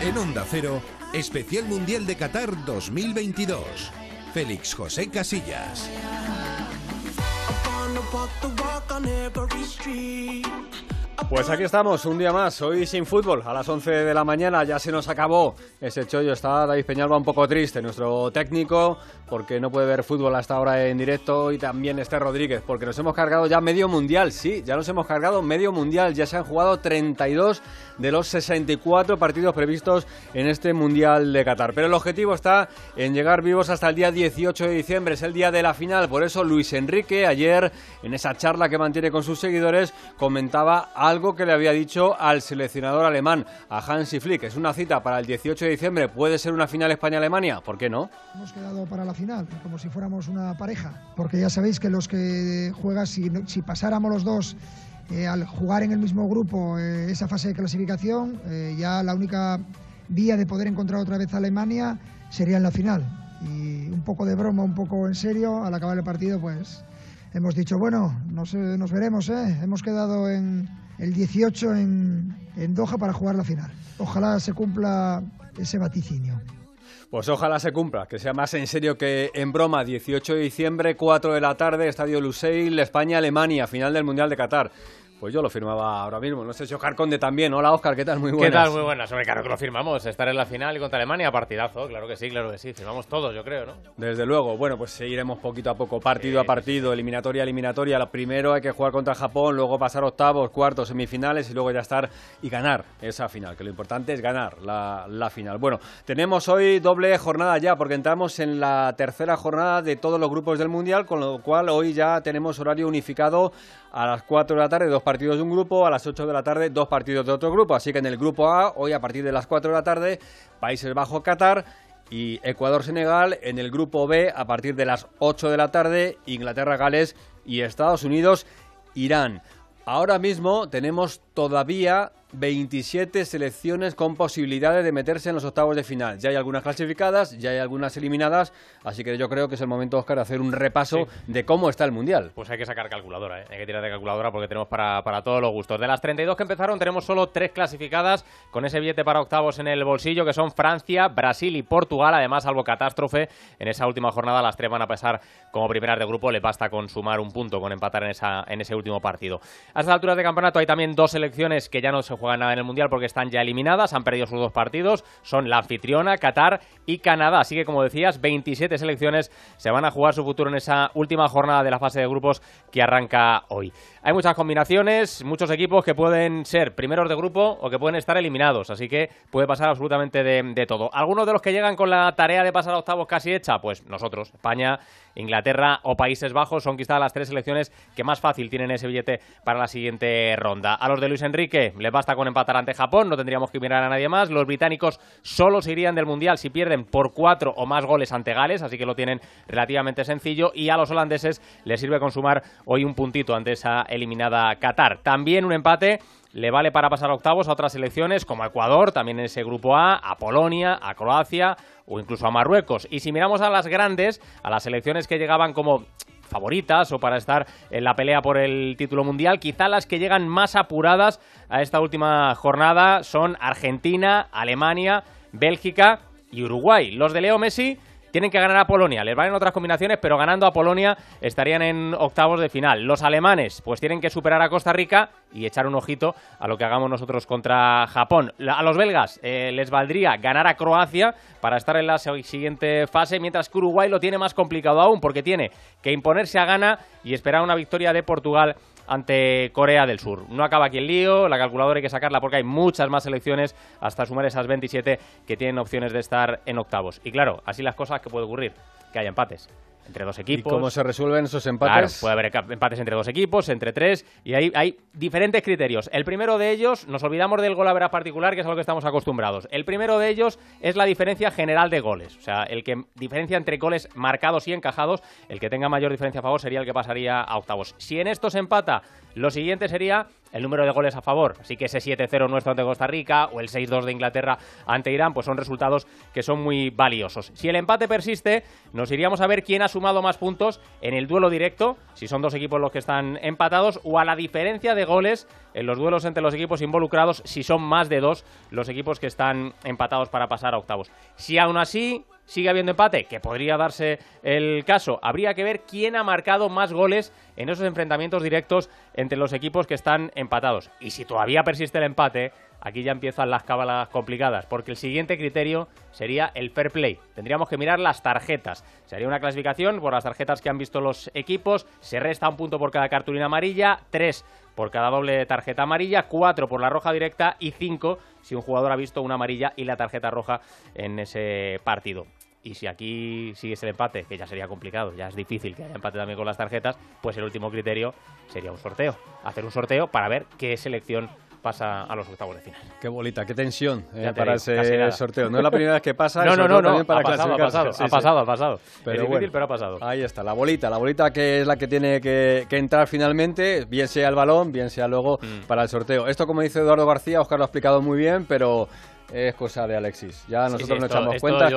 En Onda Cero, Especial Mundial de Qatar 2022. Félix José Casillas. Pues aquí estamos, un día más, hoy sin fútbol, a las 11 de la mañana ya se nos acabó ese chollo, está David Peñalba un poco triste, nuestro técnico, porque no puede ver fútbol hasta ahora en directo, y también este Rodríguez, porque nos hemos cargado ya medio mundial, sí, ya nos hemos cargado medio mundial, ya se han jugado 32 de los 64 partidos previstos en este mundial de Qatar, pero el objetivo está en llegar vivos hasta el día 18 de diciembre, es el día de la final, por eso Luis Enrique ayer, en esa charla que mantiene con sus seguidores, comentaba algo que le había dicho al seleccionador alemán, a Hansi Flick. Es una cita para el 18 de diciembre. ¿Puede ser una final España-Alemania? ¿Por qué no? Hemos quedado para la final, como si fuéramos una pareja. Porque ya sabéis que los que juegan, si, si pasáramos los dos eh, al jugar en el mismo grupo eh, esa fase de clasificación, eh, ya la única vía de poder encontrar otra vez a Alemania sería en la final. Y un poco de broma, un poco en serio, al acabar el partido, pues hemos dicho, bueno, nos, nos veremos, ¿eh? hemos quedado en, el 18 en, Doha para jugar la final. Ojalá se cumpla ese vaticinio. Pues ojalá se cumpla, que sea más en serio que en broma. 18 de diciembre, 4 de la tarde, Estadio Lusail, España-Alemania, final del Mundial de Qatar. Pues yo lo firmaba ahora mismo. No sé si Oscar Conde también. Hola, Oscar, ¿qué tal? Muy buenas. ¿Qué tal? Muy buenas. Hombre, claro que lo firmamos. Estar en la final contra Alemania, partidazo. Claro que sí, claro que sí. Firmamos todos, yo creo, ¿no? Desde luego. Bueno, pues seguiremos poquito a poco, partido a partido, eliminatoria a eliminatoria. Lo primero hay que jugar contra Japón, luego pasar octavos, cuartos, semifinales y luego ya estar y ganar esa final. Que lo importante es ganar la, la final. Bueno, tenemos hoy doble jornada ya, porque entramos en la tercera jornada de todos los grupos del Mundial, con lo cual hoy ya tenemos horario unificado a las 4 de la tarde, dos partidos de un grupo, a las 8 de la tarde, dos partidos de otro grupo. Así que en el grupo A, hoy a partir de las 4 de la tarde, Países Bajos-Qatar y Ecuador-Senegal. En el grupo B, a partir de las 8 de la tarde, Inglaterra-Gales y Estados Unidos-Irán. Ahora mismo tenemos todavía 27 selecciones con posibilidades de meterse en los octavos de final. Ya hay algunas clasificadas, ya hay algunas eliminadas, así que yo creo que es el momento, Oscar, de hacer un repaso de cómo está el Mundial. Pues hay que sacar calculadora, ¿eh? hay que tirar de calculadora porque tenemos para, para todos los gustos. De las 32 que empezaron, tenemos solo tres clasificadas con ese billete para octavos en el bolsillo, que son Francia, Brasil y Portugal. Además, salvo catástrofe, en esa última jornada las tres van a pasar como primeras de grupo. Le basta con sumar un punto, con empatar en, esa, en ese último partido. A estas alturas de campeonato hay también dos selecciones que ya no se juegan nada en el Mundial porque están ya eliminadas, han perdido sus dos partidos, son la anfitriona, Qatar y Canadá. Así que, como decías, 27 selecciones se van a jugar su futuro en esa última jornada de la fase de grupos que arranca hoy. Hay muchas combinaciones, muchos equipos que pueden ser primeros de grupo o que pueden estar eliminados, así que puede pasar absolutamente de, todo. Algunos de los que llegan con la tarea de pasar a octavos casi hecha, pues nosotros, España, Inglaterra o Países Bajos son quizás las tres selecciones que más fácil tienen ese billete para la siguiente ronda. A los de Luis Enrique les basta con empatar ante Japón, no tendríamos que mirar a nadie más. Los británicos solo se irían del Mundial si pierden por cuatro o más goles ante Gales, así que lo tienen relativamente sencillo. Y a los holandeses les sirve consumar hoy un puntito ante esa eliminada Qatar. También un empate le vale para pasar a octavos a otras selecciones como Ecuador, también en ese grupo A, a Polonia, a Croacia o incluso a Marruecos. Y si miramos a las grandes, a las selecciones que llegaban como favoritas o para estar en la pelea por el título mundial. Quizá las que llegan más apuradas a esta última jornada son Argentina, Alemania, Bélgica y Uruguay. Los de Leo Messi tienen que ganar a Polonia. Les valen otras combinaciones, pero ganando a Polonia estarían en octavos de final. Los alemanes, pues tienen que superar a Costa Rica y echar un ojito a lo que hagamos nosotros contra Japón. A los belgas eh, les valdría ganar a Croacia para estar en la siguiente fase, mientras que Uruguay lo tiene más complicado aún, porque tiene que imponerse a Ghana y esperar una victoria de Portugal ante Corea del Sur. No acaba aquí el lío, la calculadora hay que sacarla porque hay muchas más selecciones hasta sumar esas 27 que tienen opciones de estar en octavos. Y claro, así las cosas que puede ocurrir, que haya empates entre dos equipos. ¿Y cómo se resuelven esos empates? Claro, puede haber empates entre dos equipos, entre tres, y hay, hay diferentes criterios. El primero de ellos, nos olvidamos del gol a ver particular, que es a lo que estamos acostumbrados. El primero de ellos es la diferencia general de goles. O sea, el que diferencia entre goles marcados y encajados, el que tenga mayor diferencia a favor sería el que pasaría a octavos. Si en esto se empata, lo siguiente sería el número de goles a favor. Así que ese 7-0 nuestro ante Costa Rica o el 6-2 de Inglaterra ante Irán, pues son resultados que son muy valiosos. Si el empate persiste, nos iríamos a ver quién ha sumado más puntos en el duelo directo, si son dos equipos los que están empatados, o a la diferencia de goles en los duelos entre los equipos involucrados, si son más de dos los equipos que están empatados para pasar a octavos. Si aún así sigue habiendo empate, que podría darse el caso. Habría que ver quién ha marcado más goles en esos enfrentamientos directos entre los equipos que están empatados. Y si todavía persiste el empate, aquí ya empiezan las cábalas complicadas, porque el siguiente criterio sería el fair play. Tendríamos que mirar las tarjetas. Se haría una clasificación por las tarjetas que han visto los equipos, se resta un punto por cada cartulina amarilla, tres por cada doble tarjeta amarilla, cuatro por la roja directa y cinco si un jugador ha visto una amarilla y la tarjeta roja en ese partido. Y si aquí sigue el empate, que ya sería complicado, ya es difícil que haya empate también con las tarjetas, pues el último criterio sería un sorteo. Hacer un sorteo para ver qué selección pasa a los octavos de final. Qué bolita, qué tensión eh, para ese sorteo. No es la primera vez que pasa. no, no, no, no. Para ha, pasado, ha pasado, ha pasado, ha pasado, Pero difícil, pero ha pasado. Ahí está, la bolita, la bolita que es la que tiene que, entrar finalmente, bien sea el balón, bien sea luego mm. para el sorteo. Esto, como dice Eduardo García, Oscar lo ha explicado muy bien, pero es cosa de Alexis. Ya nosotros no echamos cuenta.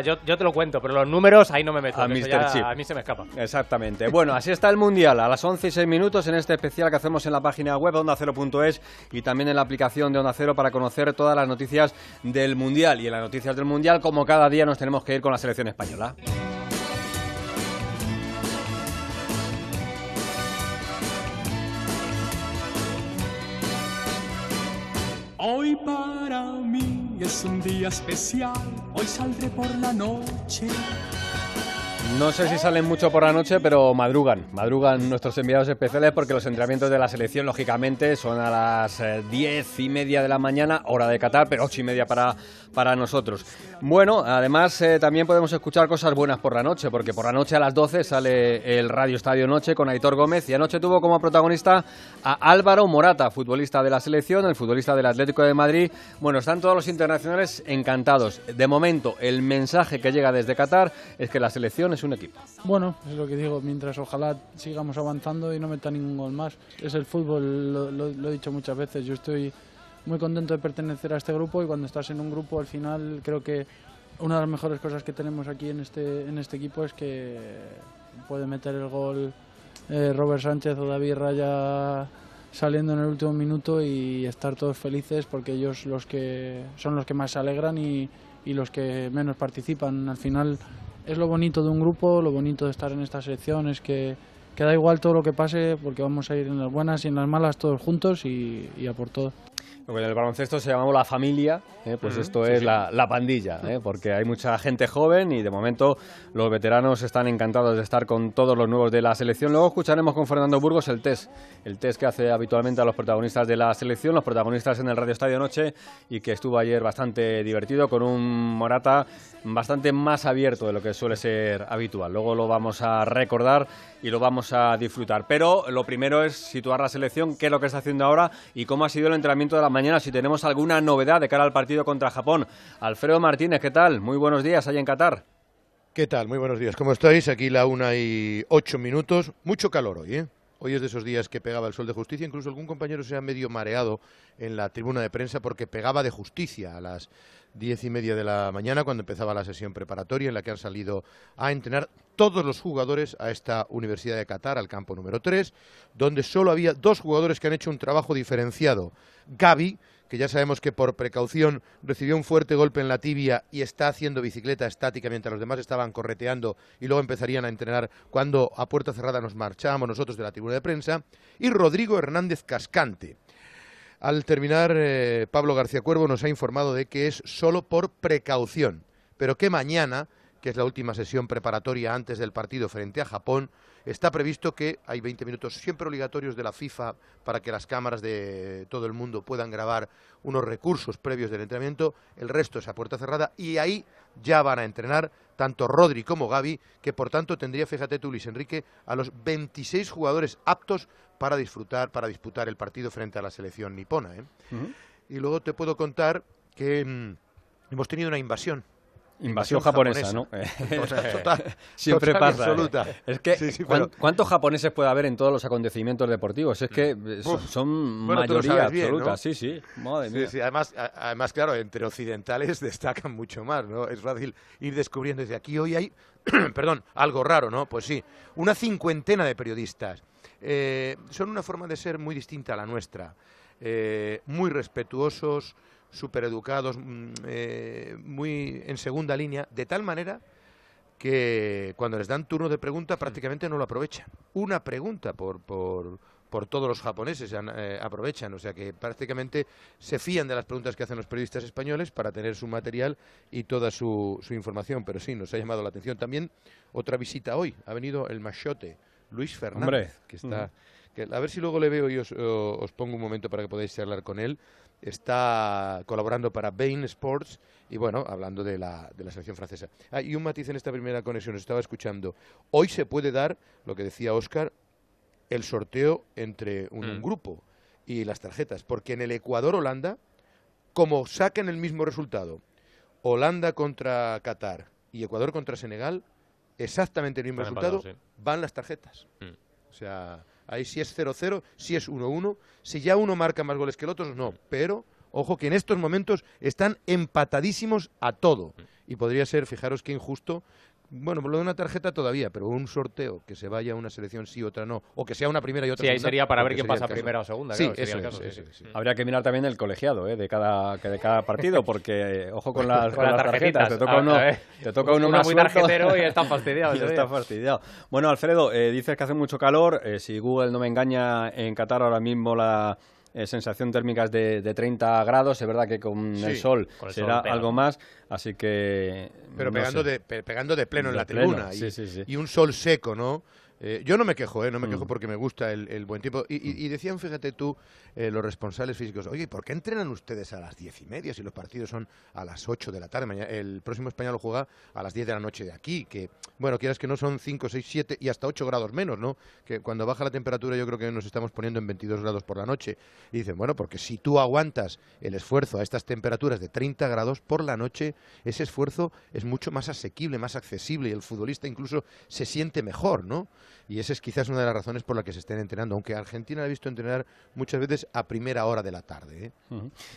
Yo, yo, te lo cuento, pero los números ahí no me meto. A, a mí se me escapa. Exactamente. Bueno, así está el Mundial. A las 11 y 6 minutos en este especial que hacemos en la página web ondacero.es y también en la aplicación de Onda Cero para conocer todas las noticias del Mundial. Y en las noticias del Mundial, como cada día, nos tenemos que ir con la selección española. Hoy para mí es un día especial, hoy saldré por la noche no sé si salen mucho por la noche, pero madrugan. Madrugan nuestros enviados especiales porque los entrenamientos de la selección, lógicamente, son a las eh, diez y media de la mañana, hora de Qatar, pero ocho y media para, para nosotros. Bueno, además eh, también podemos escuchar cosas buenas por la noche, porque por la noche a las 12 sale el Radio Estadio Noche con Aitor Gómez y anoche tuvo como protagonista a Álvaro Morata, futbolista de la selección, el futbolista del Atlético de Madrid. Bueno, están todos los internacionales encantados. De momento, el mensaje que llega desde Qatar es que la selección es un equipo. Bueno, es lo que digo, mientras ojalá sigamos avanzando y no meta ningún gol más. Es el fútbol, lo, he dicho muchas veces, yo estoy muy contento de pertenecer a este grupo y cuando estás en un grupo al final creo que una de las mejores cosas que tenemos aquí en este, en este equipo es que puede meter el gol eh, Robert Sánchez o David Raya saliendo en el último minuto y estar todos felices porque ellos los que son los que más se alegran y, y los que menos participan. Al final es lo bonito de un grupo, lo bonito de estar en esta selección es que, que da igual todo lo que pase porque vamos a ir en las buenas y en las malas todos juntos y, y a por todo. Lo en el baloncesto se llamamos la familia, ¿eh? pues esto es La, pandilla, ¿eh? porque hay mucha gente joven y de momento los veteranos están encantados de estar con todos los nuevos de la selección. Luego escucharemos con Fernando Burgos el test, el test que hace habitualmente a los protagonistas de la selección, los protagonistas en el Radio Estadio Noche y que estuvo ayer bastante divertido con un Morata bastante más abierto de lo que suele ser habitual. Luego lo vamos a recordar y lo vamos a disfrutar. Pero lo primero es situar la selección, qué es lo que está haciendo ahora y cómo ha sido el entrenamiento de la mañana, si tenemos alguna novedad de cara al partido contra Japón. Alfredo Martínez, ¿qué tal? Muy buenos días allá en Qatar. ¿Qué tal? Muy buenos días. ¿Cómo estáis? Aquí la una y ocho minutos. Mucho calor hoy, ¿eh? Hoy es de esos días que pegaba el sol de justicia. Incluso algún compañero se ha medio mareado en la tribuna de prensa porque pegaba de justicia a las diez y media de la mañana, cuando empezaba la sesión preparatoria en la que han salido a entrenar todos los jugadores a esta Universidad de Qatar, al campo número 3, donde solo había dos jugadores que han hecho un trabajo diferenciado. Gaby, que ya sabemos que por precaución recibió un fuerte golpe en la tibia y está haciendo bicicleta estática mientras los demás estaban correteando y luego empezarían a entrenar cuando a puerta cerrada nos marchábamos nosotros de la tribuna de prensa. Y Rodrigo Hernández Cascante, al terminar, eh, Pablo García Cuervo nos ha informado de que es solo por precaución, pero que mañana, que es la última sesión preparatoria antes del partido frente a Japón, está previsto que hay 20 minutos siempre obligatorios de la FIFA para que las cámaras de todo el mundo puedan grabar unos recursos previos del entrenamiento, el resto es a puerta cerrada y ahí ya van a entrenar tanto Rodri como Gaby, que por tanto tendría, fíjate tú Luis Enrique, a los 26 jugadores aptos para disfrutar, para disputar el partido frente a la selección nipona. ¿eh? Y luego te puedo contar que mm, hemos tenido una invasión Invasión japonesa, ¿no? Total, total, Siempre total pasa. ¿eh? absoluta. Es que, Sí, sí, ¿cuán- pero- ¿cuántos japoneses puede haber en todos los acontecimientos deportivos? Es que eh, son, Bueno, mayoría bien, absoluta. ¿no? Sí, sí. Madre Sí, mía. sí, además, a- además, claro, entre occidentales destacan mucho más, ¿no? Es fácil ir descubriendo desde aquí. Hoy hay, perdón, algo raro, ¿no? Pues sí, una cincuentena de periodistas. Eh, son una forma de ser muy distinta a la nuestra. Eh, muy respetuosos, súper educados, muy en segunda línea, de tal manera que cuando les dan turno de pregunta prácticamente no lo aprovechan. Una pregunta por, por, por todos los japoneses eh, aprovechan, o sea que prácticamente se fían de las preguntas que hacen los periodistas españoles para tener su material y toda su, su información. Pero sí, nos ha llamado la atención también otra visita hoy. Ha venido el machote, Luis Fernández, Hombre. que está... que a ver si luego le veo y os, os pongo un momento para que podáis hablar con él. Está colaborando para Bain Sports y bueno, hablando de la, de la selección francesa. Ah, y un matiz en esta primera conexión, os estaba escuchando. Hoy se puede dar, lo que decía Óscar, el sorteo entre un, un Mm. grupo y las tarjetas, porque en el Ecuador-Holanda, como saquen el mismo resultado, Holanda contra Qatar y Ecuador contra Senegal, exactamente el mismo resultado, van las tarjetas. Mm. O sea, ahí si es 0-0, si es 1-1, si ya uno marca más goles que el otro, no. Pero, ojo que en estos momentos están empatadísimos a todo. Y podría ser, fijaros qué injusto, bueno, por lo de una tarjeta todavía, pero un sorteo que se vaya a una selección sí, otra no, o que sea una primera y otra Sí, ahí segunda, sería para ver quién pasa primera o segunda. Sí, claro, sería eso el es, caso, sí, eso sí. sí. Habría que mirar también el colegiado ¿eh? de, cada, que de cada partido, porque eh, ojo con las, Con tarjetas. Te toca uno, te toca uno uno más muy suelto tarjetero y está fastidiado y está fastidiado. Bueno, Alfredo, eh, dices que hace mucho calor. eh, si Google no me engaña, en Qatar ahora mismo la eh, sensación térmica es de, de 30 grados. Es verdad que con Sí, el sol con el será sol algo más, así que... Pero no pegando, sé. de, pe- pegando de pleno en la pleno, tribuna. y, sí, sí. y un sol seco, ¿no? Eh, yo no me quejo, ¿eh? No me Mm. quejo porque me gusta el, el buen tiempo. Y, y- y decían, fíjate tú, eh, los responsables físicos, oye, ¿por qué entrenan ustedes a las diez y media si los partidos son a las ocho de la tarde? Mañana- el próximo español juega a las diez de la noche de aquí, que, bueno, quieras que no son cinco, seis, siete y hasta ocho grados menos, ¿no? Que cuando baja la temperatura yo creo que nos estamos poniendo en 22 grados por la noche. Y dicen, bueno, porque si tú aguantas el esfuerzo a estas temperaturas de 30 grados por la noche, ese esfuerzo es mucho más asequible, más accesible y el futbolista incluso se siente mejor, ¿no? Y esa es quizás una de las razones por las que se estén entrenando, aunque Argentina la he visto entrenar muchas veces a primera hora de la tarde. ¿eh?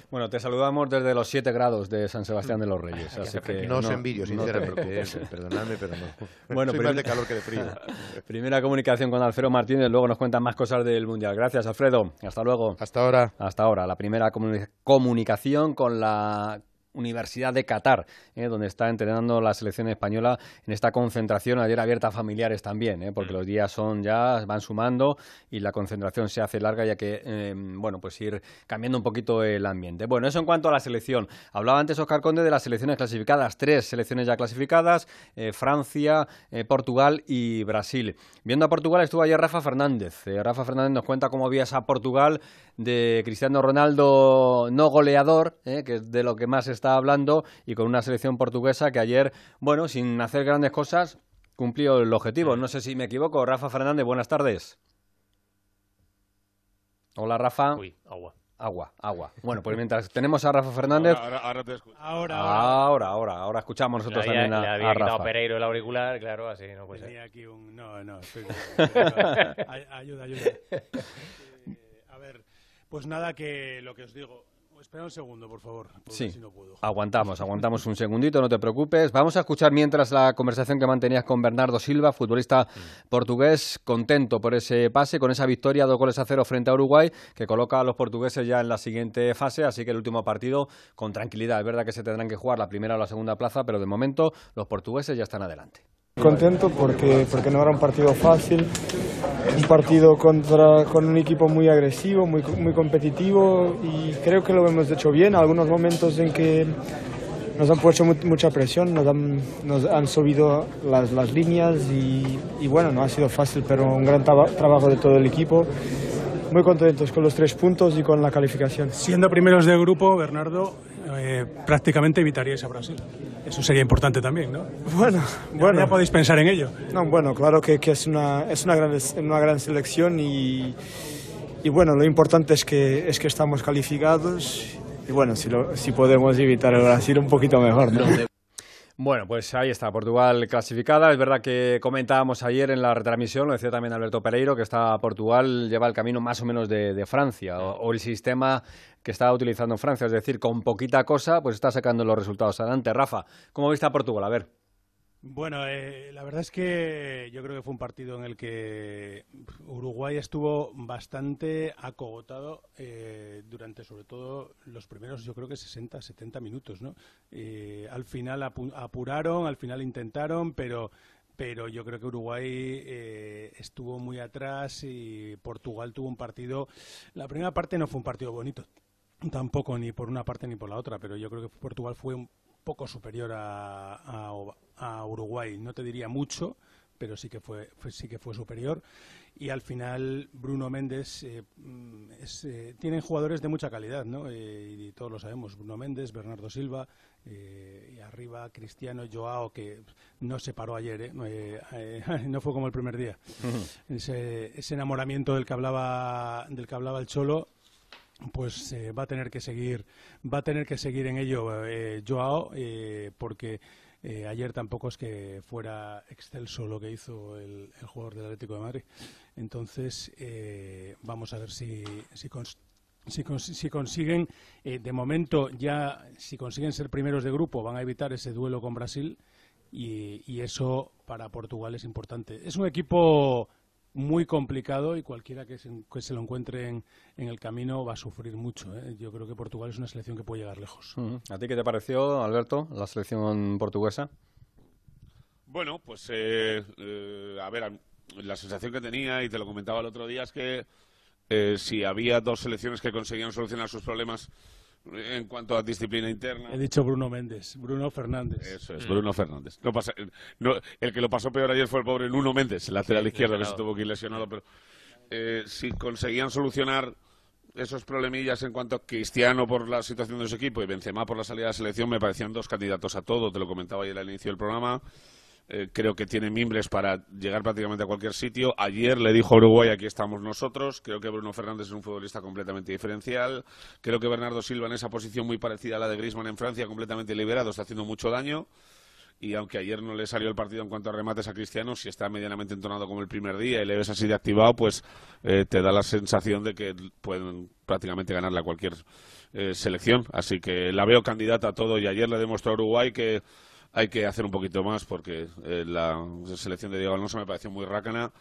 Bueno, te saludamos desde los 7 grados de San Sebastián de los Reyes. así que no os no- envidio, no te sinceramente, preocupes. ¿eh? perdonadme, pero no. Bueno, Soy más de calor que de frío. Primera comunicación con Alfredo Martínez, luego nos cuentan más cosas del Mundial. Gracias, Alfredo. Hasta luego. Hasta ahora. Hasta ahora, la primera comuni- comunicación con la Universidad de Qatar, eh, donde está entrenando la selección española en esta concentración ayer abierta a familiares también, eh, porque los días son ya van sumando y la concentración se hace larga ya que eh, bueno pues ir cambiando un poquito el ambiente. Bueno, eso en cuanto a la selección. Hablaba antes Oscar Conde de las selecciones clasificadas, tres selecciones ya clasificadas, eh, Francia, Portugal y Brasil. Viendo a Portugal estuvo ayer Rafa Fernández. Rafa Fernández nos cuenta cómo había esa Portugal de Cristiano Ronaldo no goleador, eh, que es de lo que más se está hablando, y con una selección portuguesa que ayer, bueno, sin hacer grandes cosas, cumplió el objetivo. No sé si me equivoco. Rafa Fernández, buenas tardes. Hola, Rafa. Uy, agua. Agua, agua. Bueno, pues mientras tenemos a Rafa Fernández, Ahora, ahora te escucho. Ahora, ahora, ahora, ahora escuchamos nosotros había, también a, le había a Rafa. Pereiro el auricular, claro, así no puede ser. tenía aquí un... No, no, estoy... Ay- ayuda, ayuda. Pues nada, que lo que os digo... Espera un segundo, por favor, Sí. si no puedo. Aguantamos, aguantamos un segundito, no te preocupes. Vamos a escuchar mientras la conversación que mantenías con Bernardo Silva, futbolista portugués, contento por ese pase, con esa victoria, dos goles a cero frente a Uruguay, que coloca a los portugueses ya en la siguiente fase, así que el último partido con tranquilidad. Es verdad que se tendrán que jugar la primera o la segunda plaza, pero de momento los portugueses ya están adelante. Contento porque, porque no era un partido fácil, un partido contra, con un equipo muy agresivo, muy, muy competitivo y creo que lo hemos hecho bien. Algunos momentos en que nos han puesto mu- mucha presión, nos han, nos han subido las, las líneas y, y bueno, no ha sido fácil, pero un gran traba- trabajo de todo el equipo. Muy contentos con los tres puntos y con la calificación. Siendo primeros de grupo, Bernardo, eh, prácticamente evitaríais a Brasil. Eso sería importante también, ¿no? Bueno, bueno. Ya podéis pensar en ello. No, bueno, claro que, que es, una, es una, gran, una gran selección y, y bueno, lo importante es que, es que estamos calificados y bueno, si, lo, si podemos evitar el Brasil un poquito mejor, ¿no? Bueno, pues ahí está, Portugal clasificada. Es verdad que comentábamos ayer en la retransmisión, lo decía también Alberto Pereiro, que está Portugal lleva el camino más o menos de, Francia, o, el sistema que está utilizando Francia, es decir, con poquita cosa, pues está sacando los resultados adelante. Rafa, ¿cómo viste a Portugal? A ver. Bueno, eh, la verdad es que yo creo que fue un partido en el que Uruguay estuvo bastante acogotado eh, durante sobre todo los primeros, yo creo que 60, 70 minutos, ¿no? Eh, al final apuraron, al final intentaron, pero pero yo creo que Uruguay estuvo muy atrás y Portugal tuvo un partido. La primera parte no fue un partido bonito, tampoco ni por una parte ni por la otra, pero yo creo que Portugal fue un poco superior a, a, Uruguay. No te diría mucho, pero sí que fue, sí que fue superior. Y al final Bruno Méndez eh, mm, eh, tienen jugadores de mucha calidad, ¿no? Eh, y todos lo sabemos. Bruno Méndez, Bernardo Silva y arriba Cristiano Joao que no se paró ayer, no fue como el primer día. ese, ese enamoramiento del que hablaba del que hablaba el Cholo pues eh, va a tener que seguir va a tener que seguir en ello eh, Joao eh, ayer tampoco es que fuera excelso lo que hizo el, jugador del Atlético de Madrid. Entonces vamos a ver si si, si, consiguen de momento ya si consiguen ser primeros de grupo van a evitar ese duelo con Brasil y, y eso para Portugal es importante. Es un equipo muy complicado y cualquiera que se, lo encuentre en, el camino va a sufrir mucho. ¿eh? Yo creo que Portugal es una selección que puede llegar lejos. ¿A ti qué te pareció, Alberto, la selección portuguesa? Bueno, pues eh, eh, a ver, la sensación que tenía, y te lo comentaba el otro día, es que si había dos selecciones que conseguían solucionar sus problemas en cuanto a disciplina interna. He dicho Bruno Méndez, Bruno Fernández. Eso es, Bruno Fernández. No pasa, el que lo pasó peor ayer fue el pobre Nuno Méndez, el lateral izquierdo, que se tuvo que ir lesionado. Pero eh, si conseguían solucionar esos problemillas en cuanto a Cristiano por la situación de su equipo y Benzema por la salida de la selección, me parecían dos candidatos a todo. Te lo comentaba ayer al inicio del programa. Eh, creo que tiene mimbres para llegar prácticamente a cualquier sitio. Ayer le dijo a Uruguay, aquí estamos nosotros. Creo que Bruno Fernández es un futbolista completamente diferencial. Creo que Bernardo Silva en esa posición muy parecida a la de Griezmann en Francia, completamente liberado, está haciendo mucho daño. Y aunque ayer no le salió el partido en cuanto a remates a Cristiano, si está medianamente entonado como el primer día y le ves así de activado, pues eh, te da la sensación de que pueden prácticamente ganarle a cualquier eh, selección. Así que la veo candidata a todo y ayer le demostró a Uruguay que hay que hacer un poquito más porque eh, la selección de Diego Alonso me pareció muy rácana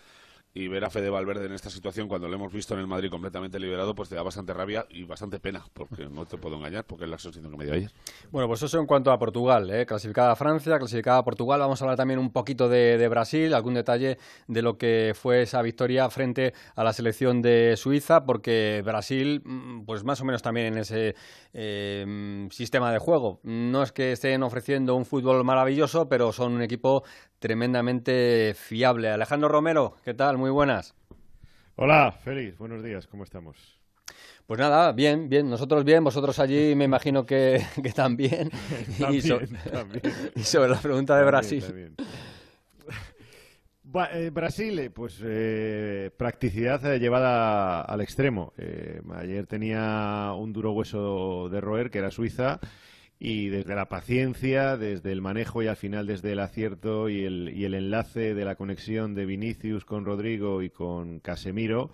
y ver a Fede Valverde en esta situación cuando lo hemos visto en el Madrid completamente liberado, pues te da bastante rabia y bastante pena, porque no te puedo engañar, porque es la sensación que me dio ayer. Bueno, pues eso en cuanto a Portugal, ¿eh? clasificada Francia, clasificada Portugal. Vamos a hablar también un poquito de, Brasil, algún detalle de lo que fue esa victoria frente a la selección de Suiza, porque Brasil, mm, pues más o menos también en ese eh, sistema de juego. No es que estén ofreciendo un fútbol maravilloso, pero son un equipo tremendamente fiable. Alejandro Romero, ¿qué tal? Buenas. Hola, Félix, buenos días, ¿cómo estamos? Pues nada, bien, bien, nosotros bien, vosotros allí me imagino que, también. y, sobre la pregunta de Brasil. Eh, Brasil, eh, pues eh, practicidad llevada al extremo. ayer tenía un duro hueso de roer, que era Suiza, y desde la paciencia, desde el manejo y al final desde el acierto y el, y el enlace de la conexión de Vinicius con Rodrigo y con Casemiro,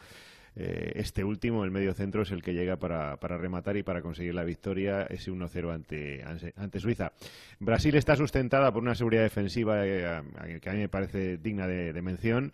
eh, este último, el medio centro, es el que llega para, para rematar y para conseguir la victoria, ese 1-0 ante, ante Suiza. Brasil está sustentada por una seguridad defensiva eh, que a mí me parece digna de, mención,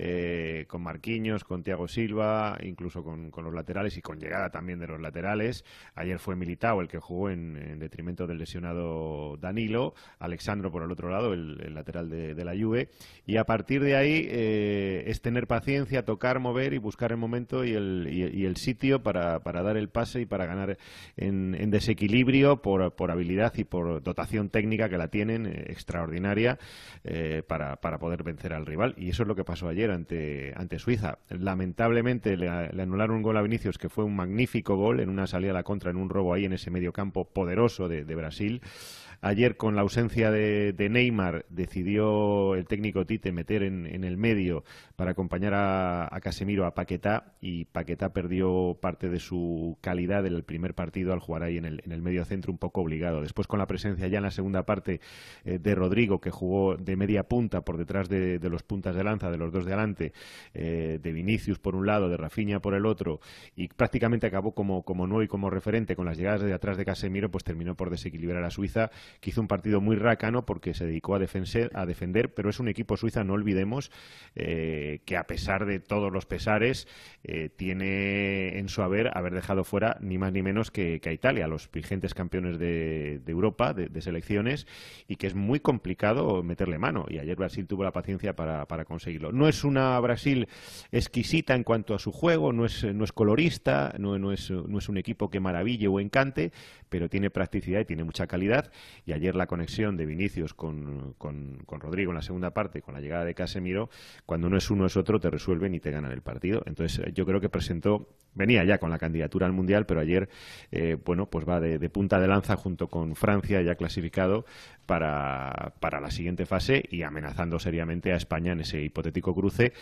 eh, con Marquinhos, con Thiago Silva, incluso con, los laterales y con llegada también de los laterales. Ayer fue Militao el que jugó en, detrimento del lesionado Danilo, Alexandro por el otro lado, el, lateral de, la Juve, y a partir de ahí es tener paciencia, tocar, mover y buscar el momento y el, y, el sitio para, dar el pase y para ganar en, desequilibrio por, por, habilidad y por dotación técnica que la tienen eh, extraordinaria eh, para, poder vencer al rival. Y eso es lo que pasó ayer ante, Suiza. Lamentablemente le, anularon un gol a Vinicius que fue un magnífico gol en una salida a la contra, en un robo ahí en ese medio campo poderoso de, Brasil. Ayer, con la ausencia de, Neymar, decidió el técnico Tite meter en, el medio para acompañar a, Casemiro a Paquetá y Paquetá perdió parte de su calidad en el primer partido al jugar ahí en el, en el medio centro un poco obligado. Después, con la presencia ya en la segunda parte eh, de Rodrigo, que jugó de media punta por detrás de, los puntas de lanza, de los dos de adelante, eh, de Vinicius por un lado, de Rafinha por el otro, y prácticamente acabó como, como nuevo y como referente con las llegadas de atrás de Casemiro, pues terminó por desequilibrar a Suiza, que hizo un partido muy rácano porque se dedicó a, defender, a defender pero es un equipo suiza, no olvidemos, eh, que a pesar de todos los pesares, tiene en su haber haber dejado fuera ni más ni menos que, a Italia, los vigentes campeones de, Europa, de, selecciones, y que es muy complicado meterle mano. Y ayer Brasil tuvo la paciencia para, conseguirlo. No es una Brasil exquisita en cuanto a su juego, no es, no es colorista, no, no, es, no es un equipo que maraville o encante, pero tiene practicidad y tiene mucha calidad. Y ayer la conexión de Vinicius con, con, con Rodrigo en la segunda parte, con la llegada de Casemiro, cuando no es uno es otro, te resuelven y te ganan el partido. Entonces yo creo que presentó, venía ya con la candidatura al Mundial, pero ayer, eh, bueno, pues va de punta de lanza junto con Francia ya clasificado para, para la siguiente fase y amenazando seriamente a España en ese hipotético cruce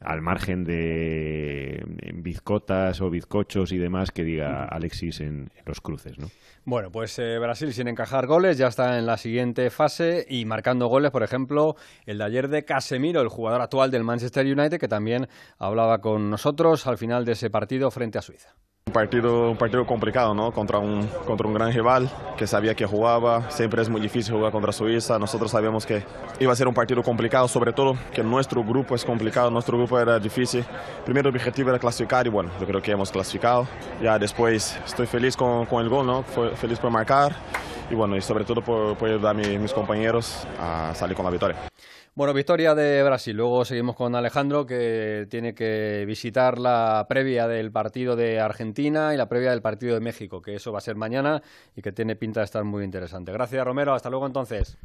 al margen de bizcotas o bizcochos y demás que diga Alexis en, los cruces, ¿no? Bueno, pues eh, Brasil sin encajar goles ya está en la siguiente fase y marcando goles, por ejemplo, el de ayer de Casemiro, el jugador actual del Manchester United, que también hablaba con nosotros al final de ese partido frente a Suiza. Un partido, un partido complicado, ¿no? Contra un, contra un gran rival que sabía que jugaba. Siempre es muy difícil jugar contra Suiza. Nosotros sabíamos que iba a ser un partido complicado, sobre todo que nuestro grupo es complicado, nuestro grupo era difícil. Primero objetivo era clasificar y bueno, yo creo que hemos clasificado. Ya después estoy feliz con, con el gol, ¿no? Fue feliz por marcar y bueno, y sobre todo por, por ayudar a mis compañeros a salir con la victoria. Bueno, victoria de Brasil. Luego seguimos con Alejandro, que tiene que visitar la previa del partido de Argentina y la previa del partido de México, que eso va a ser mañana y que tiene pinta de estar muy interesante. Gracias, Romero. Hasta luego entonces.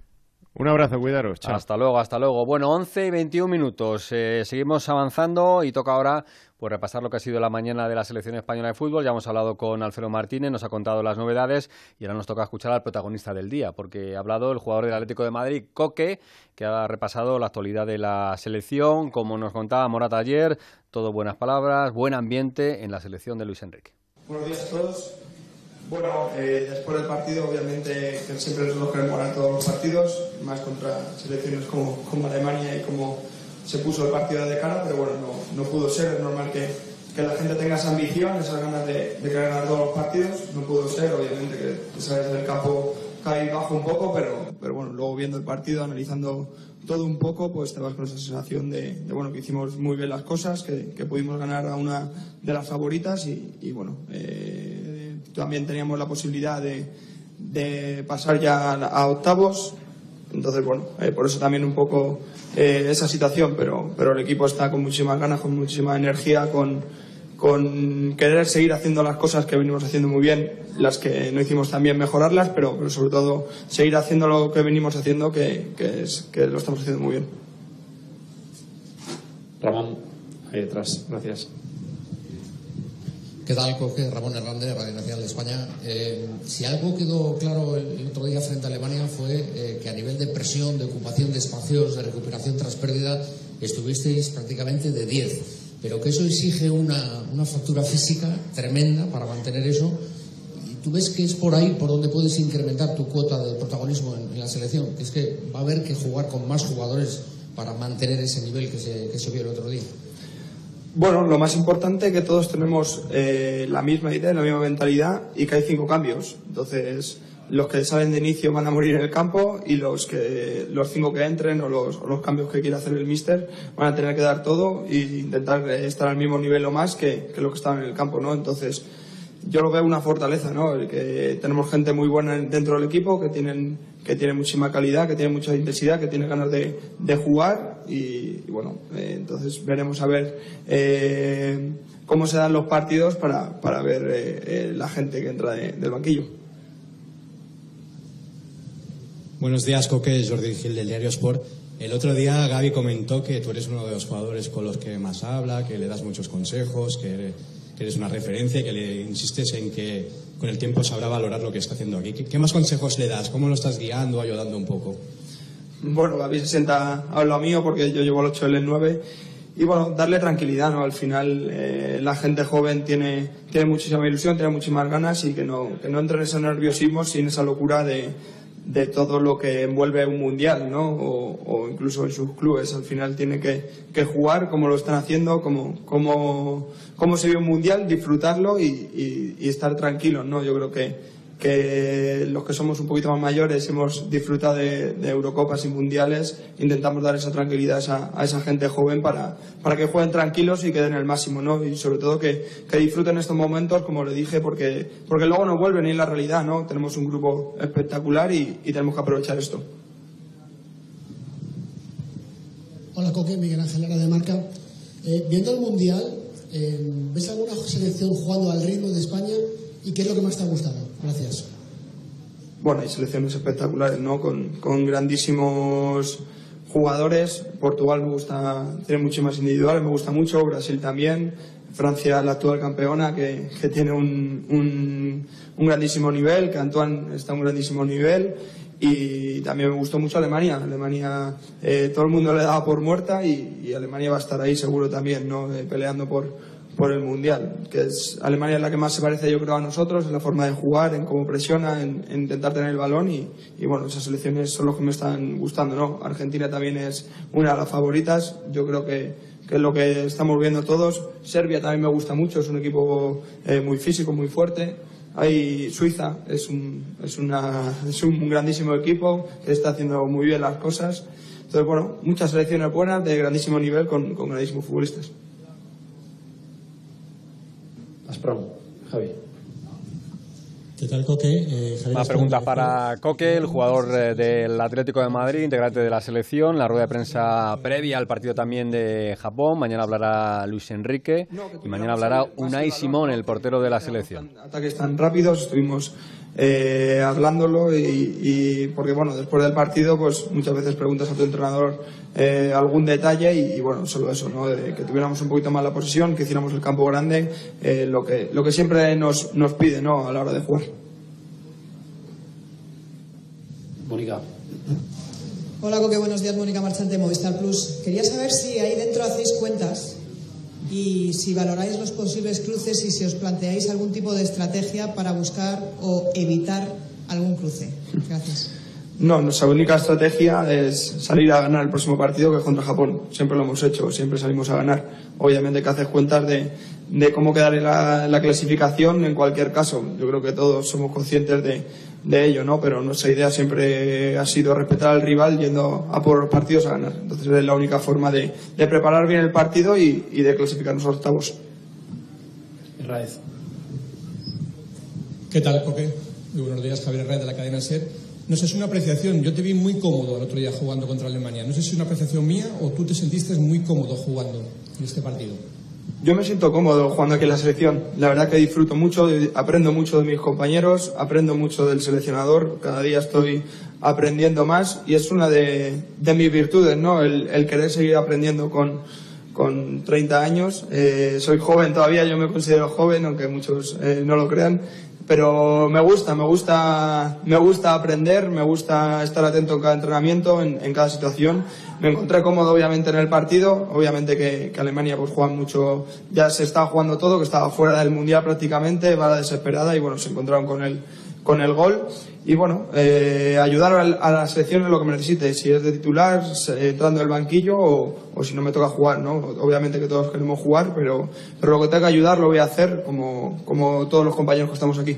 Un abrazo, cuidaros. Hasta luego, hasta luego. Bueno, 11 y 21 minutos. Eh, seguimos avanzando y toca ahora pues, repasar lo que ha sido la mañana de la selección española de fútbol. Ya hemos hablado con Alfredo Martínez, nos ha contado las novedades y ahora nos toca escuchar al protagonista del día, porque ha hablado el jugador del Atlético de Madrid, Coque, que ha repasado la actualidad de la selección, como nos contaba Morata ayer, todo buenas palabras, buen ambiente en la selección de Luis Enrique. Buenos días a todos. Bueno, eh, después del partido, obviamente, que siempre nosotros queremos ganar todos los partidos, más contra selecciones como Alemania y como se puso el partido de cara, pero bueno, no, no pudo ser. Es normal que, que, la gente tenga esa ambición, esas ganas de, de ganar todos los partidos. No pudo ser, obviamente, que sales del campo cae bajo un poco, pero, pero bueno, luego viendo el partido, analizando todo un poco, pues te vas con esa sensación de, bueno, que hicimos muy bien las cosas, que, que pudimos ganar a una de las favoritas y, y bueno, eh, también teníamos la posibilidad de, de pasar ya a, octavos. Entonces, bueno, eh, por eso también un poco eh, esa situación, pero, pero el equipo está con muchísimas ganas, con muchísima energía, con, con querer seguir haciendo las cosas que venimos haciendo muy bien, las que no hicimos también mejorarlas, pero, pero sobre todo seguir haciendo lo que venimos haciendo, que, que, es, que lo estamos haciendo muy bien. Ramón, ahí detrás, gracias. ¿Qué tal, Coque? Ramón Hernández, Radio Nacional de España. Eh, si algo quedó claro el otro día frente a Alemania fue eh, que a nivel de presión, de ocupación de espacios, de recuperación tras pérdida, estuvisteis prácticamente de 10. Pero que eso exige una, una factura física tremenda para mantener eso. ¿Y tú ves que es por ahí por donde puedes incrementar tu cuota de protagonismo en, la selección? Que es que va a haber que jugar con más jugadores para mantener ese nivel que se, que se vio el otro día. Bueno, lo más importante es que todos tenemos eh, la misma idea, la misma mentalidad y que hay cinco cambios. Entonces, los que salen de inicio van a morir en el campo y los que los cinco que entren o los, cambios que quiera hacer el míster van a tener que dar todo e intentar estar al mismo nivel o más que, que los que estaban en el campo, ¿no? Entonces, yo lo veo una fortaleza, ¿no? El que tenemos gente muy buena dentro del equipo que tienen que tiene muchísima calidad, que tiene mucha intensidad, que tiene ganas de jugar y, bueno, eh, entonces veremos a ver eh, cómo se dan los partidos para, para ver eh, la gente que entra del banquillo. Buenos días, Coque, Jordi Gil del Diario Sport. El otro día Gaby comentó que tú eres uno de los jugadores con los que más habla, que le das muchos consejos, que eres una referencia y que le insistes en que con el tiempo sabrá valorar lo que está haciendo aquí. ¿Qué, qué más consejos le das? ¿Cómo lo estás guiando, ayudando un poco? Bueno, David se sienta a lo mío porque yo llevo el 8 él el 9 y bueno, darle tranquilidad, ¿no? Al final eh, la gente joven tiene, tiene muchísima ilusión, tiene muchísimas ganas y que no, que no entre en ese nerviosismo sin esa locura de, de todo lo que envuelve un mundial, ¿no? O, o incluso en sus clubes. Al final tiene que, que jugar como lo están haciendo, como, como, como se vive un mundial, disfrutarlo y, y, y estar tranquilos, ¿no? Yo creo que, que los que somos un poquito más mayores hemos disfrutado de, Eurocopas y Mundiales, intentamos dar esa tranquilidad a esa, gente joven para, para que jueguen tranquilos y que den el máximo, ¿no? Y sobre todo que, que disfruten estos momentos, como le dije, porque, porque luego no vuelven y es la realidad, ¿no? Tenemos un grupo espectacular y, y tenemos que aprovechar esto. Hola Coque, Miguel Ángel Lara de Marca. Eh, viendo el Mundial, eh, ¿ves alguna selección jugando al ritmo de España y qué es lo que más te ha gustado? Gracias. Bueno, hay selecciones espectaculares, ¿no? Con, con grandísimos jugadores. Portugal me gusta, tiene muchísimas individuales, me gusta mucho. Brasil también. Francia, la actual campeona, que, que tiene un, un, grandísimo nivel, que Antoine está a un grandísimo nivel. Y también me gustó mucho Alemania. Alemania, eh, todo el mundo le daba por muerta y, y Alemania va a estar ahí seguro también, ¿no? Eh, peleando por, por el Mundial. Que es, Alemania la que más se parece, yo creo, a nosotros, en la forma de jugar, en cómo presiona, en, en intentar tener el balón. Y, y, bueno, esas selecciones son los que me están gustando, ¿no? Argentina también es una de las favoritas. Yo creo que, que es lo que estamos viendo todos. Serbia también me gusta mucho, es un equipo eh, muy físico, muy fuerte. Hay Suiza, es un, es, una, es un grandísimo equipo que está haciendo muy bien las cosas. Entonces, bueno, muchas selecciones buenas de grandísimo nivel con, con grandísimos futbolistas. Asprom, Javi. ¿Qué tal, Coque? Eh, preguntas de para Coque, el jugador eh, del Atlético de Madrid, integrante de la selección. La rueda de prensa previa al partido también de Japón. Mañana hablará Luis Enrique y mañana hablará Unai Simón, el portero de la selección. Ataques tan rápidos, estuvimos eh, hablándolo y, y porque bueno, después del partido pues muchas veces preguntas a tu entrenador eh, algún detalle y, y, bueno, solo eso, ¿no? De que tuviéramos un poquito más la posesión, que hiciéramos el campo grande, eh, lo, que, lo que siempre nos, nos pide ¿no? a la hora de jugar. Mónica. Hola, Coque, buenos días. Mónica Marchante, Movistar Plus. Quería saber si ahí dentro hacéis cuentas y si valoráis los posibles cruces y si os planteáis algún tipo de estrategia para buscar o evitar algún cruce. Gracias. No, nuestra única estrategia es salir a ganar el próximo partido que es contra Japón. Siempre lo hemos hecho, siempre salimos a ganar. Obviamente que haces cuentas de, de cómo quedará la, la, clasificación en cualquier caso. Yo creo que todos somos conscientes de, de, ello, ¿no? Pero nuestra idea siempre ha sido respetar al rival yendo a por los partidos a ganar. Entonces es la única forma de, de preparar bien el partido y, y de clasificarnos a octavos. ¿Qué tal, Coque? Muy buenos días, Javier Raez de la cadena SER. No sé, es una apreciación. Yo te vi muy cómodo el otro día jugando contra Alemania. No sé si es una apreciación mía o tú te sentiste muy cómodo jugando en este partido. Yo me siento cómodo jugando aquí en la selección. La verdad que disfruto mucho, aprendo mucho de mis compañeros, aprendo mucho del seleccionador. Cada día estoy aprendiendo más y es una de, mis virtudes, ¿no? El, el, querer seguir aprendiendo con, con 30 años. Eh, soy joven todavía, yo me considero joven, aunque muchos eh, no lo crean pero me gusta, me gusta, me gusta aprender, me gusta estar atento en cada entrenamiento, en, en, cada situación. Me encontré cómodo obviamente en el partido, obviamente que, Alemania pues juega mucho, ya se estaba jugando todo, que estaba fuera del mundial prácticamente, va desesperada y bueno, se encontraron con el, con el gol y bueno, eh, ayudar a, la selección en lo que me necesite, si es de titular, entrando del banquillo o, o, si no me toca jugar, ¿no? Obviamente que todos queremos jugar, pero, pero lo que tenga que ayudar lo voy a hacer como, como todos los compañeros que estamos aquí.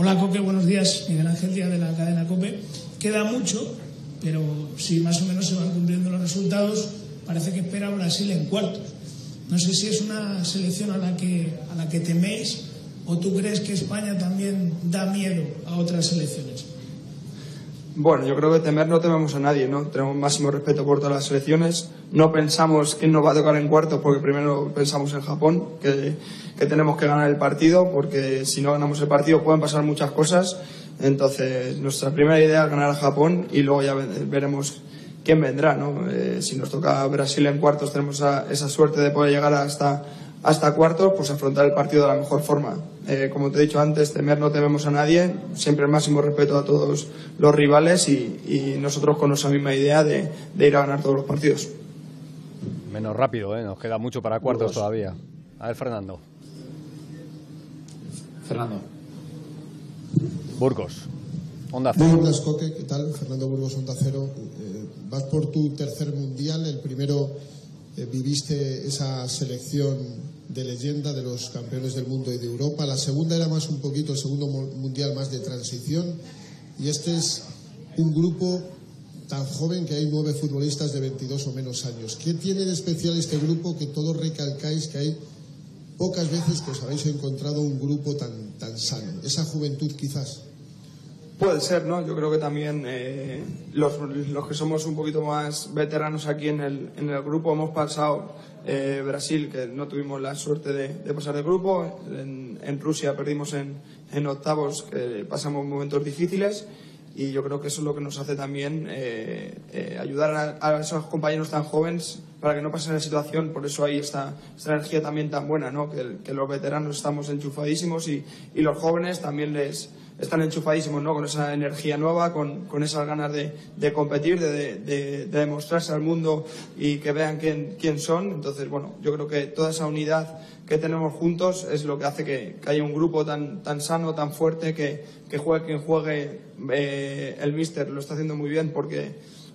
Hola Coque, buenos días. Miguel Ángel Díaz de la cadena Cope. Queda mucho, pero si más o menos se van cumpliendo los resultados, parece que espera Brasil en cuartos. No sé si es una selección a la que, a la que teméis o tú crees que España también da miedo a otras selecciones. Bueno, yo creo que temer no tememos a nadie, ¿no? Tenemos máximo respeto por todas las selecciones. No pensamos quién nos va a tocar en cuartos porque primero pensamos en Japón, que, que tenemos que ganar el partido, porque si no ganamos el partido pueden pasar muchas cosas. Entonces, nuestra primera idea es ganar a Japón y luego ya veremos quién vendrá, ¿no? Eh, si nos toca Brasil en cuartos, tenemos esa, esa suerte de poder llegar hasta, hasta cuartos, pues afrontar el partido de la mejor forma. Eh, como te he dicho antes, temer no tememos a nadie, siempre el máximo respeto a todos los rivales y, y nosotros con esa misma idea de, de ir a ganar todos los partidos. Menos rápido, ¿eh? nos queda mucho para cuartos todavía. A ver, Fernando. Fernando. Burgos. Onda Cero. Muy buenas, Coque. ¿Qué tal? Fernando Burgos, Onda Cero. Eh, vas por tu tercer mundial. El primero eh, viviste esa selección de leyenda de los campeones del mundo y de Europa. La segunda era más un poquito, el segundo mu- mundial más de transición. Y este es un grupo tan joven que hay nueve futbolistas de 22 o menos años. ¿Qué tiene de especial este grupo que todos recalcáis que hay pocas veces que os habéis encontrado un grupo tan, tan sano? Esa juventud quizás. Puede ser, ¿no? Yo creo que también eh, los, los que somos un poquito más veteranos aquí en el, en el grupo hemos pasado eh, Brasil, que no tuvimos la suerte de, pasar de grupo, en, Rusia perdimos en, en octavos, que pasamos momentos difíciles y yo creo que eso es lo que nos hace también eh, eh, ayudar a, a esos compañeros tan jóvenes para que no pasen la situación, por eso hay esta, esta energía también tan buena, ¿no? que, que los veteranos estamos enchufadísimos y, y los jóvenes también les están enchufadísimos ¿no? con esa energía nueva, con, con esas ganas de, de competir, de, de- de demostrarse al mundo y que vean quién, quién son. Entonces, bueno, yo creo que toda esa unidad que tenemos juntos es lo que hace que, que haya un grupo tan, tan sano, tan fuerte, que, que juegue quien juegue, eh, el míster lo está haciendo muy bien porque,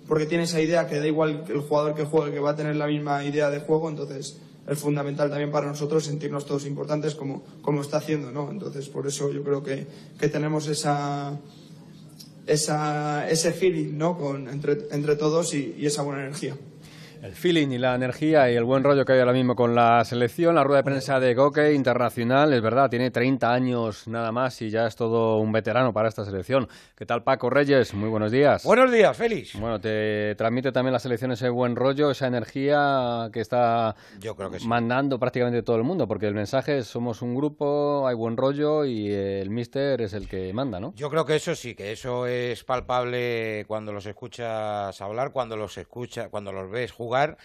porque tiene esa idea que da igual el jugador que juegue, que va a tener la misma idea de juego, entonces es fundamental también para nosotros sentirnos todos importantes como, como está haciendo, ¿no? Entonces, por eso yo creo que, que tenemos esa, esa, ese feeling, ¿no? Con, entre, entre todos y- y esa buena energía. El feeling y la energía y el buen rollo que hay ahora mismo con la selección, la rueda de prensa de Goke internacional, es verdad, tiene 30 años nada más y ya es todo un veterano para esta selección. ¿Qué tal Paco Reyes? Muy buenos días. Buenos días, Félix. Bueno, te transmite también la selección ese buen rollo, esa energía que está Yo creo que sí. mandando prácticamente todo el mundo, porque el mensaje es somos un grupo, hay buen rollo y el míster es el que manda, ¿no? Yo creo que eso sí, que eso es palpable cuando los escuchas hablar, cuando los escucha, cuando los ves jugar jugar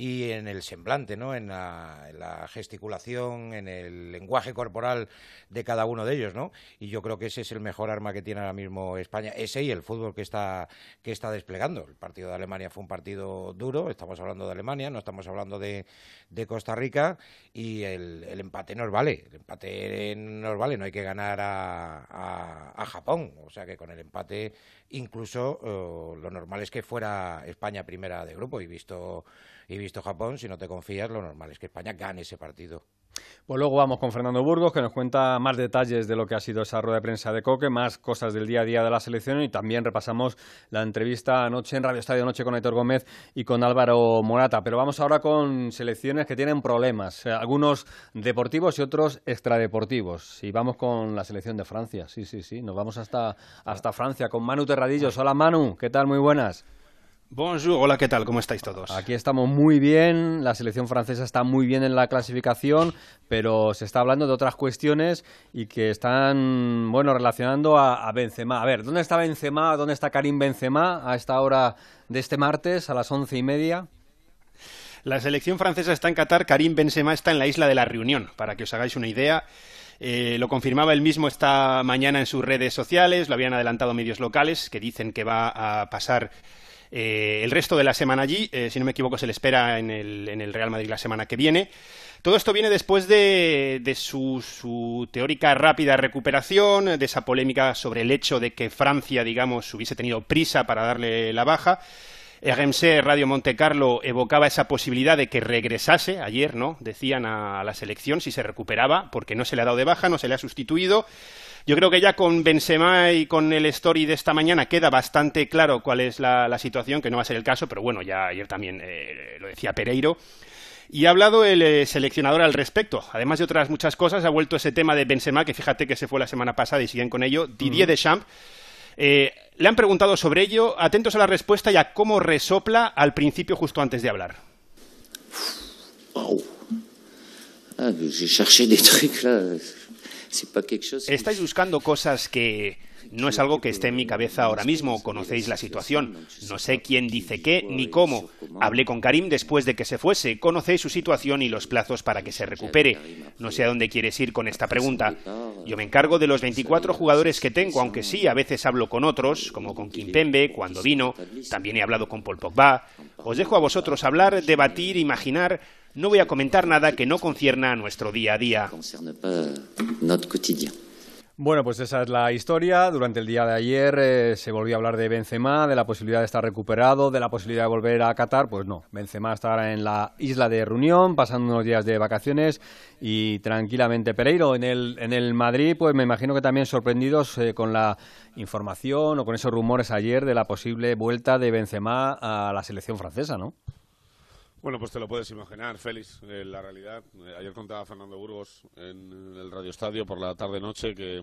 y en el semblante, ¿no? En la, en la gesticulación, en el lenguaje corporal de cada uno de ellos, ¿no? Y yo creo que ese es el mejor arma que tiene ahora mismo España, ese y el fútbol que está que está desplegando. El partido de Alemania fue un partido duro, estamos hablando de Alemania, no estamos hablando de, de Costa Rica y el, el empate nos vale, el empate nos vale, no hay que ganar a, a- Japón, o sea que con el empate incluso eh, lo normal es que fuera España primera de grupo y visto y visto Japón, si no te confías, lo normal es que España gane ese partido. Pues luego vamos con Fernando Burgos, que nos cuenta más detalles de lo que ha sido esa rueda de prensa de Coque, más cosas del día a día de la selección y también repasamos la entrevista anoche en Radio Estadio Noche con Héctor Gómez y con Álvaro Morata. Pero vamos ahora con selecciones que tienen problemas, eh, algunos deportivos y otros extradeportivos. Y vamos con la selección de Francia, sí, sí, sí, nos vamos hasta, hasta Francia con Manu Terradillos. Hola Manu, ¿qué tal? Muy buenas. Bonjour, hola, ¿qué tal? ¿Cómo estáis todos? Aquí estamos muy bien, la selección francesa está muy bien en la clasificación, pero se está hablando de otras cuestiones y que están, bueno, relacionando a, a Benzema. A ver, ¿dónde está Benzema? ¿Dónde está Karim Benzema a esta hora de este martes, a las once y media? La selección francesa está en Qatar, Karim Benzema está en la isla de la Reunión, para que os hagáis una idea. Eh, lo confirmaba él mismo esta mañana en sus redes sociales, lo habían adelantado medios locales que dicen que va a pasar eh, el resto de la semana allí. Eh, si no me equivoco, se le espera en el, en el Real Madrid la semana que viene. Todo esto viene después de, su, su teórica rápida recuperación, de esa polémica sobre el hecho de que Francia, digamos, hubiese tenido prisa para darle la baja. RMC Radio Monte Carlo evocaba esa posibilidad de que regresase ayer, ¿no? Decían a la selección si se recuperaba, porque no se le ha dado de baja, no se le ha sustituido. Yo creo que ya con Benzema y con el story de esta mañana queda bastante claro cuál es la, la situación, que no va a ser el caso, pero bueno, ya ayer también eh, lo decía Pereiro. Y ha hablado el eh, seleccionador al respecto. Además de otras muchas cosas, ha vuelto ese tema de Benzema, que fíjate que se fue la semana pasada y siguen con ello. Didier Deschamps. Eh, le han preguntado sobre ello, atentos a la respuesta y a cómo resopla al principio justo antes de hablar. Ah, J'ai cherché des trucs là. Estáis buscando cosas que no es algo que esté en mi cabeza ahora mismo, conocéis la situación. No sé quién dice qué ni cómo. Hablé con Karim después de que se fuese, conocéis su situación y los plazos para que se recupere. No sé a dónde quieres ir con esta pregunta. Yo me encargo de los 24 jugadores que tengo, aunque sí, a veces hablo con otros, como con Kimpembe, cuando vino. También he hablado con Paul Pogba. Os dejo a vosotros hablar, debatir, imaginar. No voy a comentar nada que no concierna a nuestro día a día. Bueno, pues esa es la historia. Durante el día de ayer eh, se volvió a hablar de Benzema, de la posibilidad de estar recuperado, de la posibilidad de volver a Qatar. Pues no, Benzema estará en la isla de Reunión, pasando unos días de vacaciones y tranquilamente. Pereiro, en el, en el Madrid, pues me imagino que también sorprendidos eh, con la información o con esos rumores ayer de la posible vuelta de Benzema a la selección francesa, ¿no? Bueno, pues te lo puedes imaginar, Félix. Eh, la realidad, eh, ayer contaba Fernando Burgos en el Radio Estadio por la tarde-noche que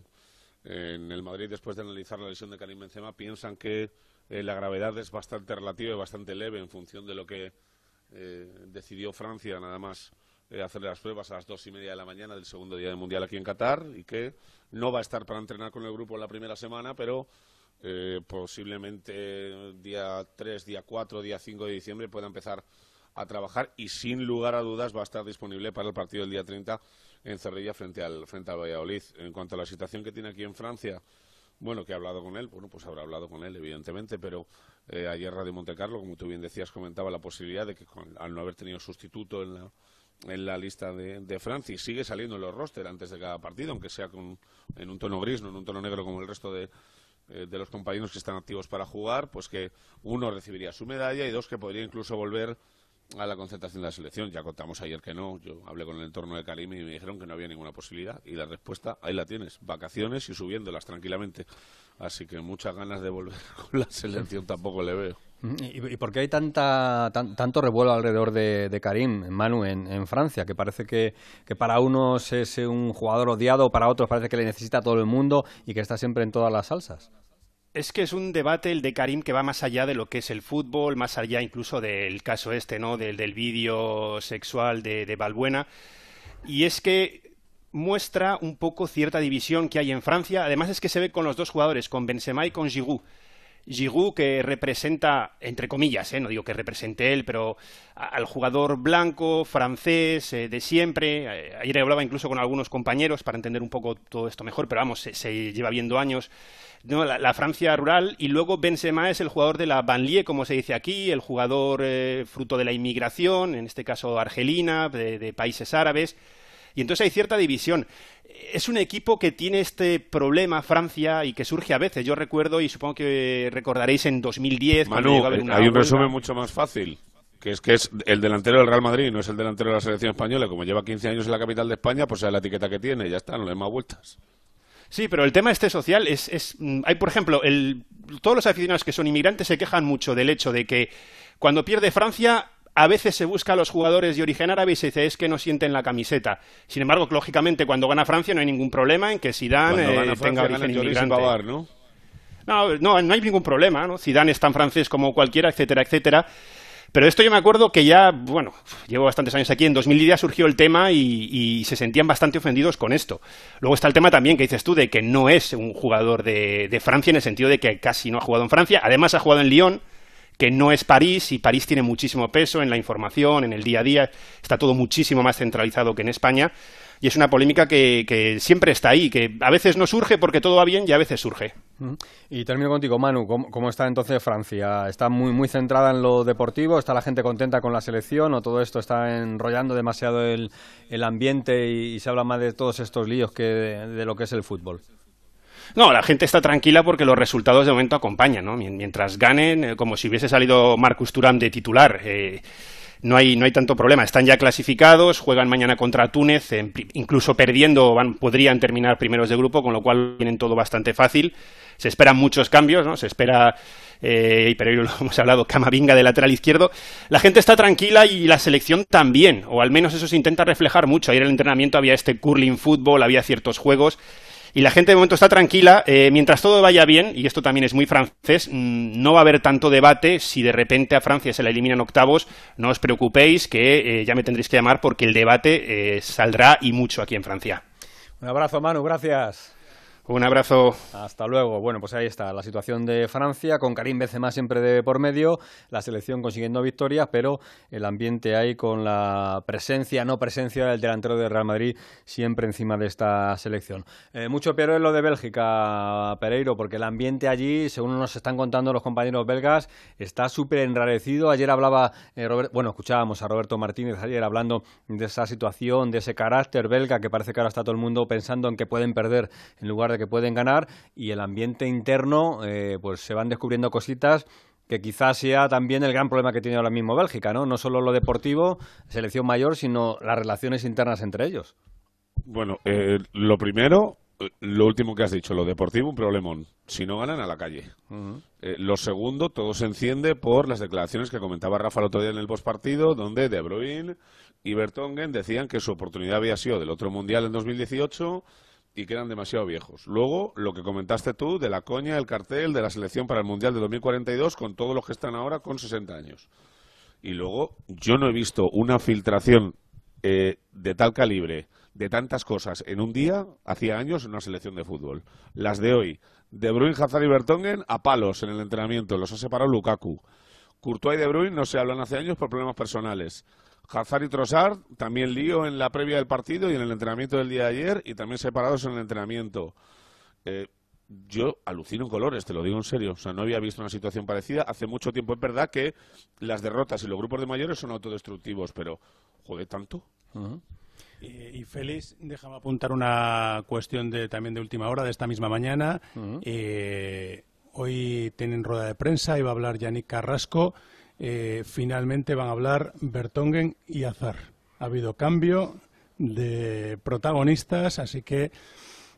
eh, en el Madrid, después de analizar la lesión de Karim Benzema, piensan que la gravedad es bastante relativa y bastante leve en función de lo que decidió Francia, nada más hacerle las pruebas a las dos y media de la mañana del segundo día del Mundial aquí en Qatar y que no va a estar para entrenar con el grupo la primera semana, pero posiblemente día 3, día 4, día 5 de diciembre pueda empezar a trabajar y sin lugar a dudas va a estar disponible para el partido del día 30 en Cerrilla frente al, frente al Valladolid. En cuanto a la situación que tiene aquí en Francia, bueno, que ha hablado con él, bueno, pues habrá hablado con él, evidentemente, pero eh, ayer Radio Montecarlo, como tú bien decías, comentaba la posibilidad de que al no haber tenido sustituto en la, en la lista de, Francia y sigue saliendo en los roster antes de cada partido, aunque sea con, en un tono gris, no en un tono negro como el resto de, eh, de los compañeros que están activos para jugar, pues que uno recibiría su medalla y dos que podría incluso volver a la concentración de la selección. Ya contamos ayer que no. Yo hablé con el entorno de Karim y me dijeron que no había ninguna posibilidad. Y la respuesta, ahí la tienes. Vacaciones y subiéndolas tranquilamente. Así que muchas ganas de volver con la selección tampoco le veo. ¿Y, por qué hay tanta, tanto revuelo alrededor de, Karim, Manu, en, en, Francia? Que parece que, que, para unos es un jugador odiado, para otros parece que le necesita todo el mundo y que está siempre en todas las salsas. Es que es un debate el de Karim que va más allá de lo que es el fútbol, más allá incluso del caso este, ¿no? Del, del vídeo sexual de, de Balbuena. Y es que muestra un poco cierta división que hay en Francia. Además es que se ve con los dos jugadores, con Benzema y con Giroud. Giroud que representa, entre comillas, ¿eh? no digo que represente él, pero al jugador blanco, francés, eh, de siempre. Eh, ayer hablaba incluso con algunos compañeros para entender un poco todo esto mejor, pero vamos, se, lleva viendo años la, Francia rural, y luego Benzema es el jugador de la banlieue, como se dice aquí, el jugador eh, fruto de la inmigración, en este caso argelina, de, países árabes, y entonces hay cierta división. Es un equipo que tiene este problema, Francia, y que surge a veces. Yo recuerdo, y supongo que recordaréis en 2010... Manu, hay un resumen mucho más fácil que es que es el delantero del Real Madrid, no es el delantero de la selección española, como lleva 15 años en la capital de España, pues es la etiqueta que tiene, ya está, no le más vueltas. Sí, pero el tema este social es, es mm, hay por ejemplo, el, todos los aficionados que son inmigrantes se quejan mucho del hecho de que cuando pierde Francia a veces se busca a los jugadores de origen árabe y se dice es que no sienten la camiseta. Sin embargo, lógicamente, cuando gana Francia no hay ningún problema en que Zidane eh, tenga origen inmigrante. ¿no? No, no, no hay ningún problema, ¿no? Zidane es tan francés como cualquiera, etcétera, etcétera. Pero esto yo me acuerdo que ya, bueno, llevo bastantes años aquí, en 2000 ya surgió el tema y, se sentían bastante ofendidos con esto. Luego está el tema también que dices tú de que no es un jugador de, de Francia en el sentido de que casi no ha jugado en Francia, además ha jugado en Lyon, que no es París y París tiene muchísimo peso en la información, en el día a día, está todo muchísimo más centralizado que en España y es una polémica que, siempre está ahí, que a veces no surge porque todo va bien y a veces surge. Y termino contigo, Manu, ¿cómo, está entonces Francia? ¿Está muy, muy centrada en lo deportivo? ¿Está la gente contenta con la selección o todo esto está enrollando demasiado el, ambiente y, se habla más de todos estos líos que de, lo que es el fútbol? No, la gente está tranquila porque los resultados de momento acompañan, ¿no? Mientras ganen, eh, como si hubiese salido Marcus Thuram de titular. Eh, no hay, no hay tanto problema. Están ya clasificados, juegan mañana contra Túnez, incluso perdiendo van, podrían terminar primeros de grupo, con lo cual tienen todo bastante fácil. Se esperan muchos cambios, ¿no? Se espera, eh, pero lo hemos hablado, Camavinga de lateral izquierdo. La gente está tranquila y la selección también, o al menos eso se intenta reflejar mucho. Ayer en el entrenamiento había este curling fútbol, había ciertos juegos y la gente de momento está tranquila. Eh, mientras todo vaya bien, y esto también es muy francés, mm, no va a haber tanto debate. Si de repente a Francia se la eliminan octavos, no os preocupéis que eh, ya me tendréis que llamar porque el debate eh, saldrá y mucho aquí en Francia. Un abrazo, Manu, gracias. Un abrazo. Hasta luego. Bueno, pues ahí está la situación de Francia, con Karim Benzema siempre de por medio, la selección consiguiendo victorias, pero el ambiente ahí con la presencia, no presencia del delantero de Real Madrid siempre encima de esta selección. Eh, mucho peor es lo de Bélgica, Pereiro, porque el ambiente allí, según nos están contando los compañeros belgas, está súper enrarecido. Ayer hablaba, eh, bueno, escuchábamos a Roberto Martínez ayer hablando de esa situación, de ese carácter belga, que parece que ahora está todo el mundo pensando en que pueden perder en lugar de que pueden ganar, y el ambiente interno, eh, pues se van descubriendo cositas que quizás sea también el gran problema que tiene ahora mismo Bélgica, ¿no? No solo lo deportivo, selección mayor, sino las relaciones internas entre ellos. Bueno, eh, lo primero, lo último que has dicho, lo deportivo, un problemón. Si no ganan, a la calle. Eh, lo segundo, todo se enciende por las declaraciones que comentaba Rafa el otro día en el postpartido, donde De Bruyne y Bertongen decían que su oportunidad había sido del otro mundial en 2018 y que eran demasiado viejos. Luego, lo que comentaste tú de la coña, el cartel de la selección para el mundial de 2042 con todos los que están ahora con 60 años. Y luego, yo no he visto una filtración eh, de tal calibre, de tantas cosas en un día, hacía años, en una selección de fútbol. Las de hoy. De Bruyne, Hazard y Bertongen a palos en el entrenamiento. Los ha separado Lukaku. Courtois y De Bruyne no se hablan hace años por problemas personales. Hazard y Trossard también lío en la previa del partido y en el entrenamiento del día de ayer y también separados en el entrenamiento. Eh, yo alucino en colores, te lo digo en serio. O sea, no había visto una situación parecida. Hace mucho tiempo es verdad que las derrotas y los grupos de mayores son autodestructivos, pero, joder, tanto. Y, y Félix, déjame apuntar una cuestión de, también de última hora, de esta misma mañana. Eh, hoy tienen rueda de prensa y va a hablar Yannick Carrasco. Eh, finalmente van a hablar Bertongen y Azar. Ha habido cambio de protagonistas, así que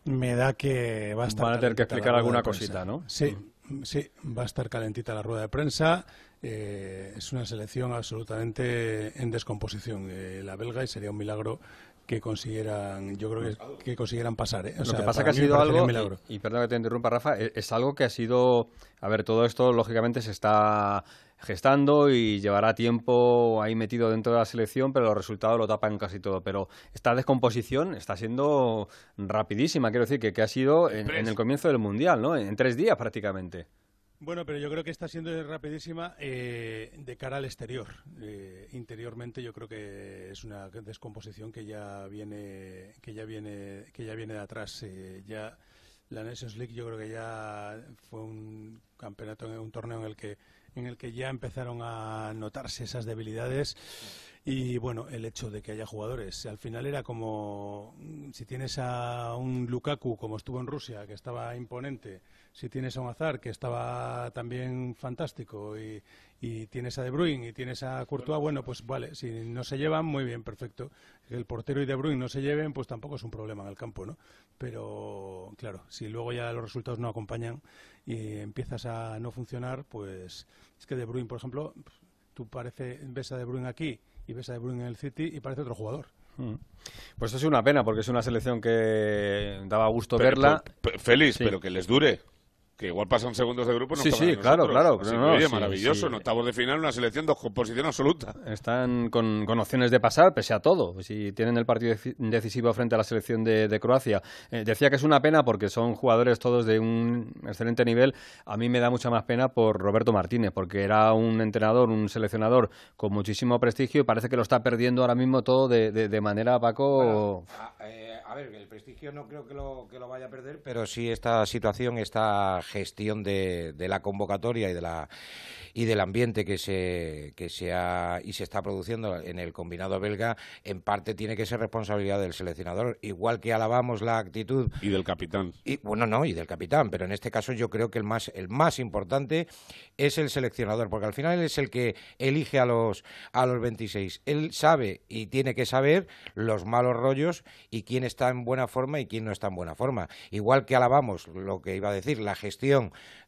me da que va a estar. Van a tener que explicar alguna cosita, ¿no? Sí, sí, va a estar calentita la rueda de prensa. Eh, es una selección absolutamente en descomposición. Eh, la belga y sería un milagro que consiguieran, yo creo que, que consiguieran pasar. ¿eh? O Lo sea, que pasa que ha sido algo, y, y perdón que te interrumpa, Rafa, e- es, algo que ha sido, a ver, todo esto lógicamente se está gestando y llevará tiempo ahí metido dentro de la selección, pero los resultados lo tapan casi todo. Pero esta descomposición está siendo rapidísima, quiero decir, que, que ha sido en, en el comienzo del Mundial, ¿no? En tres días prácticamente. Bueno, pero yo creo que está siendo rapidísima eh, de cara al exterior. Eh, interiormente yo creo que es una descomposición que ya viene que ya viene que ya viene de atrás. Eh, ya la Nations League yo creo que ya fue un campeonato, un torneo en el que en el que ya empezaron a notarse esas debilidades y bueno, el hecho de que haya jugadores. Al final era como si tienes a un Lukaku como estuvo en Rusia, que estaba imponente, si tienes a un Azar que estaba también fantástico y, y tienes a De Bruyne y tienes a Courtois, bueno, pues vale, si no se llevan, muy bien, perfecto. Que el portero y De Bruyne no se lleven, pues tampoco es un problema en el campo, ¿no? Pero claro, si luego ya los resultados no acompañan y empiezas a no funcionar, pues es que De Bruyne, por ejemplo, tú parece ves a De Bruyne aquí y ves a De Bruyne en el City y parece otro jugador. Mm. Pues es una pena, porque es una selección que daba gusto Pero- verla. Félix, Sí. pero que les dure. Que igual pasan segundos de grupo y nos Sí, sí, claro, claro, no, no, oye, sí, maravilloso. sí. En octavos de final, una selección de composición absoluta. Están con, con opciones de pasar, pese a todo. Si tienen el partido deci- decisivo frente a la selección de, de Croacia. Eh, decía que es una pena porque son jugadores todos de un excelente nivel. A mí me da mucha más pena por Roberto Martínez, porque era un entrenador, un seleccionador con muchísimo prestigio y parece que lo está perdiendo ahora mismo todo de, de- de manera, Paco. A, eh, a ver, el prestigio no creo que lo, que lo vaya a perder, pero sí esta situación, esta gestión de, de la convocatoria y de la y del ambiente que se que se ha y se está produciendo en el combinado belga, en parte tiene que ser responsabilidad del seleccionador, igual que alabamos la actitud y del capitán. Y bueno, no, y del capitán, pero en este caso yo creo que el más el más importante es el seleccionador, porque al final él es el que elige a los a los 26. Él sabe y tiene que saber los malos rollos y quién está en buena forma y quién no está en buena forma. Igual que alabamos lo que iba a decir, la gestión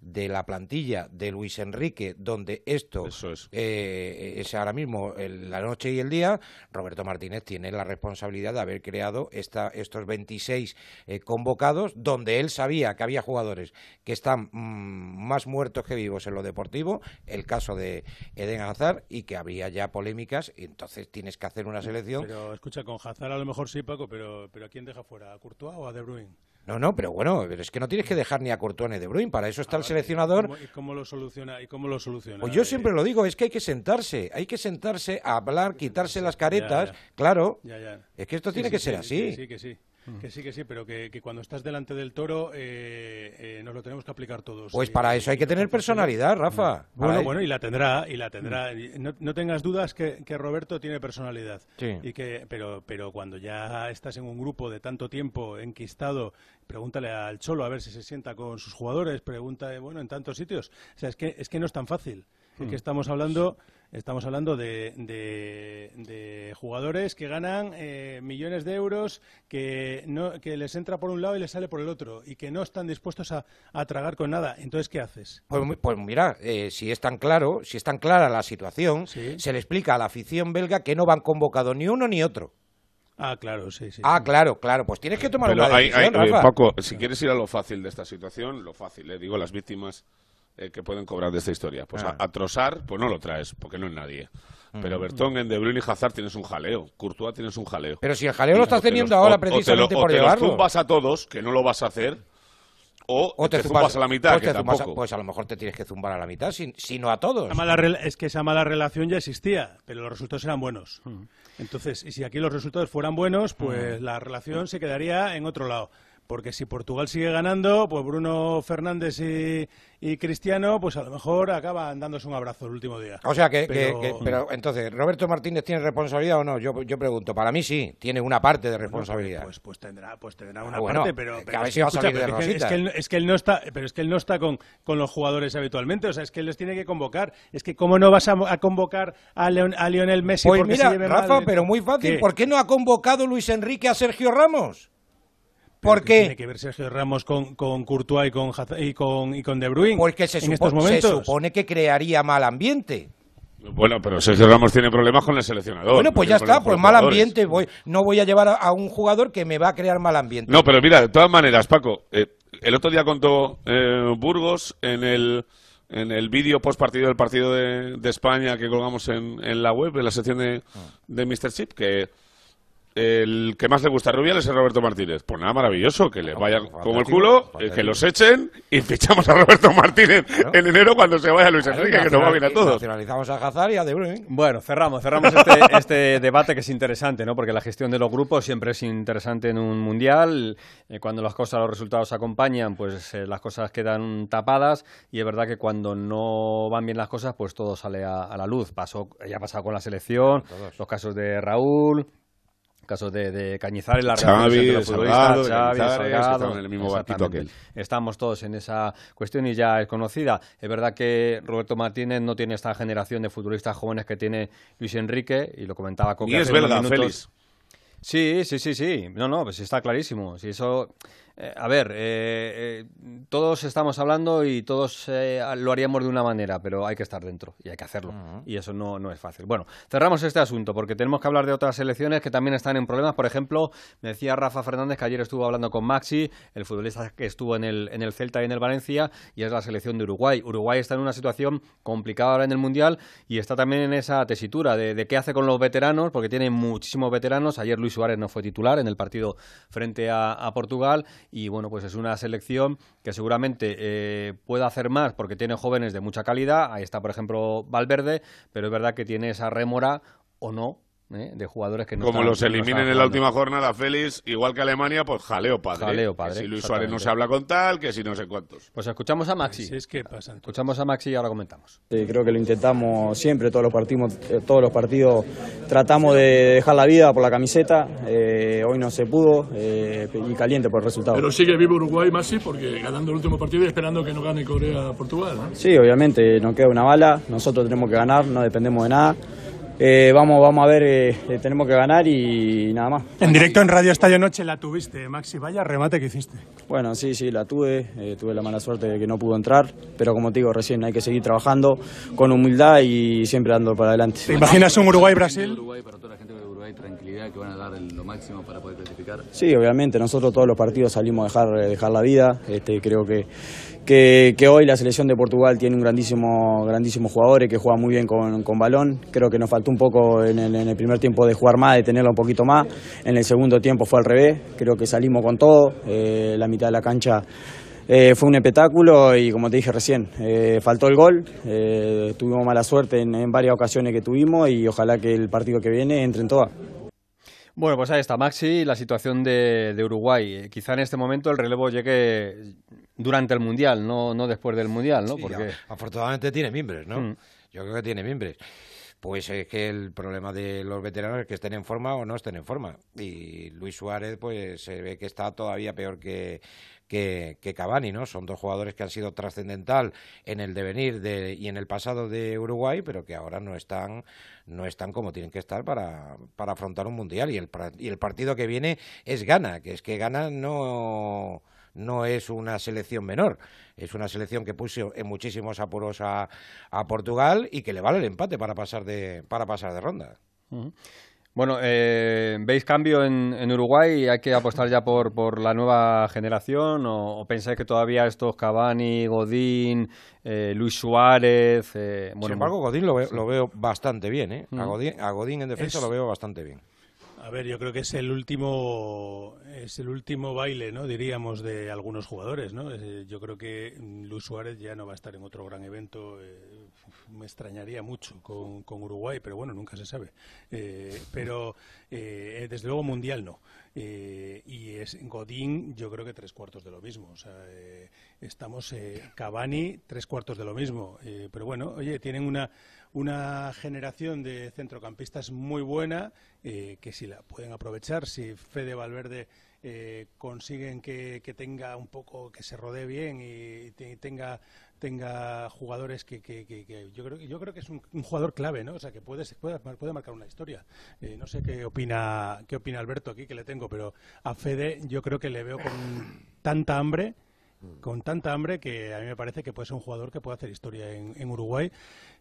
de la plantilla de Luis Enrique, donde esto eh, es ahora mismo el- la noche y el día, Roberto Martínez tiene la responsabilidad de haber creado esta, estos 26 eh, convocados, donde él sabía que había jugadores que están mm, más muertos que vivos en lo deportivo, el caso de Eden Hazard, y que había ya polémicas, y entonces tienes que hacer una selección. Pero escucha, con Hazard a lo mejor sí, Paco, pero, pero ¿a quién deja fuera? ¿A Courtois o a De Bruyne? No, no, pero bueno, es que no tienes que dejar ni a Courtois ni De Bruyne, para eso está el seleccionador. ¿Cómo- ¿Y cómo lo soluciona? ¿Y cómo lo soluciona? Pues yo siempre lo digo, es que hay que sentarse, hay que sentarse a hablar, quitarse las caretas, Ya, ya. claro. Ya, ya. Es que esto Sí, tiene sí, que ser sí, así. Sí, que sí. Que sí, que sí, pero que, que cuando estás delante del toro eh, eh, nos lo tenemos que aplicar todos. Pues para eso hay que tener personalidad, Rafa. Bueno, Para- bueno, y la tendrá, y la tendrá. Y No, no tengas dudas que, que Roberto tiene personalidad. Sí. Y que, pero, pero cuando ya estás en un grupo de tanto tiempo enquistado, pregúntale al Cholo a ver si se sienta con sus jugadores, pregunta, eh, bueno, en tantos sitios. O sea, es que, es que no es tan fácil. Es que estamos hablando, estamos hablando de, de- de jugadores que ganan eh, millones de euros, que, no, que les entra por un lado y les sale por el otro, y que no están dispuestos a, a tragar con nada. Entonces, ¿qué haces? Pues, mi- pues mira, eh, si es tan claro, si es tan clara la situación, se le explica a la afición belga que no van convocados ni uno ni otro. Ah, claro, sí, sí. Ah, claro, claro, pues tienes que tomar Pero una hay- decisión, hay- eh, Rafa. Paco, si quieres ir a lo fácil de esta situación, lo fácil, le digo, las víctimas eh, que pueden cobrar de esta historia. Pues Ah. a, a Trossard, pues no lo traes, porque no es nadie. Pero Mm. Bertongen, De Bruyne y Hazard tienes un jaleo. Courtois tienes un jaleo. Pero si el jaleo lo estás o te teniendo los- ahora o- o te lo- precisamente o por te los llevarlo. zumbas a todos, que no lo vas a hacer, o, te, zumbas a la mitad, pues que te zumbas a- tampoco. pues a lo mejor te tienes que zumbar a la mitad, si, si no a todos. Mala rela- es que esa mala relación ya existía, pero los resultados eran buenos. Entonces, y si aquí los resultados fueran buenos, pues la relación se quedaría en otro lado. Porque si Portugal sigue ganando, pues Bruno Fernández y, y Cristiano, pues a lo mejor acaban dándose un abrazo el último día. O sea que, Pero- que- pero entonces, ¿Roberto Martínez tiene responsabilidad o no? Yo, yo pregunto, para mí sí, tiene una parte de responsabilidad. Pues, pues tendrá, pues tendrá una Ah, bueno, parte, pero, pero a ver es si va a escucha, salir de pero es que- es rosita. que, él, es que él no está, pero es que él no está con, con los jugadores habitualmente, o sea, es que él les tiene que convocar. Es que cómo no vas a, a convocar a, Leon- a Lionel Messi Pues porque mira, se Rafa, mal? pero muy fácil, ¿Qué? ¿por qué no ha convocado Luis Enrique a Sergio Ramos? ¿Por ¿Qué tiene que ver Sergio Ramos con, con Courtois y con, y con, y con De Bruyne Porque se, en supo- estos se momentos? supone que crearía mal ambiente. Bueno, pero Sergio Ramos tiene problemas con el seleccionador. bueno, no pues ya está, pues mal ambiente. Voy, no voy a llevar a, a un jugador que me va a crear mal ambiente. No, pero mira, de todas maneras, Paco, eh, el otro día contó eh, Burgos en el en el vídeo post partido del partido de, de España que colgamos en, en la web, en la sección de, de Mr. Chip, que el que más le gusta a Rubiales es Roberto Martínez. Pues nada, maravilloso, que le vaya como el culo, que los echen y fichamos a Roberto Martínez en enero cuando se vaya Luis Enrique, que nos va bien a todos. Nacionalizamos a Hazard y a De Bruyne. Bueno, cerramos, cerramos este, este debate que es interesante, ¿no? Porque la gestión de los grupos siempre es interesante en un mundial. Eh, cuando las cosas, los resultados acompañan, pues eh, las cosas quedan tapadas. Y es verdad que cuando no van bien las cosas, pues todo sale a, a la luz. Pasó, ya ha pasado con la selección, los casos de Raúl. Casos de, de Cañizares, la Xavi, los Salgado, Xavi, Salgado, estaban en el mismo barquito. Estamos todos en esa cuestión y ya es conocida. Es verdad que Roberto Martínez no tiene esta generación de futbolistas jóvenes que tiene Luis Enrique, y lo comentaba es belga, minutos. Félix. Sí, sí, sí, sí. No, no, pues está clarísimo. Si eso, eh, a ver, eh, eh, todos estamos hablando y todos eh, lo haríamos de una manera, pero hay que estar dentro y hay que hacerlo. Y eso no, no es fácil. Bueno, cerramos este asunto porque tenemos que hablar de otras selecciones que también están en problemas. Por ejemplo, me decía Rafa Fernández que ayer estuvo hablando con Maxi, el futbolista que estuvo en el, en el Celta y en el Valencia, y es la selección de Uruguay. Uruguay está en una situación complicada ahora en el Mundial y está también en esa tesitura de, de qué hace con los veteranos, porque tiene muchísimos veteranos. Ayer Luis Suárez no fue titular en el partido frente a, a Portugal y bueno, pues es una selección que seguramente eh, puede hacer más porque tiene jóvenes de mucha calidad. Ahí está, por ejemplo, Valverde, pero es verdad que tiene esa rémora o no ¿eh? de jugadores que no Como los eliminen en la última jornada, Félix, igual que Alemania, pues jaleo padre. Jaleo Que padre, si Luis Suárez no se habla con tal, que si no sé cuántos. Pues escuchamos a Maxi. Sí, es que pasa. Escuchamos a Maxi y ahora comentamos. Sí, creo que lo intentamos siempre, todos los partidos, eh, todos los partidos tratamos de dejar la vida por la camiseta. eh, hoy no se pudo eh, y caliente por el resultado. Pero sigue vivo Uruguay, Maxi, porque ganando el último partido y esperando que no gane Corea-Portugal. ¿no? Sí, obviamente nos queda una bala, nosotros tenemos que ganar, no dependemos de nada. Eh, vamos, vamos a ver, eh, tenemos que ganar y nada más. En directo en Radio Estadio Noche la tuviste, Maxi. Vaya remate que hiciste. Bueno, sí, sí, la tuve. eh, tuve la mala suerte de que no pudo entrar, pero como te digo recién, hay que seguir trabajando con humildad y siempre dando para adelante. ¿Te imaginas un Uruguay-Brasil? Uruguay, para toda la gente de Uruguay, tranquilidad, que van a dar el- lo máximo para poder clasificar. Sí, obviamente, nosotros todos los partidos salimos a dejar, eh, dejar la vida. Este, creo que, que, hoy la selección de Portugal tiene un grandísimo, grandísimos jugadores que juegan muy bien con, con balón. Creo que nos faltó un poco en el, primer tiempo de jugar más, de tenerlo un poquito más. En el segundo tiempo fue al revés. Creo que salimos con todo. Eh, la mitad de la cancha eh, fue un espectáculo y como te dije recién, eh, faltó el gol. Tuvimos mala suerte en, varias ocasiones que tuvimos y ojalá que el partido que viene entre en todas. Bueno, pues ahí está Maxi, la situación de, Uruguay. Quizá en este momento el relevo llegue durante el Mundial, no, no después del Mundial, ¿no? Sí, Porque afortunadamente tiene mimbres, ¿no? Mm. Yo creo que tiene mimbres. Pues es que el problema de los veteranos es que estén en forma o no estén en forma. Y Luis Suárez, pues se ve que está todavía peor que, que, que Cavani, ¿no? Son dos jugadores que han sido trascendental en el devenir de, y en el pasado de Uruguay, pero que ahora no están, no están como tienen que estar para, para afrontar un mundial. Y el, y el partido que viene es Ghana, que es que Ghana no no es una selección menor, es una selección que puso en muchísimos apuros a, a Portugal y que le vale el empate para pasar de para pasar de ronda. Bueno, eh, ¿veis cambio en, en Uruguay? ¿Hay que apostar ya por, por la nueva generación? ¿O, o pensáis que todavía estos Cavani, Godín, eh, Luis Suárez... eh, bueno, Sin embargo, Godín lo, veo- lo veo bastante bien, ¿eh? A. Godín, a Godín en defensa Es- lo veo bastante bien. A ver, yo creo que es el último es el último baile, ¿no? Diríamos de algunos jugadores, ¿no? Eh, Yo creo que Luis Suárez ya no va a estar en otro gran evento. eh, me extrañaría mucho con, con Uruguay, pero bueno, nunca se sabe. Eh, pero eh, desde luego mundial no. Eh, y es Godín, yo creo que tres cuartos de lo mismo. O sea, estamos Cavani tres cuartos de lo mismo. Pero bueno, oye, tienen una una generación de centrocampistas muy buena eh, que si la pueden aprovechar, si Fede Valverde eh, consiguen que, que tenga un poco, que se rodee bien y te- tenga tenga jugadores que, que- yo creo yo creo que es un, un jugador clave, ¿no? O sea, que puede puede, puede marcar una historia. Eh, no sé qué opina qué opina Alberto aquí que le tengo, pero a Fede yo creo que le veo con tanta hambre con tanta hambre que a mí me parece que puede ser un jugador que puede hacer historia en, en Uruguay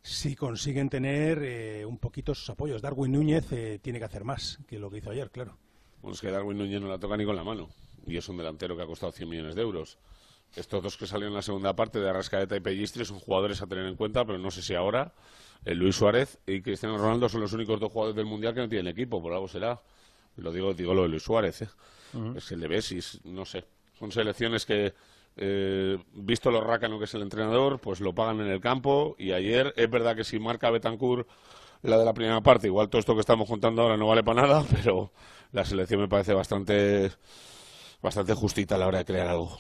si consiguen tener eh, un poquito sus apoyos. Darwin Núñez eh, tiene que hacer más que lo que hizo ayer, claro. Bueno, es que Darwin Núñez no la toca ni con la mano. Y es un delantero que ha costado 100 millones de euros. Estos dos que salieron en la segunda parte de Arrascaeta y Pellistri son jugadores a tener en cuenta, pero no sé si ahora eh, Luis Suárez y Cristiano Ronaldo son los únicos dos jugadores del Mundial que no tienen equipo, por algo será. Lo digo, digo lo de Luis Suárez, ¿eh? Ujú. Es el de Besis, no sé. Son selecciones que, eh, visto lo rácano que es el entrenador, pues lo pagan en el campo. Y ayer es verdad que si marca Betancourt la de la primera parte, igual todo esto que estamos contando ahora no vale para nada, pero la selección me parece bastante, bastante justita a la hora de crear algo.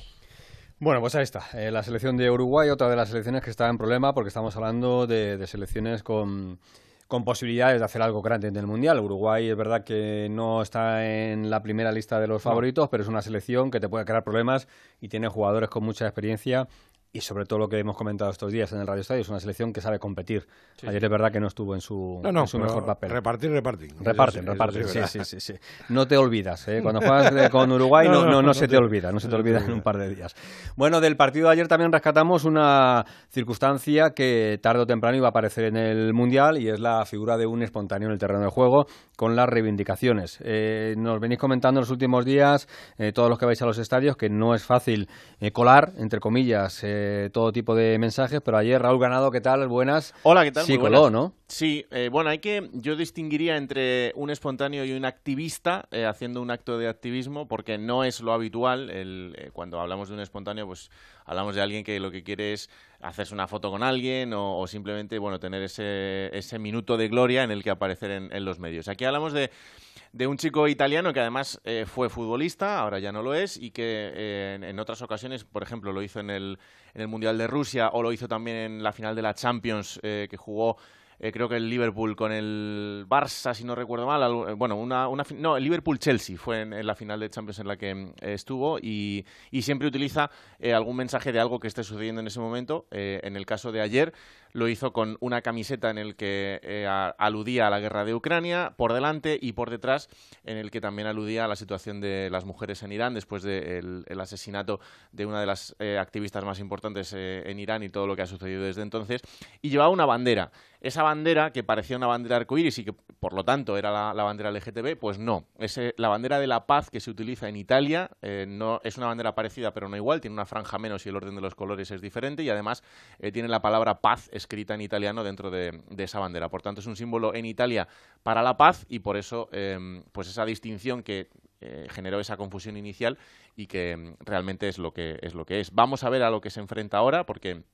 Bueno, pues ahí está. Eh, la selección de Uruguay, otra de las selecciones que está en problema porque estamos hablando de selecciones con, con posibilidades de hacer algo grande en el Mundial. Uruguay es verdad que no está en la primera lista de los No. favoritos, pero es una selección que te puede crear problemas y tiene jugadores con mucha experiencia y sobre todo lo que hemos comentado estos días en el Radio Estadio, es una selección que sabe competir. Sí, Ayer es verdad que no estuvo en su, No, no, en su pero mejor papel. repartir, repartir. Reparten, Eso sí, reparten, eso sí, sí, sí, ¿verdad? sí, sí. No te olvidas, ¿eh? Cuando juegas de- con Uruguay no, No, no, no, no no se te- te olvida, no se te no te olvida en un par de días. Bueno, del partido de ayer también rescatamos una circunstancia que tarde o temprano iba a aparecer en el Mundial y es la figura de un espontáneo en el terreno de juego con las reivindicaciones. Eh, nos venís comentando en los últimos días, eh, todos los que vais a los estadios, que no es fácil eh, colar, entre comillas, eh, todo tipo de mensajes, pero ayer Raúl Ganado, ¿qué tal? Buenas. Hola, ¿qué tal? Sí, Muy coló. ¿no? Sí, eh, bueno, hay que. Yo distinguiría entre un espontáneo y un activista eh, haciendo un acto de activismo, porque no es lo habitual. El, eh, cuando hablamos de un espontáneo, pues hablamos de alguien que lo que quiere es hacerse una foto con alguien o, o simplemente, bueno, tener ese, ese minuto de gloria en el que aparecer en, en los medios. Aquí hablamos de de un chico italiano que además eh, fue futbolista, ahora ya no lo es, y que eh, en, otras ocasiones, por ejemplo, lo hizo en el, en el Mundial de Rusia o lo hizo también en la final de la Champions, eh, que jugó eh, creo que el Liverpool con el Barça, si no recuerdo mal. eh, bueno, una, no, el Liverpool-Chelsea fue en, la final de Champions en la que estuvo y, y siempre utiliza algún mensaje de algo que esté sucediendo en ese momento. En el caso de ayer, lo hizo con una camiseta en el que eh, aludía a la guerra de Ucrania por delante y por detrás en el que también aludía a la situación de las mujeres en Irán después del asesinato de una de las eh, activistas más importantes eh, en Irán y todo lo que ha sucedido desde entonces. Y llevaba una bandera esa bandera, que parecía una bandera arcoíris y que por lo tanto era la, bandera LGTB, pues no. Es la bandera de la paz que se utiliza en Italia. No, es una bandera parecida, pero no igual. Tiene una franja menos y el orden de los colores es diferente. Y además tiene la palabra paz en italiano dentro de, esa bandera. Por tanto, es un símbolo en Italia para la paz y por eso, em, pues esa distinción que generó esa confusión inicial y que em, realmente es lo que es lo que es. Vamos a ver a lo que se enfrenta ahora, porque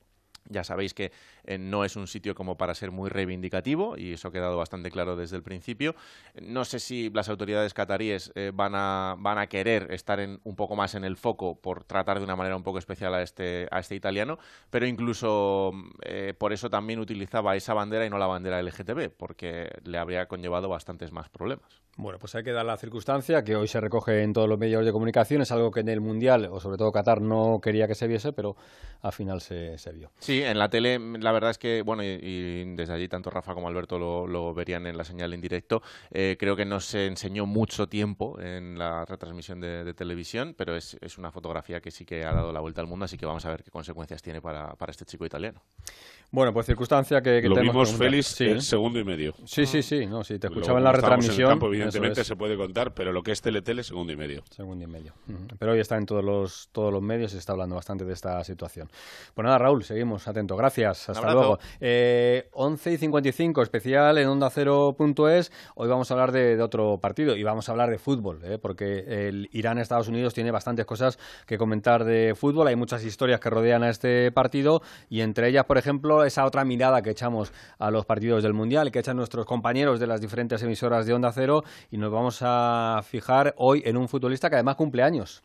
ya sabéis que eh, no es un sitio como para ser muy reivindicativo y eso ha quedado bastante claro desde el principio. No sé si las autoridades cataríes eh, van, a, van a querer estar un poco más en el foco por tratar de una manera un poco especial a este, a este italiano, pero incluso eh, por eso también utilizaba esa bandera y no la bandera LGTB, porque le habría conllevado bastantes más problemas. Bueno, pues hay que dar la circunstancia que hoy se recoge en todos los medios de comunicación, es algo que en el Mundial, o sobre todo Qatar, no quería que se viese, pero al final se, vio. Sí, en la tele la verdad es que, bueno, y, desde allí tanto Rafa como Alberto lo, verían en la señal en directo, eh, creo que no se enseñó mucho tiempo en la retransmisión de, televisión, pero es, una fotografía que sí que ha dado la vuelta al mundo, así que vamos a ver qué consecuencias tiene para este chico italiano. Bueno, pues circunstancia que, que Lo vimos Félix sí. segundo y medio. Sí, sí, sí, no, sí, te escuchaba en la retransmisión. campo, evidentemente se puede contar, pero lo que es Teletele, segundo y medio. Segundo y medio. Pero hoy está en todos los, todos los medios y se está hablando bastante de esta situación. Pues nada, Raúl, seguimos atento. Gracias, hasta luego. Eh, 11 y 55, especial en onda Cero.es. Hoy vamos a hablar de, otro partido y vamos a hablar de fútbol, ¿eh? porque el Irán-Estados Unidos tiene bastantes cosas que comentar de fútbol. Hay muchas historias que rodean a este partido y entre ellas, por ejemplo, esa otra mirada que echamos a los partidos del Mundial, que echan nuestros compañeros de las diferentes emisoras de Onda Cero, y nos vamos a fijar hoy en un futbolista que además cumple años.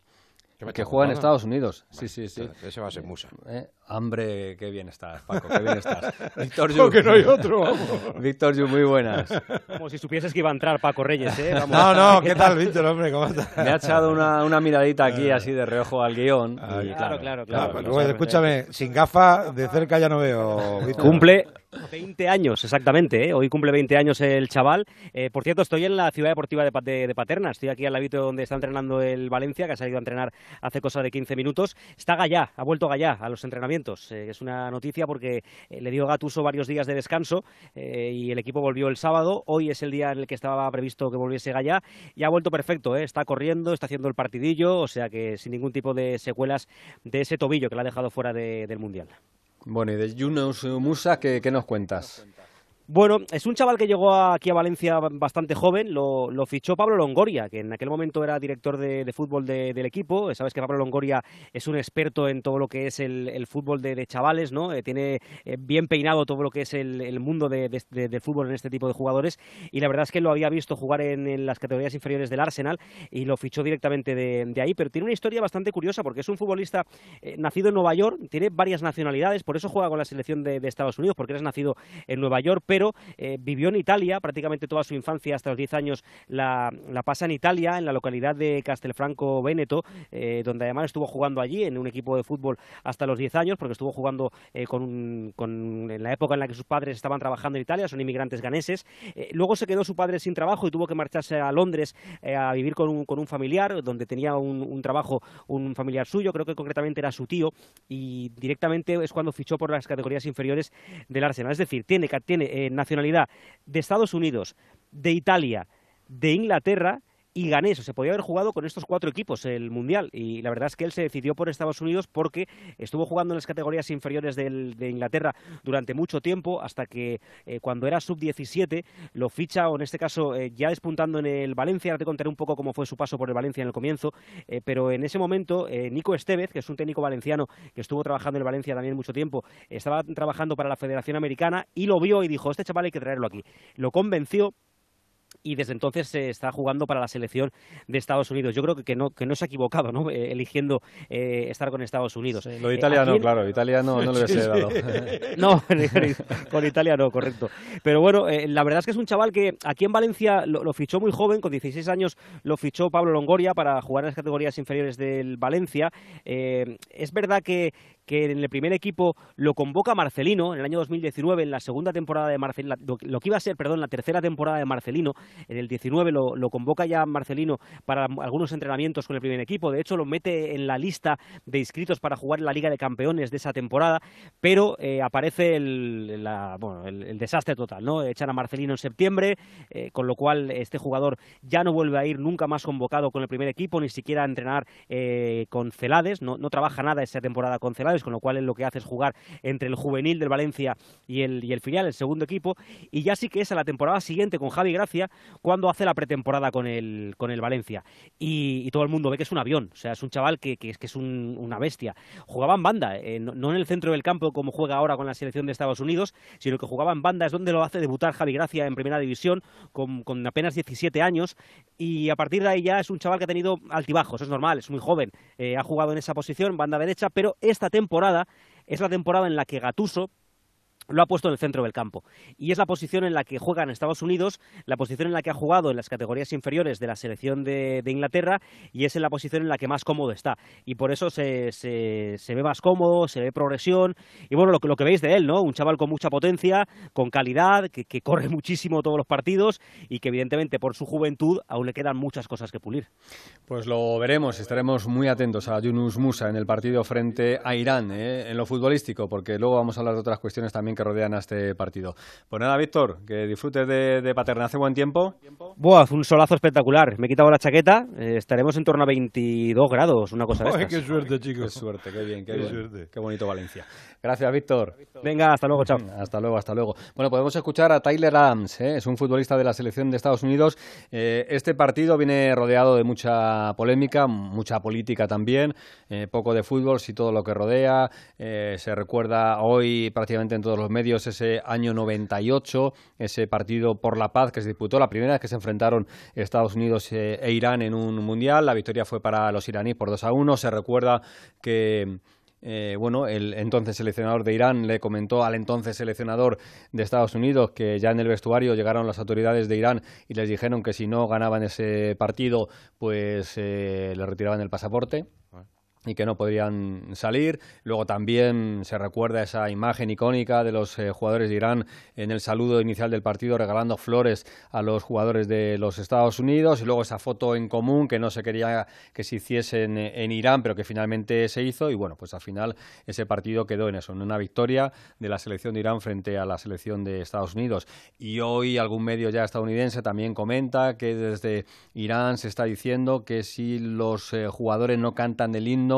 Que juega en Estados Unidos. Sí, sí, sí. Ese va a ser Musa. Eh, hambre, qué bien estás, Paco, qué bien estás. Víctor Yu. que no hay otro, vamos. Víctor Yu, muy buenas. Como si supieses que iba a entrar Paco Reyes, ¿eh? No, no, ¿qué tal, Víctor, hombre? ¿Cómo estás? Me ha echado una, una miradita aquí, así de reojo al guion. claro, claro, claro. Pues escúchame, sin gafa, de cerca ya no veo. Víctor. Cumple 20 años, exactamente. ¿eh? Hoy cumple 20 años el chaval. Eh, por cierto, estoy en la ciudad deportiva de, de, Paterna. Estoy aquí al ladito donde está entrenando el Valencia, que ha salido a entrenar hace cosa de 15 minutos. Está Gallá, ha vuelto Gallá a los entrenamientos. Eh, es una noticia porque le dio Gatuso varios días de descanso y el equipo volvió el sábado. Hoy es el día en el que estaba previsto que volviese Gallá y ha vuelto perfecto. Está corriendo, está haciendo el partidillo, o sea que sin ningún tipo de secuelas de ese tobillo que le ha dejado fuera del Mundial. Bueno, y de Yunus Musa, ¿qué, qué nos cuentas? Bueno, es un chaval que llegó aquí a Valencia bastante joven, lo, fichó Pablo Longoria, que en aquel momento era director de, fútbol del equipo. Sabes que Pablo Longoria es un experto en todo lo que es el, fútbol de, chavales, ¿no? Eh, tiene eh, bien peinado todo lo que es el, mundo del fútbol en este tipo de jugadores y la verdad es que lo había visto jugar en, las categorías inferiores del Arsenal y lo fichó directamente de, ahí, pero tiene una historia bastante curiosa porque es un futbolista eh, nacido en Nueva York, tiene varias nacionalidades, por eso juega con la selección de, Estados Unidos, porque es nacido en Nueva York, pero eh, vivió en Italia, prácticamente toda su infancia, hasta los 10 años, la, pasa en Italia, en la localidad de Castelfranco Veneto, eh, donde además estuvo jugando allí en un equipo de fútbol hasta los 10 años, porque estuvo jugando eh, con, en la época en la que sus padres estaban trabajando en Italia, son inmigrantes ganeses. luego se quedó su padre sin trabajo y tuvo que marcharse a Londres a vivir con un, con un familiar, donde tenía un, trabajo, un familiar suyo, creo que concretamente era su tío, y directamente es cuando fichó por las categorías inferiores del Arsenal. Es decir, tiene, tiene nacionalidad de Estados Unidos, de Italia, de Inglaterra y ganés. Se podía haber jugado con estos cuatro equipos el Mundial. Y la verdad es que él se decidió por Estados Unidos porque estuvo jugando en las categorías inferiores de Inglaterra durante mucho tiempo, hasta que eh, cuando era sub-17 lo ficha, o en este caso eh, ya despuntando en el Valencia. Ahora te contaré un poco cómo fue su paso por el Valencia en el comienzo. Eh, pero en ese momento, Nico Estevez, que es un técnico valenciano que estuvo trabajando en el Valencia también mucho tiempo, estaba trabajando para la Federación Americana y lo vio y dijo: Este chaval hay que traerlo aquí. Lo convenció y desde entonces se está jugando para la selección de Estados Unidos. Yo creo que, no, que no se ha equivocado ¿no? Eh, eligiendo eh, estar con Estados Unidos. lo de Italia no, claro, Italia no, no le hubiese dado. no, con Italia no, correcto. Pero bueno, eh, la verdad es que es un chaval que aquí en Valencia lo, fichó muy joven, con 16 años lo fichó Pablo Longoria para jugar en las categorías inferiores del Valencia. es verdad que, que en el primer equipo lo convoca Marcelino en el año 2019, en la segunda temporada de Marcelino, lo, que iba a ser, perdón, la tercera temporada de Marcelino, en el 19 lo, convoca ya Marcelino para algunos entrenamientos con el primer equipo, de hecho lo mete en la lista de inscritos para jugar en la Liga de Campeones de esa temporada, pero eh, aparece el, bueno, el desastre total, ¿no? Echan a Marcelino en septiembre, eh, con lo cual este jugador ya no vuelve a ir nunca más convocado con el primer equipo, ni siquiera a entrenar eh, con Celades, no, no trabaja nada esa temporada con Celades, con lo cual él lo que hace es jugar entre el juvenil del Valencia y el, y el filial, el segundo equipo, y ya sí que es a la temporada siguiente con Javi Gracia cuando hace la pretemporada con el, con el Valencia. Y, todo el mundo ve que es un avión, o sea, es un chaval que, que es, que es un- una bestia. Jugaba en banda, eh, no, no en el centro del campo como juega ahora con la selección de Estados Unidos, sino que jugaba en banda, es donde lo hace debutar Javi Gracia en primera división con, con apenas 17 años y a partir de ahí ya es un chaval que ha tenido altibajos, es normal, es muy joven, eh, ha jugado en esa posición, banda derecha, pero esta temporada es la temporada en la que Gatuso lo ha puesto en el centro del campo. Y es la posición en la que juega en Estados Unidos, la posición en la que ha jugado en las categorías inferiores de la selección de, Inglaterra y es en la posición en la que más cómodo está. Y por eso se, se, se ve más cómodo, se ve progresión. Y bueno, lo, lo que veis de él, ¿no? Un chaval con mucha potencia, con calidad, que, que corre muchísimo todos los partidos y que evidentemente por su juventud aún le quedan muchas cosas que pulir. Pues lo veremos, estaremos muy atentos a Yunus Musa en el partido frente a Irán, ¿eh? en lo futbolístico, porque luego vamos a hablar de otras cuestiones también que rodean a este partido. Pues nada, Víctor, que disfrutes de, de Paterna. Hace buen tiempo. Buah, un solazo espectacular. Me he quitado la chaqueta, eh, estaremos en torno a 22 grados, una cosa de Ay, estas. qué suerte, chicos. Qué suerte, qué bien, qué, Qué bien. suerte. Qué bonito Valencia. Gracias, Víctor. Venga, hasta luego, chao. Hasta luego, hasta luego. Bueno, podemos escuchar a Tyler Adams, ¿eh? es un futbolista de la selección de Estados Unidos. Eh, este partido viene rodeado de mucha polémica, mucha política también, eh, poco de fútbol, sí todo lo que rodea. Eh, se recuerda hoy prácticamente en todos los medios ese año 98, ese partido por la paz que se disputó, la primera vez que se enfrentaron Estados Unidos eh, e Irán en un mundial. La victoria fue para los iraníes por 2 a 1. Se recuerda que eh, bueno, el entonces seleccionador de Irán le comentó al entonces seleccionador de Estados Unidos que ya en el vestuario llegaron las autoridades de Irán y les dijeron que si no ganaban ese partido, pues eh, le retiraban el pasaporte y que no podrían salir. Luego también se recuerda esa imagen icónica de los eh, jugadores de Irán en el saludo inicial del partido regalando flores a los jugadores de los Estados Unidos. Y luego esa foto en común que no se quería que se hiciese en, en Irán pero que finalmente se hizo. Y bueno pues al final ese partido quedó en eso, en una victoria de la selección de Irán frente a la selección de Estados Unidos. Y hoy algún medio ya estadounidense también comenta que desde Irán se está diciendo que si los eh, jugadores no cantan el himno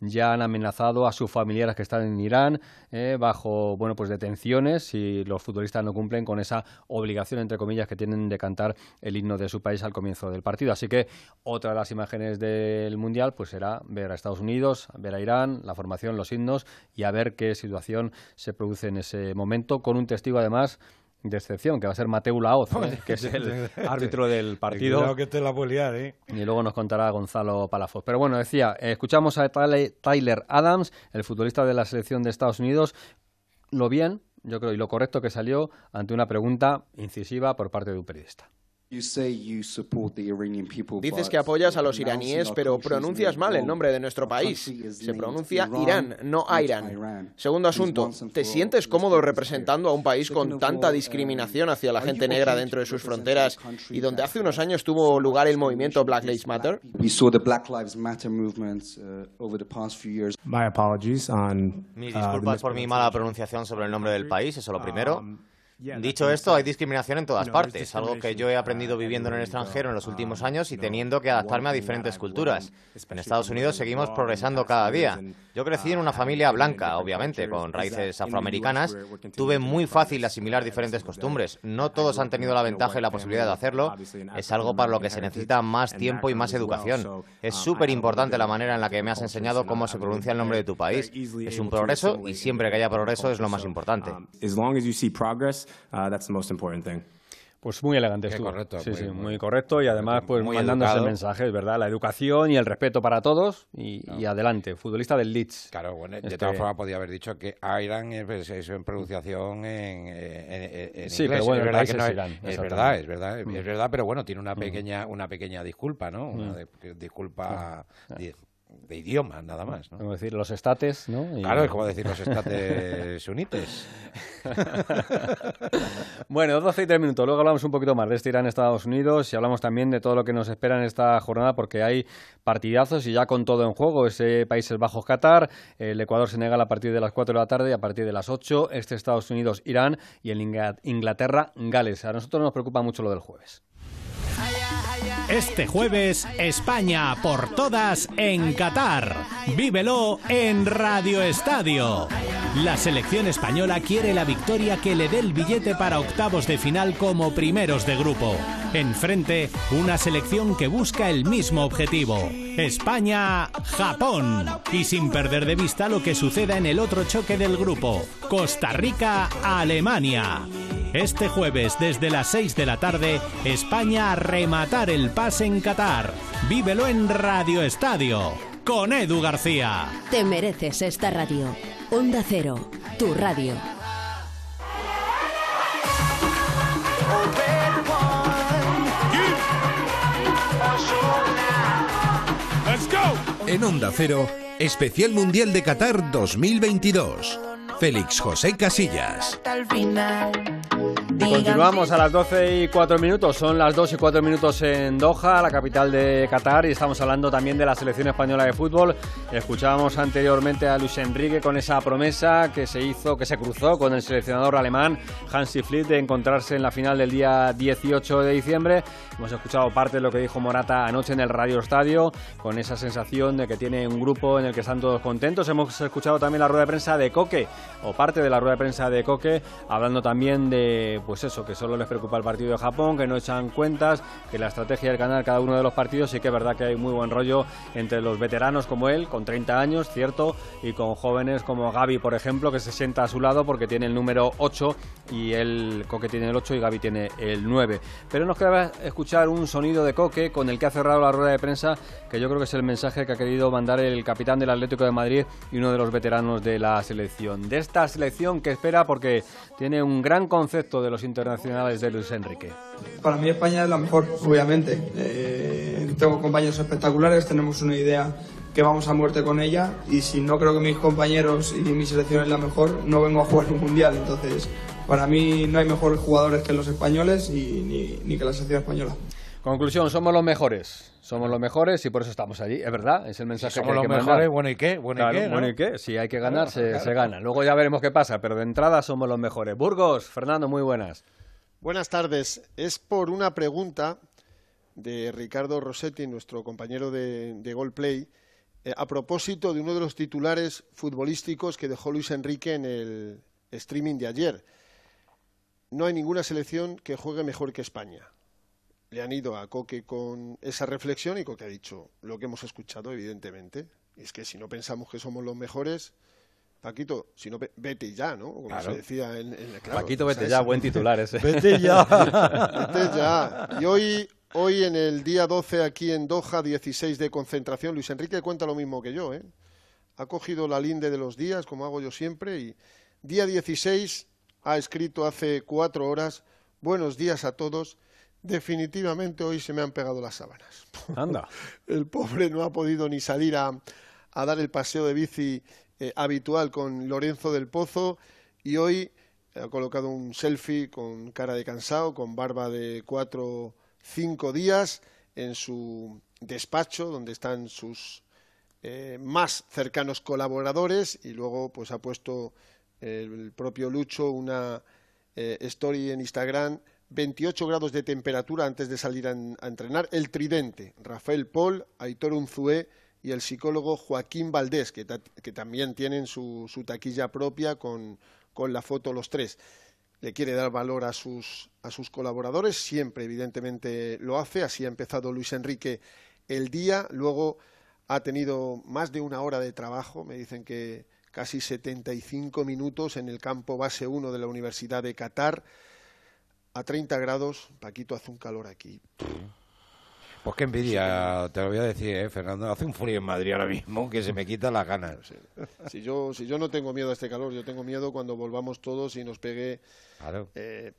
ya han amenazado a sus familiares que están en Irán eh, bajo bueno pues detenciones si los futbolistas no cumplen con esa obligación entre comillas que tienen de cantar el himno de su país al comienzo del partido. Así que otra de las imágenes del mundial pues será ver a Estados Unidos ver a Irán la formación los himnos y a ver qué situación se produce en ese momento con un testigo además de excepción, que va a ser Mateu Laoz, ¿eh? que es el árbitro del partido. Cuidado que te la puedes liar, ¿eh? Y luego nos contará Gonzalo Palafox. Pero bueno, decía, eh, escuchamos a Tyler Adams, el futbolista de la selección de Estados Unidos, lo bien, yo creo, y lo correcto que salió ante una pregunta incisiva por parte de un periodista. Dices que apoyas a los iraníes, pero pronuncias mal el nombre de nuestro país. Se pronuncia Irán, no Irán. Segundo asunto, ¿te sientes cómodo representando a un país con tanta discriminación hacia la gente negra dentro de sus fronteras y donde hace unos años tuvo lugar el movimiento Black Lives Matter? Uh, Mis uh, disculpas por mi mala pronunciación sobre el nombre del país, eso lo primero. Dicho esto, hay discriminación en todas partes, algo que yo he aprendido viviendo en el extranjero en los últimos años y teniendo que adaptarme a diferentes culturas. En Estados Unidos seguimos progresando cada día. Yo crecí en una familia blanca, obviamente, con raíces afroamericanas. Tuve muy fácil asimilar diferentes costumbres. No todos han tenido la ventaja y la posibilidad de hacerlo. Es algo para lo que se necesita más tiempo y más educación. Es súper importante la manera en la que me has enseñado cómo se pronuncia el nombre de tu país. Es un progreso y siempre que haya progreso es lo más importante. Uh, that's the most important thing. Pues muy elegante Qué estuvo. correcto, Sí, muy- sí, muy- muy correcto y además pues muy mandando ese educado. mensaje, es verdad, la educación y el respeto para todos y, y adelante, futbolista del Leeds. Claro, bueno, de Este- todas formas podía haber dicho que Iran es, es en pronunciación en, en- en Sí, inglés. pero bueno, es el verdad que no es Irán, es verdad, es verdad, Mm. es verdad, pero bueno, tiene una Mm. pequeña una pequeña disculpa, ¿no? Una Mm. de- disculpa di- de idioma, nada más. ¿no? Como decir los estates, ¿no? Claro, es como decir los estates unites. bueno, 12 y 3 minutos. Luego hablamos un poquito más de este Irán-Estados Unidos y hablamos también de todo lo que nos espera en esta jornada porque hay partidazos y ya con todo en juego. Ese Países Bajos-Qatar, el Ecuador-Senegal a partir de las 4 de la tarde y a partir de las 8, este Estados Unidos-Irán y el Inglaterra-Gales. A nosotros nos preocupa mucho lo del jueves. Este jueves, España por todas en Qatar. Vívelo en Radio Estadio. La selección española quiere la victoria que le dé el billete para octavos de final como primeros de grupo. Enfrente, una selección que busca el mismo objetivo. España-Japón. Y sin perder de vista lo que suceda en el otro choque del grupo. Costa Rica-Alemania. Este jueves desde las 6 de la tarde, España a rematar el pase en Qatar. Vívelo en Radio Estadio con Edu García. Te mereces esta radio. Onda Cero, tu radio. En Onda Cero, Especial Mundial de Qatar 2022. Félix José Casillas. Continuamos a las 12 y 4 minutos, son las 2 y 4 minutos en Doha, la capital de Qatar, y estamos hablando también de la selección española de fútbol. Escuchábamos anteriormente a Luis Enrique con esa promesa que se hizo, que se cruzó con el seleccionador alemán Hansi Flick de encontrarse en la final del día 18 de diciembre. Hemos escuchado parte de lo que dijo Morata anoche en el Radio Estadio, con esa sensación de que tiene un grupo en el que están todos contentos. Hemos escuchado también la rueda de prensa de Coque, o parte de la rueda de prensa de Coque, hablando también de pues eso, que solo les preocupa el partido de Japón, que no echan cuentas, que la estrategia es ganar cada uno de los partidos, sí que es verdad que hay muy buen rollo entre los veteranos como él, con 30 años, cierto, y con jóvenes como Gaby, por ejemplo, que se sienta a su lado porque tiene el número 8 y él, Coque tiene el 8 y Gaby tiene el 9. Pero nos queda escuchar un sonido de Coque con el que ha cerrado la rueda de prensa, que yo creo que es el mensaje que ha querido mandar el capitán del Atlético de Madrid y uno de los veteranos de la selección. De esta selección que espera porque tiene un gran concepto de los internacionales de Luis Enrique? Para mí España es la mejor, obviamente. Eh, tengo compañeros espectaculares, tenemos una idea que vamos a muerte con ella y si no creo que mis compañeros y mi selección es la mejor, no vengo a jugar un mundial. Entonces, para mí no hay mejores jugadores que los españoles y, ni, que la selección española. Conclusión, somos los mejores. Somos los mejores y por eso estamos allí. Es verdad, es el mensaje somos que hay los mejores, bueno, ¿y qué? Bueno, ¿y qué? Bueno, ¿y qué? Si hay que ganar, se, se gana. Luego ya veremos qué pasa, pero de entrada somos los mejores. Burgos, Fernando, muy buenas. Buenas tardes. Es por una pregunta de Ricardo Rossetti, nuestro compañero de, de Goldplay, eh, a propósito de uno de los titulares futbolísticos que dejó Luis Enrique en el streaming de ayer. No hay ninguna selección que juegue mejor que España. Le han ido a Coque con esa reflexión y Coque ha dicho lo que hemos escuchado, evidentemente. Y es que si no pensamos que somos los mejores, Paquito, si no, vete ya, ¿no? Como Claro. se decía en, en claro, Paquito, vete ya, buen titular ese. Vete ya. vete ya. Y hoy, hoy en el día 12 aquí en Doha, 16 de concentración, Luis Enrique cuenta lo mismo que yo, ¿eh? Ha cogido la linde de los días, como hago yo siempre, y día 16 ha escrito hace cuatro horas, buenos días a todos, definitivamente hoy se me han pegado las sábanas. Anda. El pobre no ha podido ni salir a, a dar el paseo de bici eh, habitual con Lorenzo del Pozo y hoy ha colocado un selfie con cara de cansado, con barba de cuatro, cinco días en su despacho donde están sus eh, más cercanos colaboradores y luego pues ha puesto el propio Lucho una eh, story en Instagram 28 grados de temperatura antes de salir a, en- a entrenar. El tridente, Rafael Paul, Aitor Unzué y el psicólogo Joaquín Valdés, que, ta- que también tienen su, su taquilla propia con, con la foto los tres. Le quiere dar valor a sus, a sus colaboradores, siempre evidentemente lo hace. Así ha empezado Luis Enrique el día, luego ha tenido más de una hora de trabajo, me dicen que casi 75 minutos en el campo base 1 de la Universidad de Qatar a 30 grados, Paquito hace un calor aquí. Pues qué envidia, te lo voy a decir, ¿eh, Fernando. Hace un frío en Madrid ahora mismo que se me quitan las ganas. Si yo, si yo no tengo miedo a este calor, yo tengo miedo cuando volvamos todos y nos pegue eh,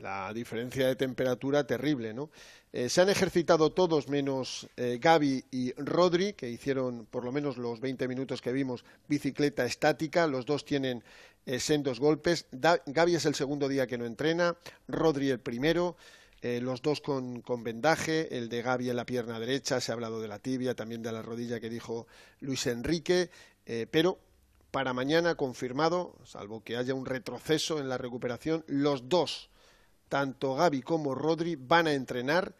la diferencia de temperatura terrible, ¿no? Eh, se han ejercitado todos menos eh, Gaby y Rodri, que hicieron por lo menos los 20 minutos que vimos bicicleta estática. Los dos tienen sendos golpes. Gaby es el segundo día que no entrena, Rodri el primero. Los dos con, con, vendaje, el de Gaby en la pierna derecha, se ha hablado de la tibia, también de la rodilla que dijo Luis Enrique, pero para mañana confirmado, salvo que haya un retroceso en la recuperación, los dos, tanto Gaby como Rodri, van a entrenar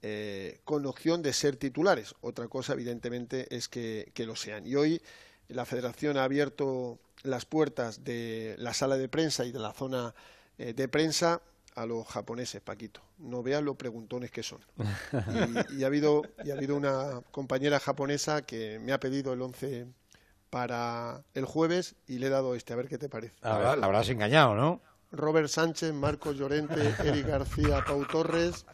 eh, con opción de ser titulares. Otra cosa, evidentemente, es que, lo sean. Y hoy la Federación ha abierto las puertas de la sala de prensa y de la zona eh, de prensa a los japoneses, Paquito. No vean lo preguntones que son. Y, ha habido, y ha habido una compañera japonesa que me ha pedido el 11 para el jueves y le he dado este, a ver qué te parece. la habrás engañado, ¿no? Robert Sánchez, Marcos Llorente, Eric García, Pau Torres,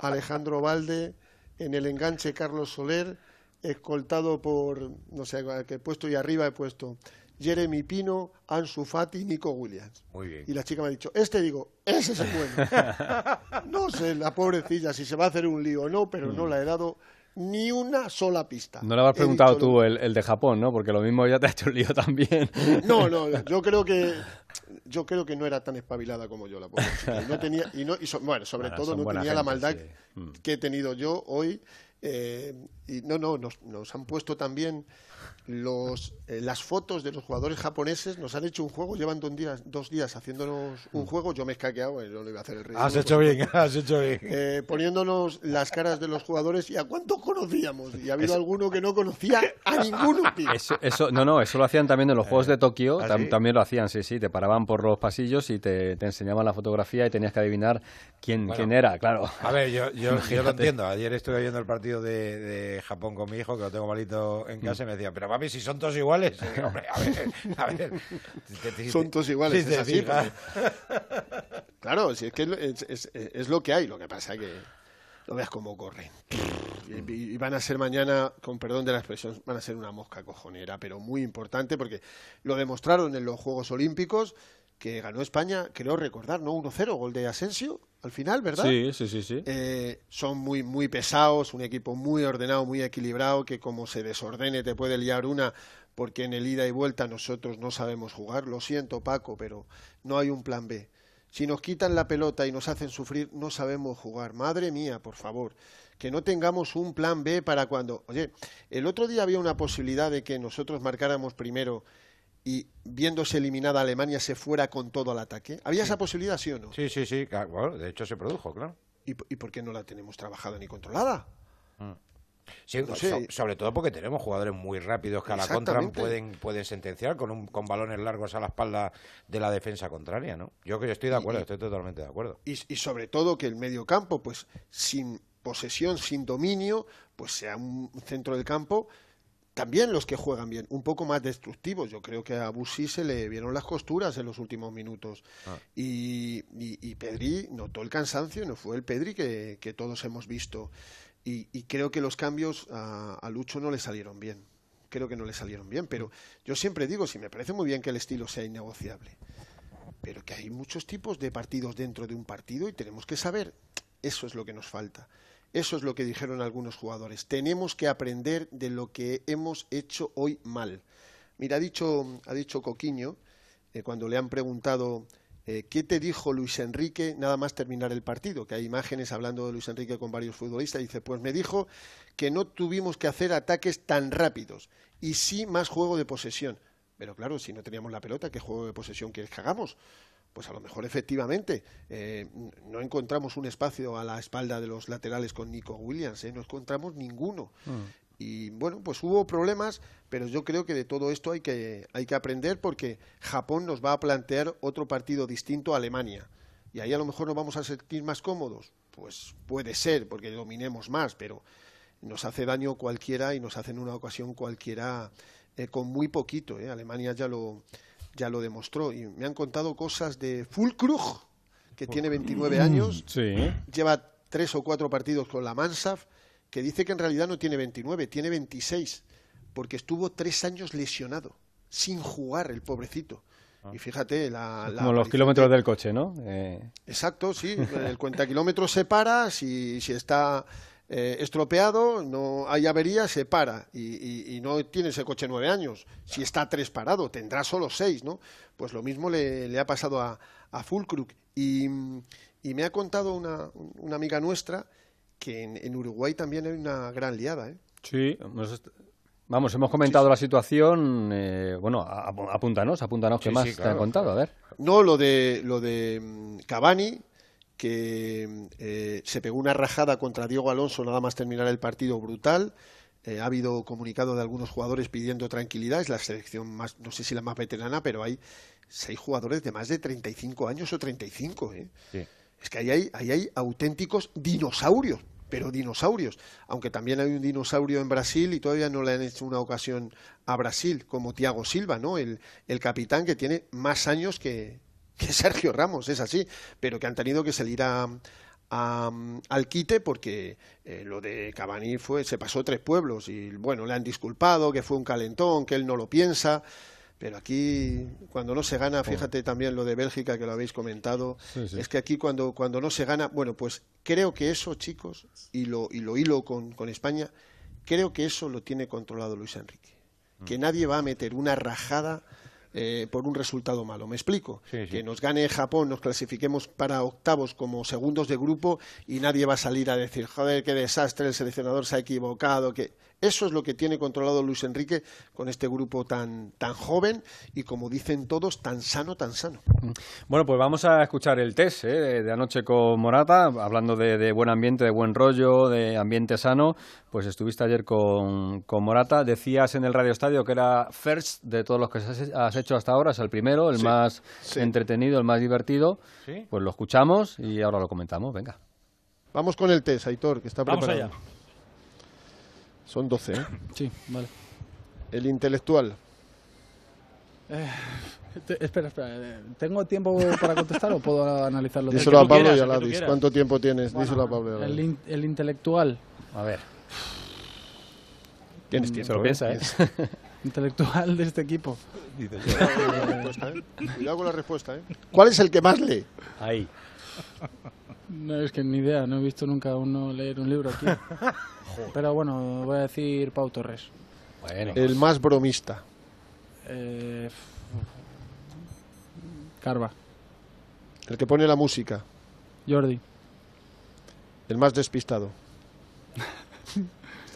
Alejandro Valde, en el enganche Carlos Soler, escoltado por, no sé, que he puesto y arriba he puesto Jeremy Pino, Ansu Fati, Nico Williams. Muy bien. Y la chica me ha dicho, este digo, ese es el bueno. no sé, la pobrecilla, si se va a hacer un lío o no, pero no mm. la he dado ni una sola pista. No le habrás preguntado tú el, de Japón, ¿no? Porque lo mismo ya te ha hecho el lío también. No, no, yo creo que yo creo que no era tan espabilada como yo la pobre Y no tenía y no y bueno, sobre todo no tenía la maldad mm. que he tenido yo hoy eh, y no, no, nos, nos han puesto también los, eh, las fotos de los jugadores japoneses nos han hecho un juego, llevan dos días, dos días haciéndonos un mm. juego, yo me he escaqueado, yo no iba a hacer el ritmo. Has hecho bien, has hecho bien. Eh, poniéndonos las caras de los jugadores y a cuántos conocíamos. Y ha habido alguno que no conocía a ninguno. Eso, no, no, eso lo hacían también en los Juegos de Tokio, ¿Ah, también lo hacían, sí, sí, te paraban por los pasillos y te, enseñaban la fotografía y tenías que adivinar quién, quién era, claro. A ver, yo, yo, yo lo entiendo, ayer estuve viendo el partido de, Japón con mi hijo, que lo tengo malito en casa, y me decía, pero papi, si son todos iguales. Son todos iguales, Claro, si es que es, lo que hay, lo que pasa que no veas cómo corren. Y, van a ser mañana, con perdón de la expresión, van a ser una mosca cojonera, pero muy importante porque lo demostraron en los Juegos Olímpicos que ganó España, creo recordar, ¿no? 1-0, gol de Asensio al final, ¿verdad? Sí, sí, sí. sí. Eh, son muy, muy pesados, un equipo muy ordenado, muy equilibrado, que como se desordene te puede liar una, porque en el ida y vuelta nosotros no sabemos jugar. Lo siento, Paco, pero no hay un plan B. Si nos quitan la pelota y nos hacen sufrir, no sabemos jugar. Madre mía, por favor, que no tengamos un plan B para cuando... Oye, el otro día había una posibilidad de que nosotros marcáramos primero y viéndose eliminada Alemania se fuera con todo al ataque? ¿Había esa posibilidad, sí o no? Sí, sí, sí, bueno, de hecho se produjo, claro. ¿Y, ¿Y, por qué no la tenemos trabajada ni controlada? Mm. Sí, sobre todo porque tenemos jugadores muy rápidos que a la contra pueden, pueden sentenciar con, un, con balones largos a la espalda de la defensa contraria, ¿no? Yo que estoy de acuerdo, estoy totalmente de acuerdo. Y, y sobre todo que el medio campo, pues sin posesión, sin dominio, pues sea un centro del campo también los que juegan bien, un poco más destructivos. Yo creo que a Busi se le vieron las costuras en los últimos minutos. Ah. Y, y, Pedri notó el cansancio, no fue el Pedri que, todos hemos visto. Y, creo que los cambios a, Lucho no le salieron bien. Creo que no le salieron bien. Pero yo siempre digo, si me parece muy bien que el estilo sea innegociable, pero que hay muchos tipos de partidos dentro de un partido y tenemos que saber, eso es lo que nos falta. Eso es lo que dijeron algunos jugadores. Tenemos que aprender de lo que hemos hecho hoy mal. Mira, ha dicho, ha dicho Coquiño, eh, cuando le han preguntado eh, qué te dijo Luis Enrique nada más terminar el partido, que hay imágenes hablando de Luis Enrique con varios futbolistas, dice, pues me dijo que no tuvimos que hacer ataques tan rápidos y sí más juego de posesión. Pero claro, si no teníamos la pelota, ¿qué juego de posesión quieres que hagamos? Pues a lo mejor efectivamente eh, no encontramos un espacio a la espalda de los laterales con Nico Williams, ¿eh? no encontramos ninguno. Mm. Y bueno, pues hubo problemas, pero yo creo que de todo esto hay que, hay que aprender porque Japón nos va a plantear otro partido distinto a Alemania. Y ahí a lo mejor nos vamos a sentir más cómodos. Pues puede ser, porque dominemos más, pero nos hace daño cualquiera y nos hace en una ocasión cualquiera eh, con muy poquito. Alemania ya lo, ya lo demostró. Y me han contado cosas de Fulkrug, que tiene 29 años, lleva tres o cuatro partidos con la Mansaf, que dice que en realidad no tiene 29, tiene 26, porque estuvo tres años lesionado, sin jugar el pobrecito. Ah. Y fíjate, la, la Como los kilómetros de- del coche, ¿no? Eh, Exacto, sí. El cuenta kilómetros se para, si, si está eh, estropeado, no hay avería, se para. Y, y- y no tiene ese coche nueve años. Si está tres parado, tendrá solo seis, ¿no? Pues lo mismo le, le ha pasado a, a. Y, y me ha contado una, una amiga nuestra que en, en Uruguay también hay una gran liada, ¿eh? sí, est- vamos, hemos comentado la situación. eh, bueno, apúntanos, apúntanos qué Sí, más sí, te han contado, a ver. No, lo de, lo de mm, Cavani, que eh, se pegó una rajada contra Diego Alonso nada más terminar el partido brutal. Eh, ha habido comunicado de algunos jugadores pidiendo tranquilidad. Es la selección más, no sé si la más veterana, pero hay seis jugadores de más de 35 años o 35. ¿eh? Es que ahí hay, ahí hay auténticos dinosaurios, pero dinosaurios. Aunque también hay un dinosaurio en Brasil y todavía no le han hecho una ocasión a Brasil, como Thiago Silva, ¿no? El, el capitán que tiene más años que, que Sergio Ramos, es así, pero que han tenido que salir a, a- al quite porque eh, lo de Cavani fue, se pasó tres pueblos y bueno, le han disculpado, que fue un calentón, que él no lo piensa. Pero aquí, cuando no se gana, fíjate también lo de Bélgica, que lo habéis comentado, Sí, sí. es que aquí cuando, cuando no se gana, bueno, pues creo que eso, chicos, y lo, y lo hilo con, con España, creo que eso lo tiene controlado Luis Enrique. Que nadie va a meter una rajada eh, por un resultado malo. ¿Me explico? Que nos gane Japón, nos clasifiquemos para octavos como segundos de grupo y nadie va a salir a decir, joder, qué desastre, el seleccionador se ha equivocado. que Eso es lo que tiene controlado Luis Enrique con este grupo tan, tan joven y, como dicen todos, tan sano, tan sano. Bueno, pues vamos a escuchar el test ¿eh? de, anoche con Morata, hablando de, de buen ambiente, de buen rollo, de ambiente sano. Pues estuviste ayer con, con Morata. Decías en el Radio Estadio que era first de todos los que has, hecho hasta ahora, es el primero, el Sí, más sí. entretenido, el más divertido. Sí. Pues lo escuchamos y ahora lo comentamos. Venga. Vamos con el test, Aitor, que está Vamos preparado. allá. Son 12, ¿eh? Sí, vale. El intelectual. Eh, te- espera, espera. eh, ¿Tengo tiempo para contestar o puedo analizarlo? Díselo a Pablo y a Ladis. ¿Cuánto tiempo tienes? Bueno, Díselo a Pablo y a El, Ladis. in- el intelectual. A ver. Tienes Mm, tiempo. se lo ¿eh? piensa, ¿eh? Tienes- Intelectual de este equipo. Cuidado con la respuesta, ¿eh? Cuidado con la respuesta, ¿eh? ¿Cuál es el que más lee? Ahí. No, es que ni idea, no he visto nunca a uno leer un libro aquí. Pero bueno, voy a decir Pau Torres. El más bromista. Eh, Carva. El que pone la música. Jordi. El más despistado.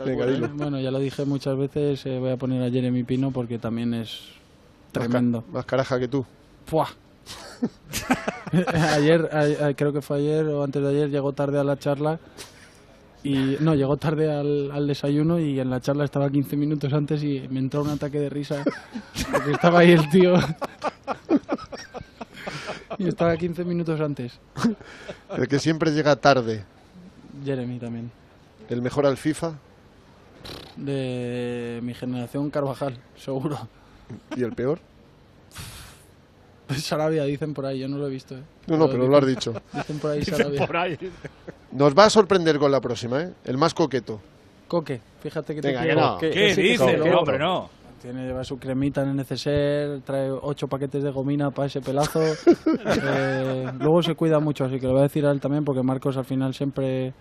Venga, Bueno, dilo. Bueno, ya lo dije muchas veces, eh, voy a poner a Jeremy Pino porque también es Más tremendo. ca- Más caraja que tú. ¡Fua! ayer, a- a- creo que fue ayer o antes de ayer, llegó tarde a la charla y no, llegó tarde al, al desayuno y en la charla estaba 15 minutos antes y me entró un ataque de risa porque estaba ahí el tío y estaba 15 minutos antes. El que siempre llega tarde. Jeremy también. El mejor al FIFA. De mi generación Carvajal, seguro. ¿Y el peor? Sarabia, dicen por ahí, yo no lo he visto. ¿eh? No, no, pero lo has dicho. Dicen por ahí Dicen Sarabia. por ahí. Nos va a sorprender con la próxima, ¿eh? El más coqueto. Coque, fíjate que Venga, te quiero. no. ¿Qué ¿Qué dices? No, hombre, no. Tiene, lleva su cremita en el neceser, trae ocho paquetes de gomina para ese pelazo. Eh, luego se cuida mucho, así que lo voy a decir a él también, porque Marcos al final siempre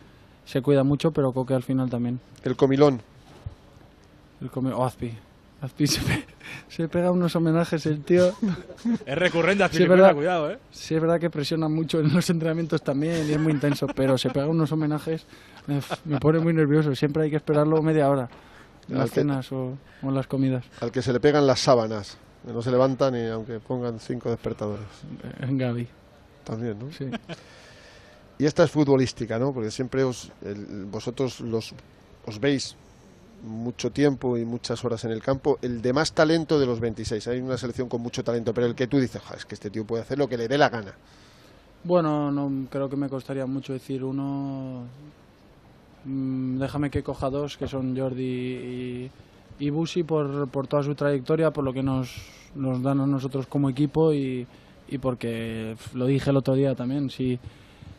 se cuida mucho, pero Coque al final también. El comilón. El come- o Azpi. Se, pe- se pega unos homenajes el tío. Es recurrente Azpi, Sí, es verdad, cuidado, ¿eh? Sí, es verdad que presiona mucho en los entrenamientos también y es muy intenso, pero se pega unos homenajes, me, me pone muy nervioso. Siempre hay que esperarlo media hora en las que- cenas o, o en las comidas. Al que se le pegan las sábanas. Que no se levantan ni aunque pongan cinco despertadores. En Gaby. También, ¿no? Sí. Y esta es futbolística, ¿no? Porque siempre os, el- vosotros los, os veis mucho tiempo y muchas horas en el campo. El de más talento de los 26. Hay una selección con mucho talento, pero el que tú dices, "Joder, es que este tío puede hacer lo que le dé la gana. Bueno, no creo que me costaría mucho decir uno. Mm, déjame que coja dos, que son Jordi y, y Busi, por, por toda su trayectoria, por lo que nos, nos dan a nosotros como equipo y, y porque lo dije el otro día también. Si,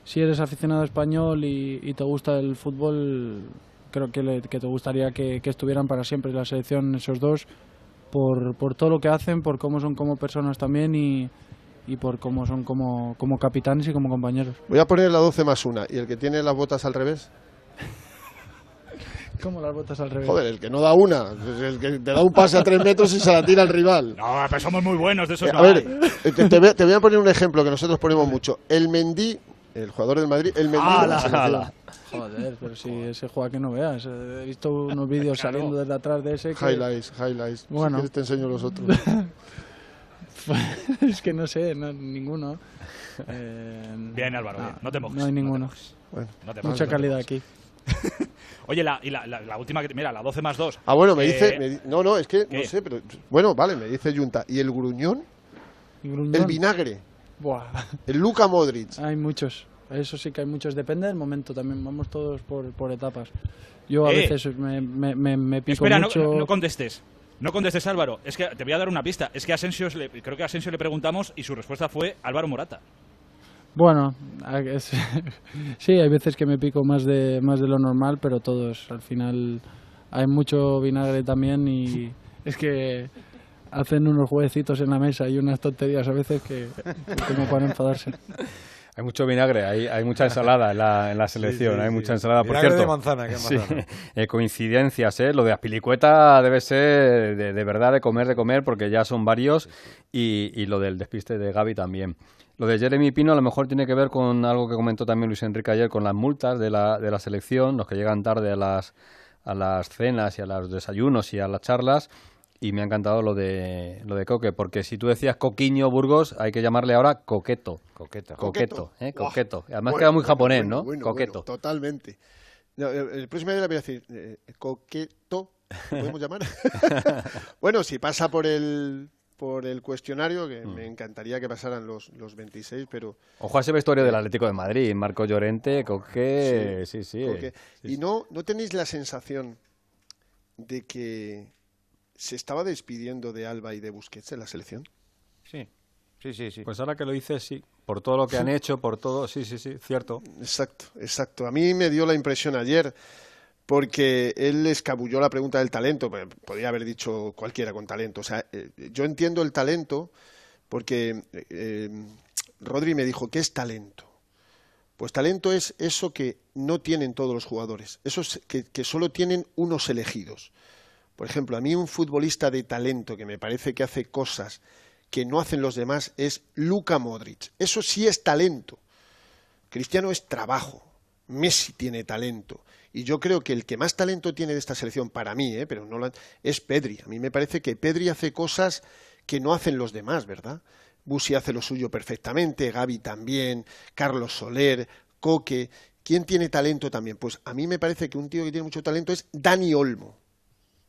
si eres aficionado español y, y te gusta el fútbol, creo que, que te gustaría que, que, estuvieran para siempre en la selección esos dos, por, por todo lo que hacen, por cómo son como personas también y, y por cómo son como, como capitanes y como compañeros. Voy a poner la 12 más una, ¿y el que tiene las botas al revés? ¿Cómo las botas al revés? Joder, el que no da una, el que te da un pase a tres metros y se la tira al rival. No, pero somos muy buenos, de esos Eh, no a ver, hay. eh, te, te voy a, te voy a poner un ejemplo que nosotros ponemos mucho. El Mendy, el jugador del Madrid, el Mendy. Joder, pero si ese juega que no veas. He visto unos vídeos saliendo desde atrás de ese. Que... Highlights, highlights. Bueno. Si quieres te enseño los otros. es que no sé, no, ninguno. Eh, Bien, Álvaro, bien. No te mojes. No hay ninguno. Bueno, No te Mucha calidad aquí. Oye, la, y la, la, la última que. Mira, la 12 más 2. Ah, bueno, me Eh, dice... me no, no, es que ¿qué? no sé, pero... Bueno, vale, me dice Junta. ¿Y el gruñón? Gruñón. El vinagre. Buah. El Luca Modric. Hay muchos. Eso sí que hay muchos. Depende del momento también. Vamos todos por, por etapas. Yo a Eh. veces me, me, me, me pico Espera, no, mucho. no- no contestes. No contestes, Álvaro. Es que te voy a dar una pista. Es que a Asensio, le- creo que a Asensio le preguntamos y su respuesta fue Álvaro Morata. Bueno, es- sí, hay veces que me pico más de, más de lo normal, pero todos. Al final hay mucho vinagre también y es que hacen unos jueguecitos en la mesa y unas tonterías a veces que, que como para enfadarse. Hay mucho vinagre, hay, hay mucha ensalada en la, en la selección, sí, hay sí. mucha ensalada. Por Vinagre de cierto, manzana, que manzana. eh, coincidencias, ¿eh? Lo de Aspilicueta debe ser de, de verdad de comer, de comer, porque ya son varios, y, y lo del despiste de Gaby también. Lo de Jeremy Pino a lo mejor tiene que ver con algo que comentó también Luis Enrique ayer, con las multas de la, de la selección, los que llegan tarde a las, a las cenas y a los desayunos y a las charlas. Y me ha encantado lo de lo de Coque, porque si tú decías Coquiño Burgos, hay que llamarle ahora Coqueto. Coqueto. Coqueto, ¿eh? Coqueto. Además Bueno, queda muy japonés, bueno, ¿no? bueno, Coqueto. bueno, totalmente. No, el, el próximo día le voy a decir, eh, coqueto, ¿lo podemos llamar? bueno, si pasa por el por el cuestionario, que Mm. me encantaría que pasaran los, los 26, pero... Ojo a ese vestuario del Atlético de Madrid, Marco Llorente, Coque, sí, sí. Coque. ¿Y no, no tenéis la sensación de que se estaba despidiendo de Alba y de Busquets en la selección? Sí. Sí, sí, sí. Pues ahora que lo dices, sí. Por todo lo que han hecho, por todo, sí, sí, sí, cierto. Exacto, exacto. A mí me dio la impresión ayer porque él escabulló la pregunta del talento, pero podría haber dicho cualquiera con talento. O sea, eh, yo entiendo el talento porque eh, Rodri me dijo, ¿qué es talento? Pues talento es eso que no tienen todos los jugadores, eso es que, que solo tienen unos elegidos. Por ejemplo, a mí un futbolista de talento que me parece que hace cosas que no hacen los demás es Luka Modric. Eso sí es talento. Cristiano es trabajo. Messi tiene talento. Y yo creo que el que más talento tiene de esta selección, para mí, ¿eh? pero no es Pedri. A mí me parece que Pedri hace cosas que no hacen los demás, ¿verdad? Busi hace lo suyo perfectamente, Gaby también, Carlos Soler, Coque. ¿Quién tiene talento también? Pues a mí me parece que un tío que tiene mucho talento es Dani Olmo.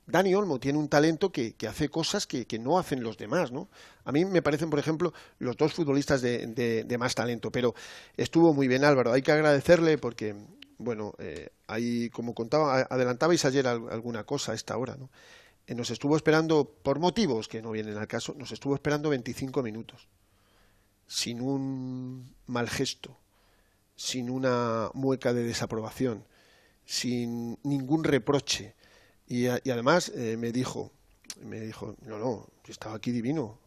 Dani Olmo tiene un talento que, hace cosas que, no hacen los demás, ¿no? A mí me parecen, por ejemplo, los dos futbolistas de, más talento, pero estuvo muy bien Álvaro, hay que agradecerle porque, bueno, eh, ahí, como contaba, adelantabais ayer al- alguna cosa a esta hora, ¿no? Eh, nos estuvo esperando, por motivos que no vienen al caso, nos estuvo esperando 25 minutos, sin un mal gesto, sin una mueca de desaprobación, sin ningún reproche. Y, a- y además eh, me dijo, me dijo, no, no, yo estaba aquí divino,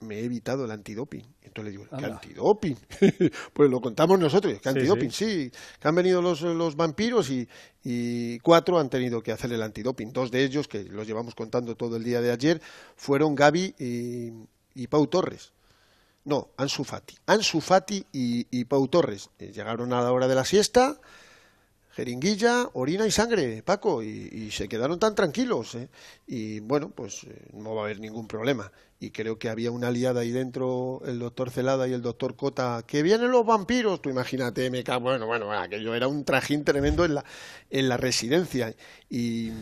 me he evitado el antidoping. Entonces le digo, ¿qué Anda. antidoping? pues lo contamos nosotros, ¿qué Sí, antidoping? Sí, que han venido los, los vampiros y, y cuatro han tenido que hacer el antidoping. Dos de ellos, que los llevamos contando todo el día de ayer, fueron Gaby y, y Pau Torres. No, Ansu Fati. Ansu Fati y, y Pau Torres. Eh, llegaron a la hora de la siesta, jeringuilla, orina y sangre, Paco, y, se quedaron tan tranquilos. ¿eh? Y bueno, pues eh, no va a haber ningún problema. Y creo que había una aliada ahí dentro, el doctor Celada y el doctor Cota, que vienen los vampiros, tú imagínate, me cago, bueno, bueno, bueno, aquello era un trajín tremendo en la, en la residencia. Y,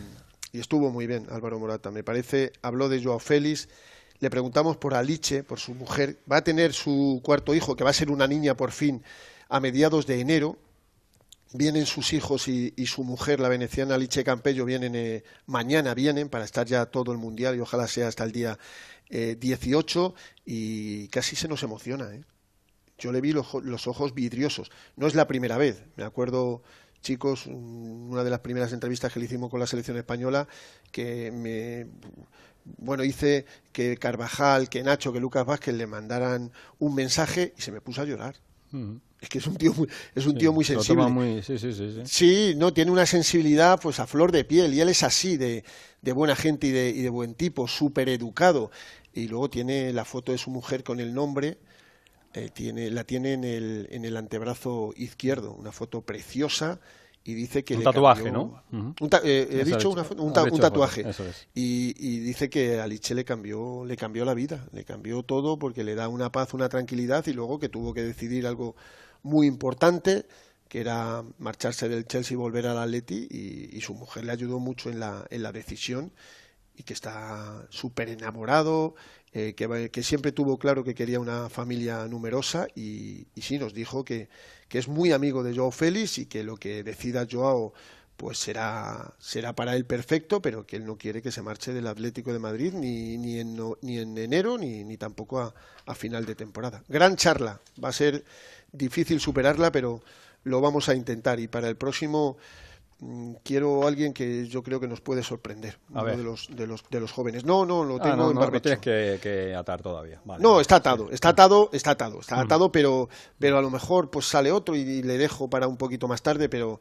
y estuvo muy bien Álvaro Morata, me parece, habló de Joao Félix, le preguntamos por Aliche, por su mujer, va a tener su cuarto hijo, que va a ser una niña por fin, a mediados de enero, vienen sus hijos y, su mujer, la veneciana Alice Campello, vienen eh, mañana, vienen para estar ya todo el mundial y ojalá sea hasta el día eh, 18 y casi se nos emociona. ¿eh? Yo le vi los, los ojos vidriosos. No es la primera vez. Me acuerdo chicos, una de las primeras entrevistas que le hicimos con la selección española, que me bueno, hice que Carvajal, que Nacho, que Lucas Vázquez le mandaran un mensaje y se me puso a llorar. Es que es un tío muy, es un tío muy sensible. sí, sí, sí, sí, no, tiene una sensibilidad pues a flor de piel y él es así, de, de buena gente y de, y de buen tipo, súper educado. Y luego tiene la foto de su mujer con el nombre, eh, tiene, la tiene en el, en el antebrazo izquierdo, una foto preciosa y dice que un le tatuaje, cambió- ¿no? Un ta- eh, he dicho una un, ta- un tatuaje foto, eso es. y, y dice que a Liche le cambió le cambió la vida, le cambió todo porque le da una paz, una tranquilidad y luego que tuvo que decidir algo muy importante que era marcharse del Chelsea y volver al Atleti y, y su mujer le ayudó mucho en la, en la decisión y que está súper enamorado, eh, que, que siempre tuvo claro que quería una familia numerosa y, y sí nos dijo que, que es muy amigo de Joao Félix y que lo que decida Joao pues será, será para él perfecto, pero que él no quiere que se marche del Atlético de Madrid ni, ni, en, no- ni en enero ni, ni tampoco a final de temporada. Gran charla, va a ser difícil superarla, pero lo vamos a intentar y para el próximo mm, quiero a alguien que yo creo que nos puede sorprender, A uno ver. de los, de, los, de los jóvenes. No, no, lo Ah, tengo no, en no, barbecho. tienes que, que atar todavía. Vale. No, está atado, está atado, está atado, está Mm. atado, pero, pero a lo mejor pues sale otro y le dejo para un poquito más tarde, pero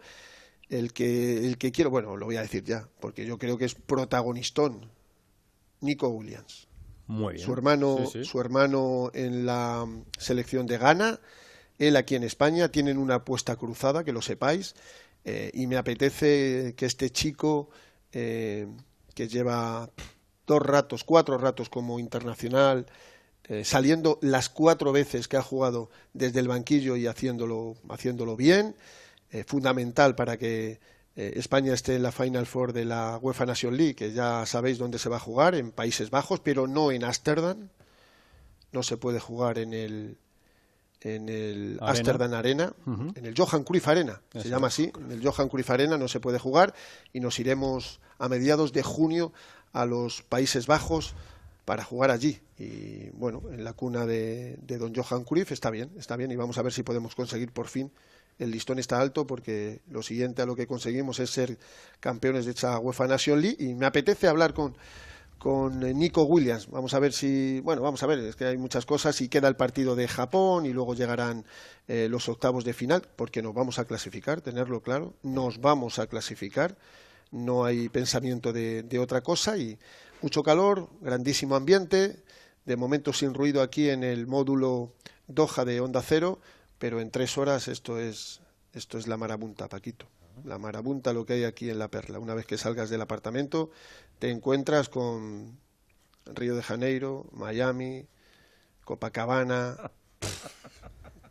el que, el que quiero, bueno, lo voy a decir ya, porque yo creo que es protagonistón, Nico Williams. Muy bien. Su hermano, Sí, sí. su hermano en la selección de Ghana, él aquí en España, tienen una apuesta cruzada, que lo sepáis, eh, y me apetece que este chico, eh, que lleva dos ratos, cuatro ratos como internacional, eh, saliendo las cuatro veces que ha jugado desde el banquillo y haciéndolo, haciéndolo bien, fundamental para que España esté en la Final Four de la UEFA Nation League, que ya sabéis dónde se va a jugar, en Países Bajos, pero no en Ámsterdam. No se puede jugar en el en el Arena. Ámsterdam Arena, en el Johan Cruyff Arena, se llama así, en el Johan Cruyff Arena no se puede jugar y nos iremos a mediados de junio a los Países Bajos para jugar allí. Y bueno, en la cuna de, de don Johan Cruyff está bien, está bien y vamos a ver si podemos conseguir por fin. El listón está alto porque lo siguiente a lo que conseguimos es ser campeones de esta UEFA Nation League y me apetece hablar con, con eh, Nico Williams. Vamos a ver si, bueno, vamos a ver, es que hay muchas cosas y queda el partido de Japón y luego llegarán eh, los octavos de final porque nos vamos a clasificar, tenerlo claro, nos vamos a clasificar, no hay pensamiento de, de otra cosa y mucho calor, grandísimo ambiente, de momento sin ruido aquí en el módulo Doha de Onda Cero, pero en tres horas esto es, esto es la marabunta, Paquito. La marabunta lo que hay aquí en La Perla. Una vez que salgas del apartamento, te encuentras con Río de Janeiro, Miami, Copacabana.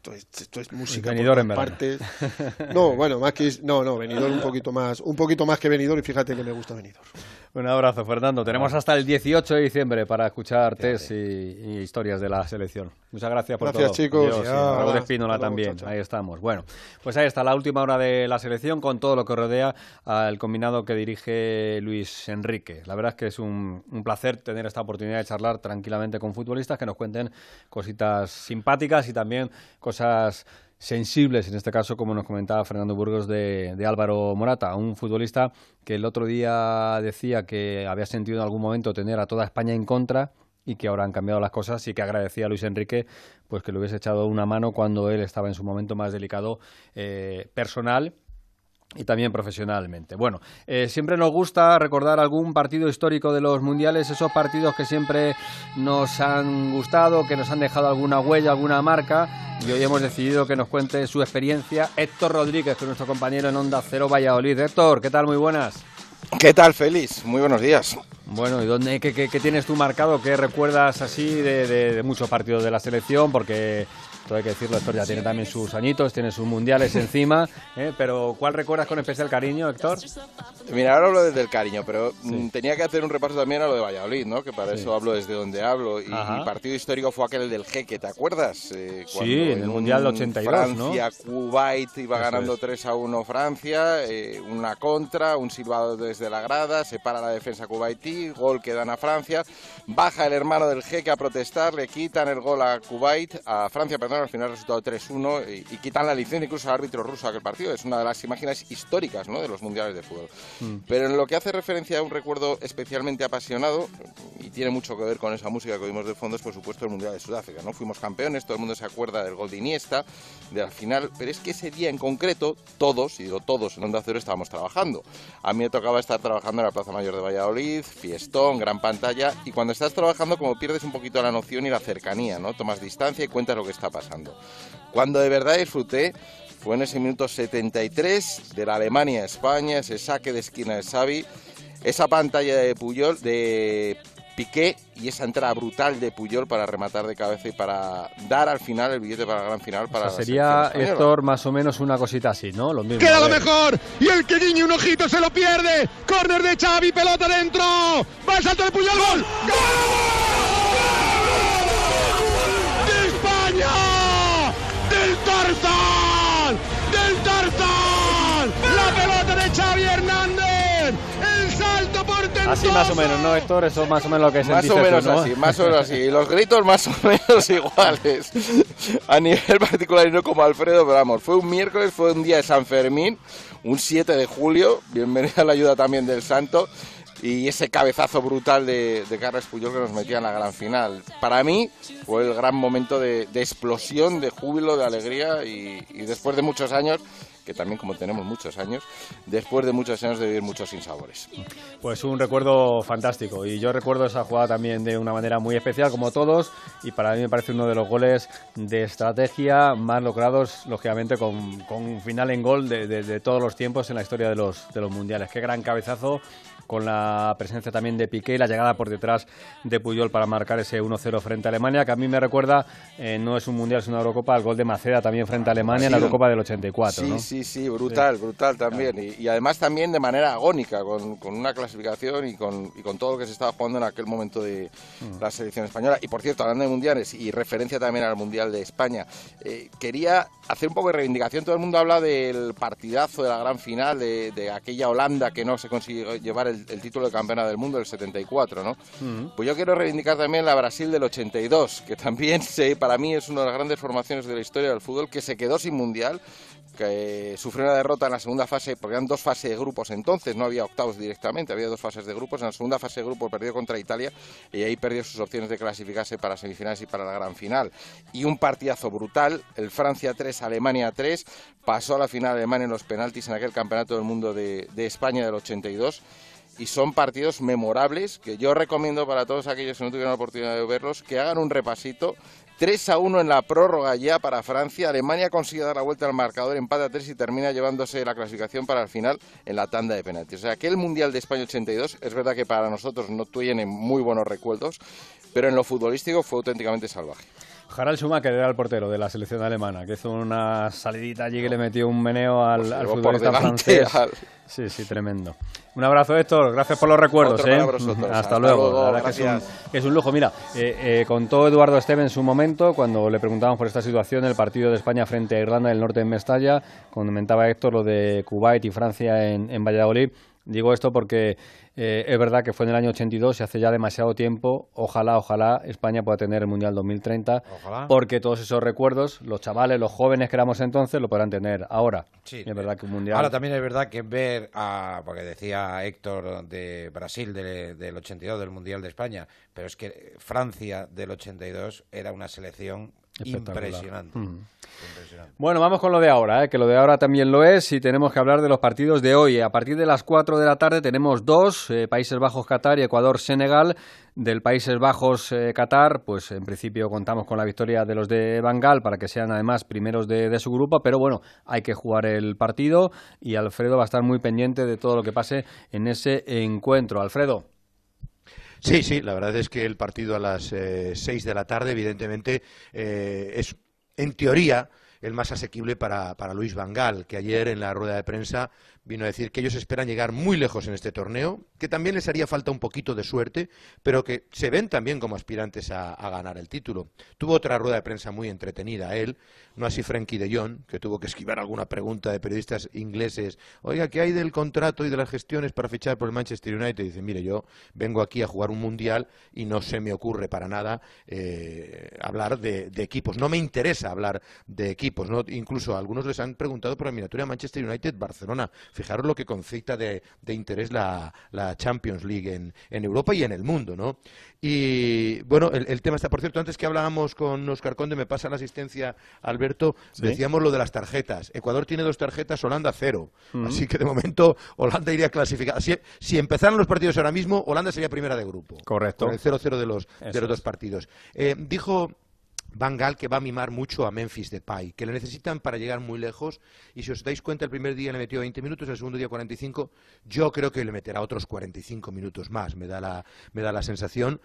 Esto es, esto es música. por Benidorm en partes. No, bueno, más que no, no, Benidorm un poquito más, un poquito más que Benidorm y fíjate que me gusta Benidorm. Un abrazo, Fernando. Tenemos hasta el 18 de diciembre para escuchar test y, y historias de la selección. Muchas gracias por Gracias, todo. chicos. Adiós. Y Raúl Espínola también. chao, chao. Ahí estamos. Bueno, pues ahí está la última hora de la selección con todo lo que rodea al combinado que dirige Luis Enrique. La verdad es que es un, un placer tener esta oportunidad de charlar tranquilamente con futbolistas que nos cuenten cositas simpáticas y también cosas sensibles, en este caso, como nos comentaba Fernando Burgos, de, Álvaro Morata, un futbolista que el otro día decía que había sentido en algún momento tener a toda España en contra y que ahora han cambiado las cosas y que agradecía a Luis Enrique pues que le hubiese echado una mano cuando él estaba en su momento más delicado eh, personal y también profesionalmente. Bueno, eh, siempre nos gusta recordar algún partido histórico de los mundiales, esos partidos que siempre nos han gustado, que nos han dejado alguna huella, alguna marca, y hoy hemos decidido que nos cuente su experiencia Héctor Rodríguez, que es nuestro compañero en Onda Cero Valladolid. Héctor, ¿qué tal? Muy buenas. ¿Qué tal, Félix? Muy buenos días. Bueno, ¿y dónde, qué, qué- qué tienes tú marcado? ¿Qué recuerdas así de, de- de muchos partidos de la selección? Porque, todo hay que decirlo, Héctor ya tiene también sus añitos, tiene sus mundiales encima, ¿eh? pero ¿cuál recuerdas con especial cariño, Héctor? Mira, ahora hablo desde el cariño, pero mm, tenía que hacer un repaso también a lo de Valladolid, ¿no? Que para Sí. eso hablo desde donde hablo. Y mi partido histórico fue aquel del Jeque, ¿te acuerdas? Eh, Sí, en el Mundial un 82, ¿no? Francia, Kuwait iba Eso ganando es. 3 a 1 Francia, eh, una contra, un silbado desde la grada, se para la defensa kuwaití, gol que dan a Francia, baja el hermano del Jeque a protestar, le quitan el gol a Kuwait, a Francia, perdón, al final resultado 3-1 y, y, quitan la licencia incluso al árbitro ruso aquel partido. Es una de las imágenes históricas ¿no? de los mundiales de fútbol. Mm. Pero en lo que hace referencia a un recuerdo especialmente apasionado, y tiene mucho que ver con esa música que oímos de fondo, es por supuesto el Mundial de Sudáfrica. ¿no? Fuimos campeones, todo el mundo se acuerda del gol de Iniesta, de la final, pero es que ese día en concreto, todos, y digo todos en Onda Cero, estábamos trabajando. A mí me tocaba estar trabajando en la Plaza Mayor de Valladolid, fiestón, gran pantalla, y cuando estás trabajando como pierdes un poquito la noción y la cercanía, ¿no? Tomas distancia y cuentas lo que está pasando. Cuando de verdad disfruté fue en ese minuto 73 de la Alemania-España, ese saque de esquina de Xavi, esa pantalla de Puyol, de Piqué y esa entrada brutal de Puyol para rematar de cabeza y para dar al final el billete para la gran final. Para sería, Héctor, más o menos una cosita así, ¿no? Lo mismo, Queda lo mejor y el que guiñe un ojito se lo pierde. Corner de Xavi, pelota dentro. Va el salto de Puyol, gol. ¡Gol! ¡De ¡Del Tarzán! ¡Del Tarzán! ¡La pelota de Xavi Hernández! ¡El salto Así más o menos, ¿no, Héctor? Eso es más o menos lo que Más o menos así, más o menos así. Y los gritos más o menos iguales. A nivel particular y no como Alfredo, pero vamos, fue un miércoles, fue un día de San Fermín, un 7 de julio. Bienvenida a la ayuda también del Santo. Y ese cabezazo brutal de, de Carles Puyol que nos metía en la gran final. Para mí fue el gran momento de, explosión, de júbilo, de alegría y después de muchos años que también como tenemos muchos años, después de muchos años de vivir muchos sinsabores. Pues un recuerdo fantástico y yo recuerdo esa jugada también de una manera muy especial como todos y para mí me parece uno de los goles de estrategia más logrados, lógicamente con, con un final en gol de, de, de, todos los tiempos en la historia de los, de los mundiales. Qué gran cabezazo con la presencia también de Piqué y la llegada por detrás de Puyol para marcar ese 1-0 frente a Alemania, que a mí me recuerda, eh, no es un Mundial, es una Eurocopa, el gol de Maceda también frente a Alemania en la Eurocopa del 84. Sí, ¿no? sí, sí, brutal, sí. brutal también. Y, y, además también de manera agónica, con, con una clasificación y con, y con, todo lo que se estaba jugando en aquel momento de mm. la selección española. Y por cierto, hablando de mundiales y referencia también al Mundial de España, eh, quería hacer un poco de reivindicación. Todo el mundo habla del partidazo de la gran final, de, de aquella Holanda que no se consiguió llevar el, el título de campeona del mundo del 74, ¿no? Mm. Pues yo quiero reivindicar también la Brasil del 82, que también se, para mí es una de las grandes formaciones de la historia del fútbol, que se quedó sin mundial, que sufrió una derrota en la segunda fase, porque eran dos fases de grupos entonces, no había octavos directamente, había dos fases de grupos. En la segunda fase de grupo perdió contra Italia y ahí perdió sus opciones de clasificarse para semifinales y para la gran final. Y un partidazo brutal, el Francia 3, Alemania 3, pasó a la final Alemania en los penaltis en aquel campeonato del mundo de, de España del 82 y son partidos memorables que yo recomiendo para todos aquellos que no tuvieron la oportunidad de verlos que hagan un repasito. 3 a 1 en la prórroga ya para Francia. Alemania consigue dar la vuelta al marcador, empate a 3 y termina llevándose la clasificación para el final en la tanda de penaltis. O sea, aquel Mundial de España 82 es verdad que para nosotros no tiene muy buenos recuerdos, pero en lo futbolístico fue auténticamente salvaje. Harald Schumacher era el portero de la selección alemana, que hizo una salidita allí que le metió un meneo al, al futbolista francés. Al... Sí, sí, tremendo. Un abrazo, Héctor. Gracias por los recuerdos. ¿eh? Hasta, Hasta, luego. luego. La verdad que es, un, es un, lujo. Mira, eh, eh, contó Eduardo Esteve en su momento, cuando le preguntábamos por esta situación, el partido de España frente a Irlanda del Norte en Mestalla, comentaba Héctor lo de Kuwait y Francia en, en Valladolid. Digo esto porque eh, es verdad que fue en el año 82 y hace ya demasiado tiempo. Ojalá, ojalá España pueda tener el Mundial 2030. Ojalá. Porque todos esos recuerdos, los chavales, los jóvenes que éramos entonces, lo podrán tener ahora. Sí, es verdad que un Mundial. Ahora también es verdad que ver a. Porque decía Héctor de Brasil de, del 82, del Mundial de España. Pero es que Francia del 82 era una selección impresionante. Mm. impresionante. Bueno, vamos con lo de ahora, ¿eh? que lo de ahora también lo es y tenemos que hablar de los partidos de hoy. A partir de las 4 de la tarde tenemos dos, eh, Países Bajos-Qatar y Ecuador-Senegal. Del Países Bajos-Qatar, eh, pues en principio contamos con la victoria de los de Bangal para que sean además primeros de, de, su grupo, pero bueno, hay que jugar el partido y Alfredo va a estar muy pendiente de todo lo que pase en ese encuentro. Alfredo. Sí, sí, la verdad es que el partido a las eh, seis de la tarde, evidentemente, eh, es en teoría el más asequible para, para Luis Vangal, que ayer en la rueda de prensa vino a decir que ellos esperan llegar muy lejos en este torneo, que también les haría falta un poquito de suerte, pero que se ven también como aspirantes a, ganar el título. Tuvo otra rueda de prensa muy entretenida él, no así Frankie de Jong, que tuvo que esquivar alguna pregunta de periodistas ingleses. Oiga, ¿qué hay del contrato y de las gestiones para fichar por el Manchester United? dice, mire, yo vengo aquí a jugar un mundial y no se me ocurre para nada eh, hablar de, equipos. No me interesa hablar de equipos. Incluso algunos les han preguntado por la miniatura Manchester United-Barcelona. Fijaros lo que concita de, interés la, Champions League en, Europa y en el mundo, ¿no? Y bueno, el, tema está, por cierto, antes que hablábamos con Oscar Conde, me pasa la asistencia Alberto, decíamos lo de las tarjetas. Ecuador tiene dos tarjetas, Holanda cero. Mm. Así que de momento Holanda iría clasificada. Si, si, empezaran los partidos ahora mismo, Holanda sería primera de grupo. Correcto. Con el 0-0 de los, de los dos partidos. Eh, dijo Van Gaal que va a mimar mucho a Memphis Depay, que le necesitan para llegar muy lejos y si os dais cuenta el primer día le metió 20 minutos, el segundo día 45, yo creo que le meterá otros 45 minutos más, me da la, me da la sensación.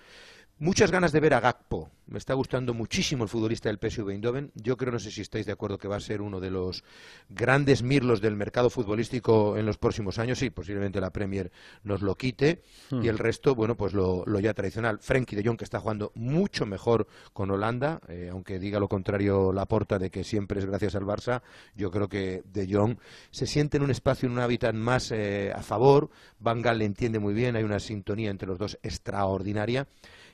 Muchas ganas de ver a Gakpo. Me está gustando muchísimo el futbolista del PSV Eindhoven. Yo creo, no sé si estáis de acuerdo, que va a ser uno de los grandes mirlos del mercado futbolístico en los próximos años. Sí, posiblemente la Premier nos lo quite. Hmm. Y el resto, bueno, pues lo, ya tradicional. Frenkie de Jong, que está jugando mucho mejor con Holanda, eh, aunque diga lo contrario la porta de que siempre es gracias al Barça. Yo creo que de Jong se siente en un espacio, en un hábitat más eh, a favor. Van Gaal le entiende muy bien, hay una sintonía entre los dos extraordinaria.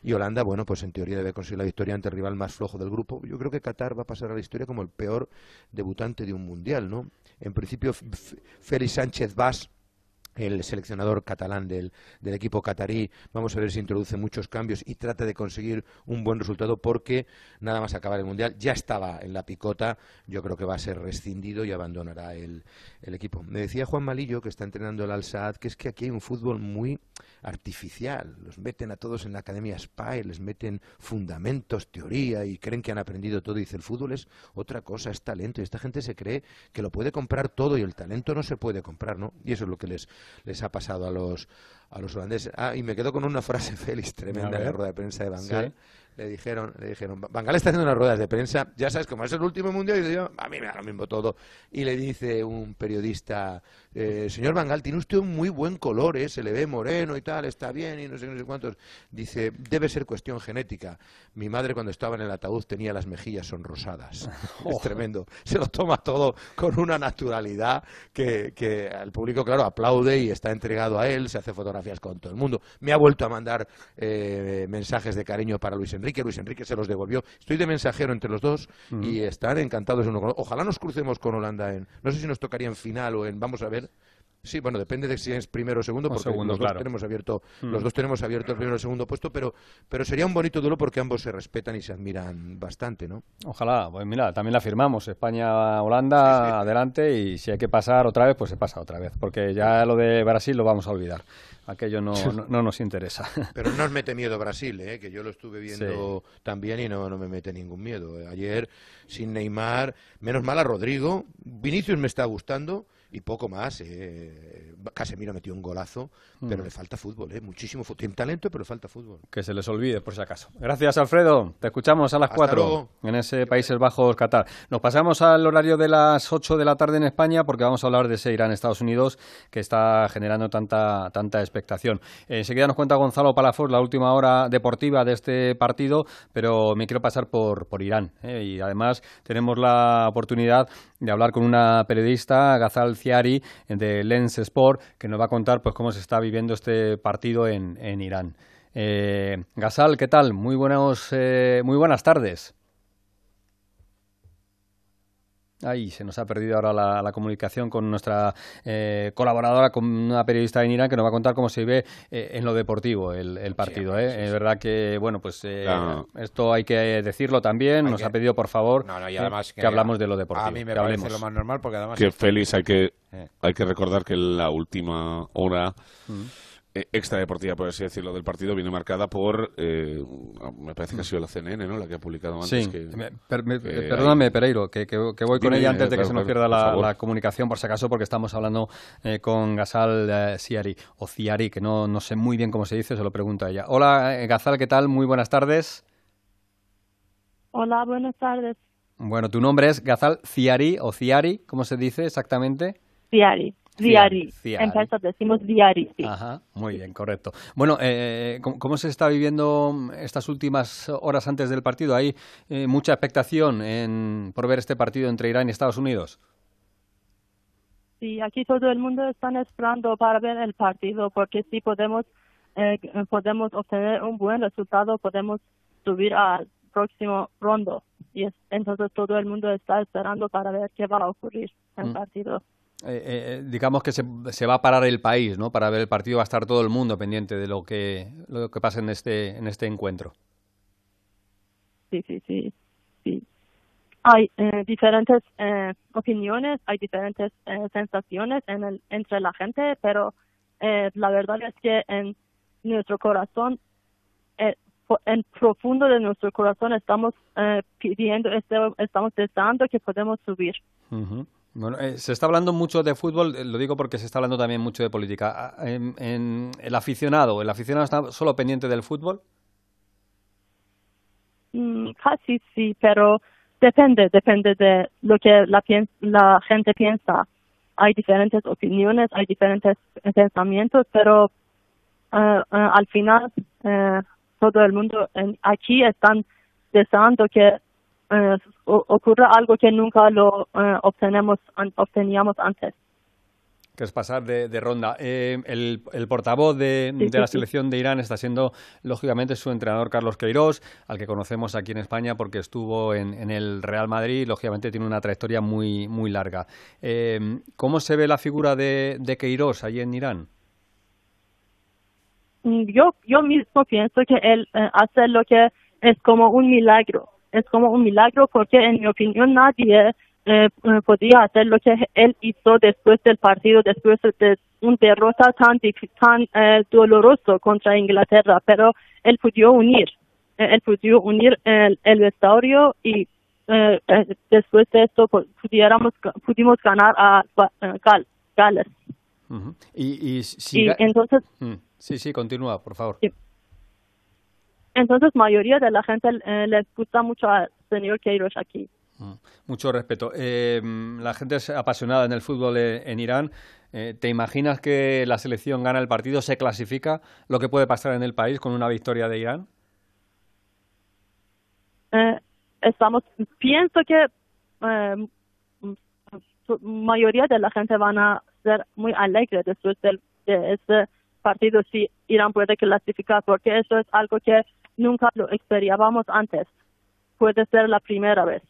Y Holanda, bueno, pues en teoría debe conseguir la victoria ante el rival más flojo del grupo. Yo creo que Qatar va a pasar a la historia como el peor debutante de un mundial, ¿no? En principio, Félix Sánchez Vaz el seleccionador catalán del, equipo catarí. Vamos a ver si introduce muchos cambios y trata de conseguir un buen resultado porque nada más acabar el Mundial ya estaba en la picota. Yo creo que va a ser rescindido y abandonará el, equipo. Me decía Juan Malillo, que está entrenando el Al-Saad, que es que aquí hay un fútbol muy artificial. Los meten a todos en la Academia Spy, les meten fundamentos, teoría y creen que han aprendido todo. Y dice, el fútbol es otra cosa, es talento. Y esta gente se cree que lo puede comprar todo y el talento no se puede comprar, ¿no? Y eso es lo que les les ha pasado a los, a los holandeses. Ah, y me quedo con una frase, Félix, tremenda en la rueda de prensa de Bangal le dijeron, le dijeron, Bangal está haciendo unas ruedas de prensa, ya sabes, como es el último mundial, y yo, a mí me da lo mismo todo. Y le dice un periodista, eh, señor Bangal, tiene usted un muy buen color, ¿eh? se le ve moreno y tal, está bien, y no sé, no sé cuántos. Dice, debe ser cuestión genética. Mi madre cuando estaba en el ataúd tenía las mejillas sonrosadas. Es tremendo. Se lo toma todo con una naturalidad que, que el público, claro, aplaude y está entregado a él, se hace fotografías con todo el mundo. Me ha vuelto a mandar eh, mensajes de cariño para Luis Enrique, Luis Enrique se los devolvió. Estoy de mensajero entre los dos y están encantados. Ojalá nos crucemos con Holanda en, no sé si nos tocaría en final o en, vamos a ver, Sí, bueno, depende de si es primero o segundo, porque los, dos tenemos abierto, los dos tenemos abierto el primero y el segundo puesto, pero, pero sería un bonito duelo porque ambos se respetan y se admiran bastante, ¿no? Ojalá, pues mira, también la firmamos, España-Holanda, adelante, y si hay que pasar otra vez, pues se pasa otra vez, porque ya lo de Brasil lo vamos a olvidar aquello no, no, nos interesa. Pero no os mete miedo Brasil, ¿eh? que yo lo estuve viendo también y no, no me mete ningún miedo. Ayer, sin Neymar, menos mal a Rodrigo, Vinicius me está gustando y poco más. Eh, Casemiro metió un golazo, pero mm. le falta fútbol, ¿eh? muchísimo fútbol. Tiene talento, pero le falta fútbol. Que se les olvide, por si acaso. Gracias, Alfredo. Te escuchamos a las 4 en ese Países Bajos, Qatar. Nos pasamos al horario de las 8 de la tarde en España porque vamos a hablar de ese Irán, Estados Unidos, que está generando tanta, tanta expectación. enseguida nos cuenta Gonzalo Palafox la última hora deportiva de este partido, pero me quiero pasar por, por Irán. ¿eh? Y además tenemos la oportunidad de hablar con una periodista, Gazal Ciari, de Lens Sport, que nos va a contar pues cómo se está viviendo este partido en, en Irán. Eh, Gazal, ¿qué tal? Muy, buenos, eh, muy buenas tardes. Ahí se nos ha perdido ahora la, comunicación con nuestra eh, colaboradora, con una periodista en Irán que nos va a contar cómo se ve eh, en lo deportivo el, partido. ¿eh? Es verdad que, bueno, pues esto hay que decirlo también. nos ha pedido, por favor, que, hablamos de lo deportivo. A mí me parece lo más normal porque además... Que feliz, hay que, hay que recordar que la última hora... Mm. Eh, extra deportiva, por así decirlo, del partido viene marcada por, eh, me parece que ha sido la CNN, ¿no? La que ha publicado antes. Sí, perdóname, Pereiro, que, voy con ella antes de que se nos pierda la, comunicación, por si acaso, porque estamos hablando eh, con Gazal Ciari, o Ciari, que no, no sé muy bien cómo se dice, se lo pregunto a ella. Hola, Gazal, ¿qué tal? Muy buenas tardes. Hola, buenas tardes. Bueno, tu nombre es Gazal Ciari o Ciari, ¿cómo se dice exactamente? Ciari. Diari. En decimos diari. Sí. Ajá, muy bien, correcto. Bueno, eh, ¿cómo, se está viviendo estas últimas horas antes del partido? ¿Hay eh, mucha expectación en, por ver este partido entre Irán y Estados Unidos? Sí, aquí todo el mundo está esperando para ver el partido porque si podemos, eh, podemos obtener un buen resultado, podemos subir al próximo rondo. Y entonces todo el mundo está esperando para ver qué va a ocurrir en el mm. partido. Eh, eh, digamos que se, se, va a parar el país, ¿no? Para ver el partido va a estar todo el mundo pendiente de lo que lo que pase en este en este encuentro. Sí, sí, sí, sí. Hay eh, diferentes eh, opiniones, hay diferentes eh, sensaciones en el, entre la gente, pero la verdad es que en nuestro corazón, en profundo de nuestro corazón, estamos pidiendo, este, estamos deseando que podemos subir. Bueno, eh, se está hablando mucho de fútbol, eh, lo digo porque se está hablando también mucho de política. Ah, en, el aficionado, ¿el aficionado está solo pendiente del fútbol? Mm, casi sí, pero depende, depende de lo que la, la gente piensa. Hay diferentes opiniones, hay diferentes pensamientos, pero eh, al final todo el mundo aquí están deseando que eh, ocurre algo que nunca lo eh, obtenemos, obteníamos antes que es pasar de, ronda. Eh, el, portavoz de, la selección de Irán está siendo, lógicamente, su entrenador Carlos Queiroz, al que conocemos aquí en España porque estuvo en, el Real Madrid lógicamente, tiene una trayectoria muy, muy larga. ¿Cómo se ve la figura de, de Queiroz allí en Irán? Mm, yo, yo mismo pienso que él hace lo que es como un milagro es como un milagro porque en mi opinión nadie eh, eh, podía hacer lo que él hizo después del partido, después de un derrota tan, tan eh, doloroso contra Inglaterra, pero él pudo unir, él pudo unir el, el vestuario y después de esto pudiéramos, pudimos ganar a Gales. y, y, entonces... Mm, sí, sí, continúa, por favor. Entonces, mayoría de la gente eh, les gusta mucho al señor Queiroz aquí. Mm, mucho respeto. Eh, la gente es apasionada en el fútbol eh, en Irán. ¿Te imaginas que la selección gana el partido, se clasifica? ¿Lo que puede pasar en el país con una victoria de Irán? estamos, pienso que mayoría de la gente van a ser muy alegre después de, de este partido si Irán puede clasificar, porque eso es algo que nunca lo experimentábamos antes. Puede ser la primera vez.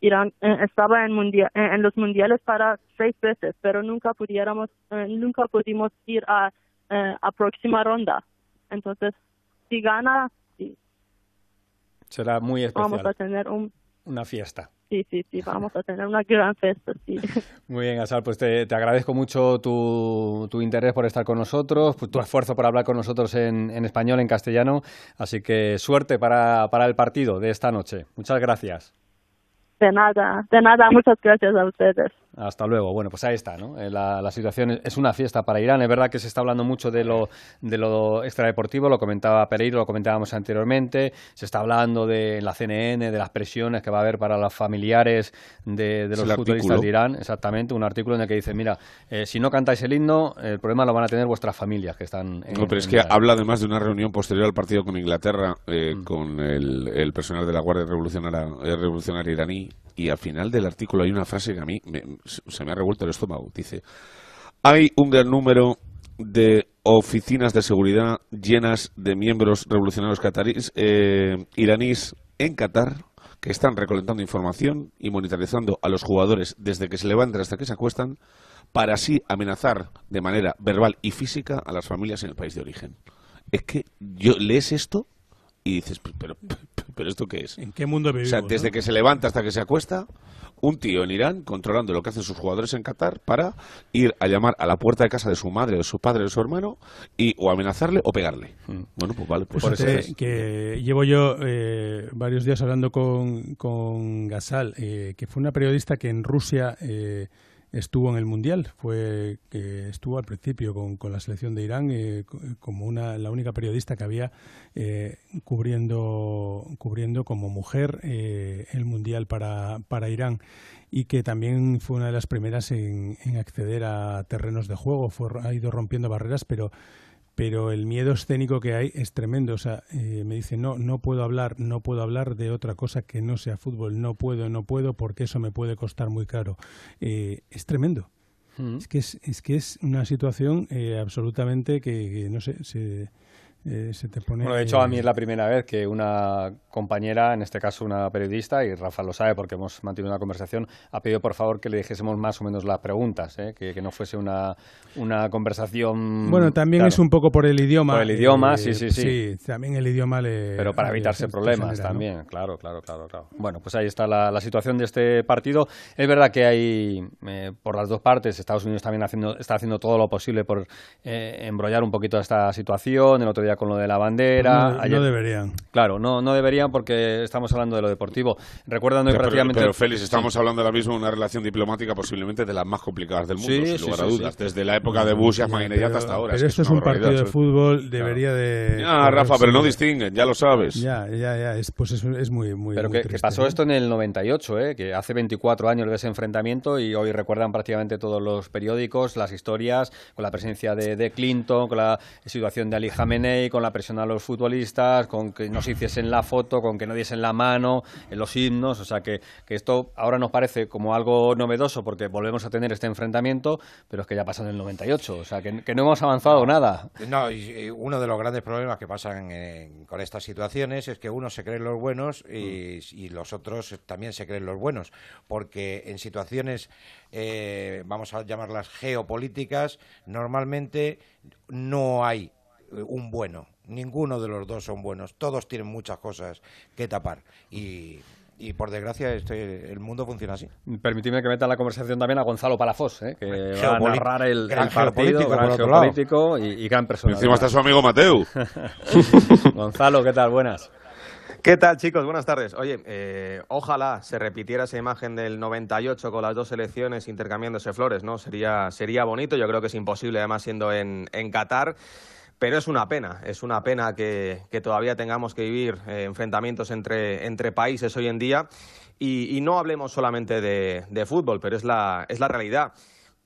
Irán eh, estaba en, mundial, eh, en los mundiales para seis veces, pero nunca pudiéramos, eh, nunca pudimos ir a, a próxima ronda. Entonces, si gana, sí. será muy especial. Vamos a tener un, una fiesta. Sí, sí, sí, vamos a tener una gran fiesta, sí. Muy bien, Asal, pues te, agradezco mucho tu, tu, interés por estar con nosotros, tu esfuerzo por hablar con nosotros en, en español, en castellano, así que suerte para, para el partido de esta noche. Muchas gracias. De nada, de nada, muchas gracias a ustedes. Hasta luego. Bueno, pues ahí está, ¿no? Eh, la, situación es una fiesta para Irán. Es verdad que se está hablando mucho de lo, de lo extradeportivo, lo comentaba Pereiro, lo comentábamos anteriormente. Se está hablando de la CNN, de las presiones que va a haber para los familiares de, los futbolistas de Irán. Exactamente, un artículo en el que dice, mira, eh, si no cantáis el himno, el problema lo van a tener vuestras familias que están en No, pero es que habla además de una reunión posterior al partido con Inglaterra, eh, mm. con el, personal de la Guardia Revolucionaria, Revolucionaria iraní, y al final del artículo hay una frase que a mí se me ha revuelto el estómago. Dice, hay un gran número de oficinas de seguridad llenas de miembros revolucionarios cataríes, eh, iraníes en Qatar que están recolectando información y monitorizando a los jugadores desde que se levantan hasta que se acuestan para así amenazar de manera verbal y física a las familias en el país de origen. Es que yo lees esto y dices, pero ¿esto qué es? ¿En qué mundo vivimos? O sea, desde que se levanta hasta que se acuesta, un tío en Irán controlando lo que hacen sus jugadores en Qatar para ir a llamar a la puerta de casa de su madre, de su padre, de su hermano y o amenazarle o pegarle. Mm. Bueno, pues vale. Pues Por que llevo yo eh, varios días hablando con, con Gasal, eh, que fue una periodista que en Rusia... Eh, estuvo en el Mundial, fue que estuvo al principio con, con la selección de Irán eh, como una, la única periodista que había eh, cubriendo, cubriendo como mujer eh, el Mundial para, para Irán. Y que también fue una de las primeras en, en acceder a terrenos de juego, fue, ha ido rompiendo barreras, pero pero el miedo escénico que hay es tremendo. O sea, eh, me dice, no, no puedo hablar, no puedo hablar de otra cosa que no sea fútbol, no puedo, no puedo, porque eso me puede costar muy caro. Eh, es tremendo. Mm. Es, que es, es que es una situación eh, absolutamente que, que, no sé, se, eh, se te pone... Bueno, de hecho, a mí es la primera vez que una compañera, en este caso una periodista, y Rafa lo sabe porque hemos mantenido una conversación, ha pedido por favor que le dijésemos más o menos las preguntas, ¿eh? que, que, no fuese una, una conversación... Bueno, también claro, es un poco por el idioma. Por el idioma, eh, sí, sí, sí. Sí, también el idioma le... Pero para evitarse le, problemas genera, también, ¿no? claro, claro, claro, claro. Bueno, pues ahí está la, la situación de este partido. Es verdad que hay, eh, por las dos partes, Estados Unidos también haciendo, está haciendo todo lo posible por eh, embrollar un poquito esta situación, el otro día con lo de la bandera, No, ayer- no deberían. Claro, no, no deberían porque estamos hablando de lo deportivo. Recordando que pero, prácticamente... pero, Félix, Sí. estamos hablando ahora mismo de una relación diplomática posiblemente de las más complicadas del mundo, Sí, sin sí, lugar sí, a dudas. sí. Desde la época de Bush y Ahmadinejad hasta ahora. Pero Es esto es un partido de fútbol, debería de... Ah, Rafa, pero no distinguen, ya lo sabes. Ya, ya, ya, es, pues es, es muy, muy Pero muy que, pasó esto en el 98, ¿eh? que hace 24 años de ese enfrentamiento y hoy recuerdan prácticamente todos los periódicos las historias con la presencia de, de Clinton, con la situación de Ali Khamenei, con la presión a los futbolistas, con que no se hiciesen la foto, con que no diesen la mano en los himnos. O sea que, que esto ahora nos parece como algo novedoso porque volvemos a tener este enfrentamiento, pero es que ya pasó en el 98. O sea que, que no hemos avanzado nada. No, y, y uno de los grandes problemas que pasan en- con estas situaciones es que unos se creen los buenos y, y los otros también se creen los buenos, porque en situaciones, eh, vamos a llamarlas geopolíticas, normalmente no hay un bueno, ninguno de los dos son buenos, todos tienen muchas cosas que tapar y, y por desgracia este, el mundo funciona así. Permitidme que meta en la conversación también a Gonzalo Palafós, ¿eh? que va a narrar el, gran el partido, geopolítico, gran geopolítico y, y gran persona. Encima está su amigo Mateu. Gonzalo, ¿qué tal? Buenas. ¿Qué tal, chicos? Buenas tardes. Oye, eh, ojalá se repitiera esa imagen del 98 con las dos selecciones intercambiándose flores, ¿no? Sería, sería bonito, yo creo que es imposible, además, siendo en, en Qatar. Pero es una pena, es una pena que, todavía tengamos que vivir eh, enfrentamientos entre, países hoy en día. Y, no hablemos solamente de, de fútbol, pero es la, es la realidad.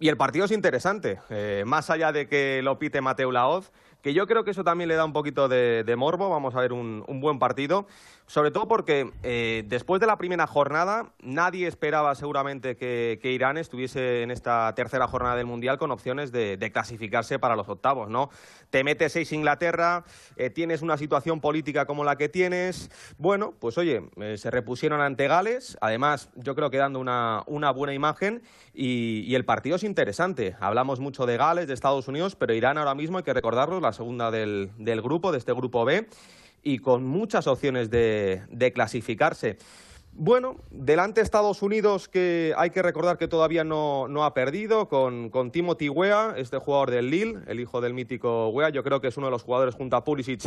Y el partido es interesante, eh, más allá de que lo pite Mateo Laoz, que yo creo que eso también le da un poquito de, morbo. Vamos a ver un buen partido, sobre todo porque eh, después de la primera jornada nadie esperaba seguramente que, que Irán estuviese en esta tercera jornada del Mundial con opciones de, de clasificarse para los octavos, ¿no? Te mete seis Inglaterra, eh, tienes una situación política como la que tienes. Bueno, pues oye, eh, se repusieron ante Gales, además yo creo que dando una, una buena imagen y, y el partido es interesante. Hablamos mucho de Gales, de Estados Unidos, pero Irán ahora mismo hay que recordarlo, la segunda del, del grupo, de este grupo B, y con muchas opciones de, de clasificarse. Bueno, delante Estados Unidos, que hay que recordar que todavía no, no ha perdido, con, con Timothy Weah, este jugador del Lille, el hijo del mítico Weah, yo creo que es uno de los jugadores junto a Pulisic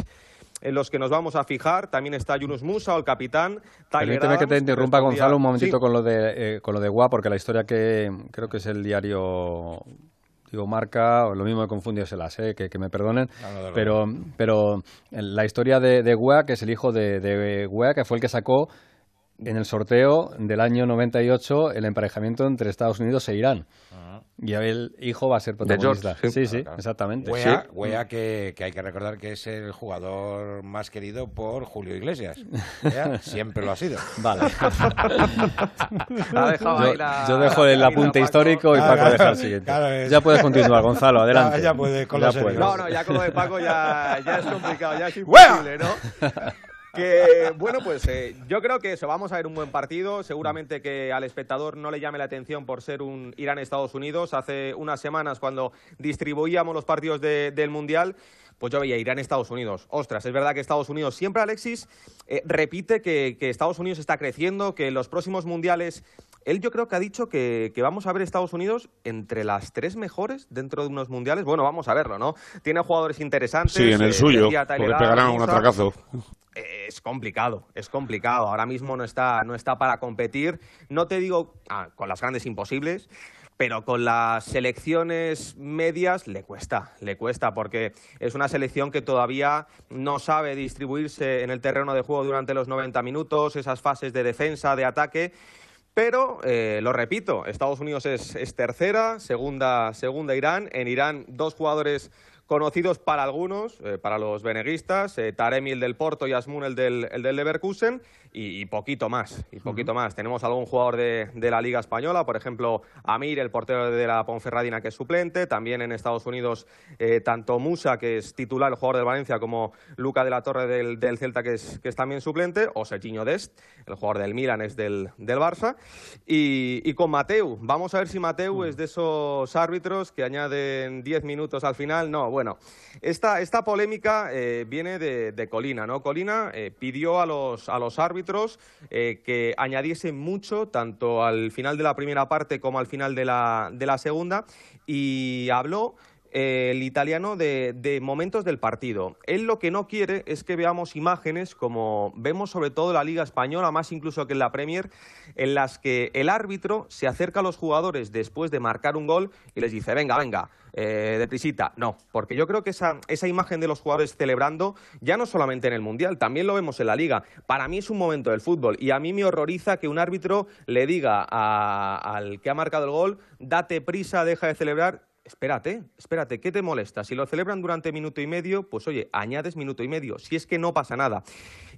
en los que nos vamos a fijar. También está Yunus Musa, el capitán, Tyler Permíteme que te Adams, interrumpa, Gonzalo, un momentito Sí. con lo de eh, con lo de Gua, porque la historia que creo que es el diario digo marca o lo mismo me confundió se las eh, que, que me perdonen No, no, no, no. pero pero la historia de, de Gua, que es el hijo de, de Gua, que fue el que sacó en el sorteo del año 98 el emparejamiento entre Estados Unidos e Irán y el hijo va a ser protagonista George, sí, sí. sí, Claro, claro. exactamente Wea, Sí. Wea que, que hay que recordar que es el jugador más querido por Julio Iglesias. Wea siempre lo ha sido. Vale. Ha yo, ahí la- yo dejo el apunte histórico y Claro, Paco deja el siguiente. claro, es- Ya puedes continuar, Gonzalo, adelante. Ya- ya puedes con Ya puedes. No, no, ya con lo de Paco ya, ya es complicado, ya es imposible, ¿no? Que, bueno, pues eh, yo creo que eso, vamos a ver un buen partido. Seguramente que al espectador no le llame la atención por ser un Irán-Estados Unidos. Hace unas semanas, cuando distribuíamos los partidos de- del Mundial, pues yo veía Irán-Estados Unidos. Ostras, es verdad que Estados Unidos, siempre Alexis eh, repite que, que Estados Unidos está creciendo, que en los próximos mundiales. Él yo creo que ha dicho que, que vamos a ver Estados Unidos entre las tres mejores dentro de unos mundiales. Bueno, vamos a verlo, ¿no? Tiene jugadores interesantes. Sí, en el eh, suyo, porque pegarán un atracazo. Es complicado, es complicado. Ahora mismo no está, no está para competir. No te digo ah, con las grandes imposibles, pero con las selecciones medias le cuesta, le cuesta, porque es una selección que todavía no sabe distribuirse en el terreno de juego durante los 90 minutos, esas fases de defensa, de ataque. Pero, eh, lo repito, Estados Unidos es, es tercera, segunda, segunda Irán. En Irán, dos jugadores conocidos para algunos, eh, para los beneguistas, eh, Taremi el del Porto y Asmun el el del Leverkusen, y, poquito más, y poquito más. Tenemos algún jugador de, de, la Liga Española, por ejemplo, Amir, el portero de la Ponferradina, que es suplente, también en Estados Unidos, eh, tanto Musa, que es titular, el jugador de Valencia, como Luca de la Torre del, del Celta, que es, que es también suplente, o Serginho Dest, el jugador del Milan, es del, del Barça, y, y, con Mateu. Vamos a ver si Mateu es de esos árbitros que añaden 10 minutos al final. No, bueno, esta, esta polémica eh, viene de, de, Colina, ¿no? Colina eh, pidió a los, a los árbitros eh, que añadiesen mucho, tanto al final de la primera parte como al final de la, de la segunda, y habló el italiano de, momentos del partido. Él lo que no quiere es que veamos imágenes como vemos sobre todo en la Liga Española, más incluso que en la Premier, en las que el árbitro se acerca a los jugadores después de marcar un gol y les dice, venga, venga, eh, de prisita. No, porque yo creo que esa, esa imagen de los jugadores celebrando, ya no solamente en el Mundial, también lo vemos en la Liga. Para mí es un momento del fútbol y a mí me horroriza que un árbitro le diga al que ha marcado el gol, date prisa, deja de celebrar espérate, espérate, ¿qué te molesta? Si lo celebran durante minuto y medio, pues oye, añades minuto y medio, si es que no pasa nada.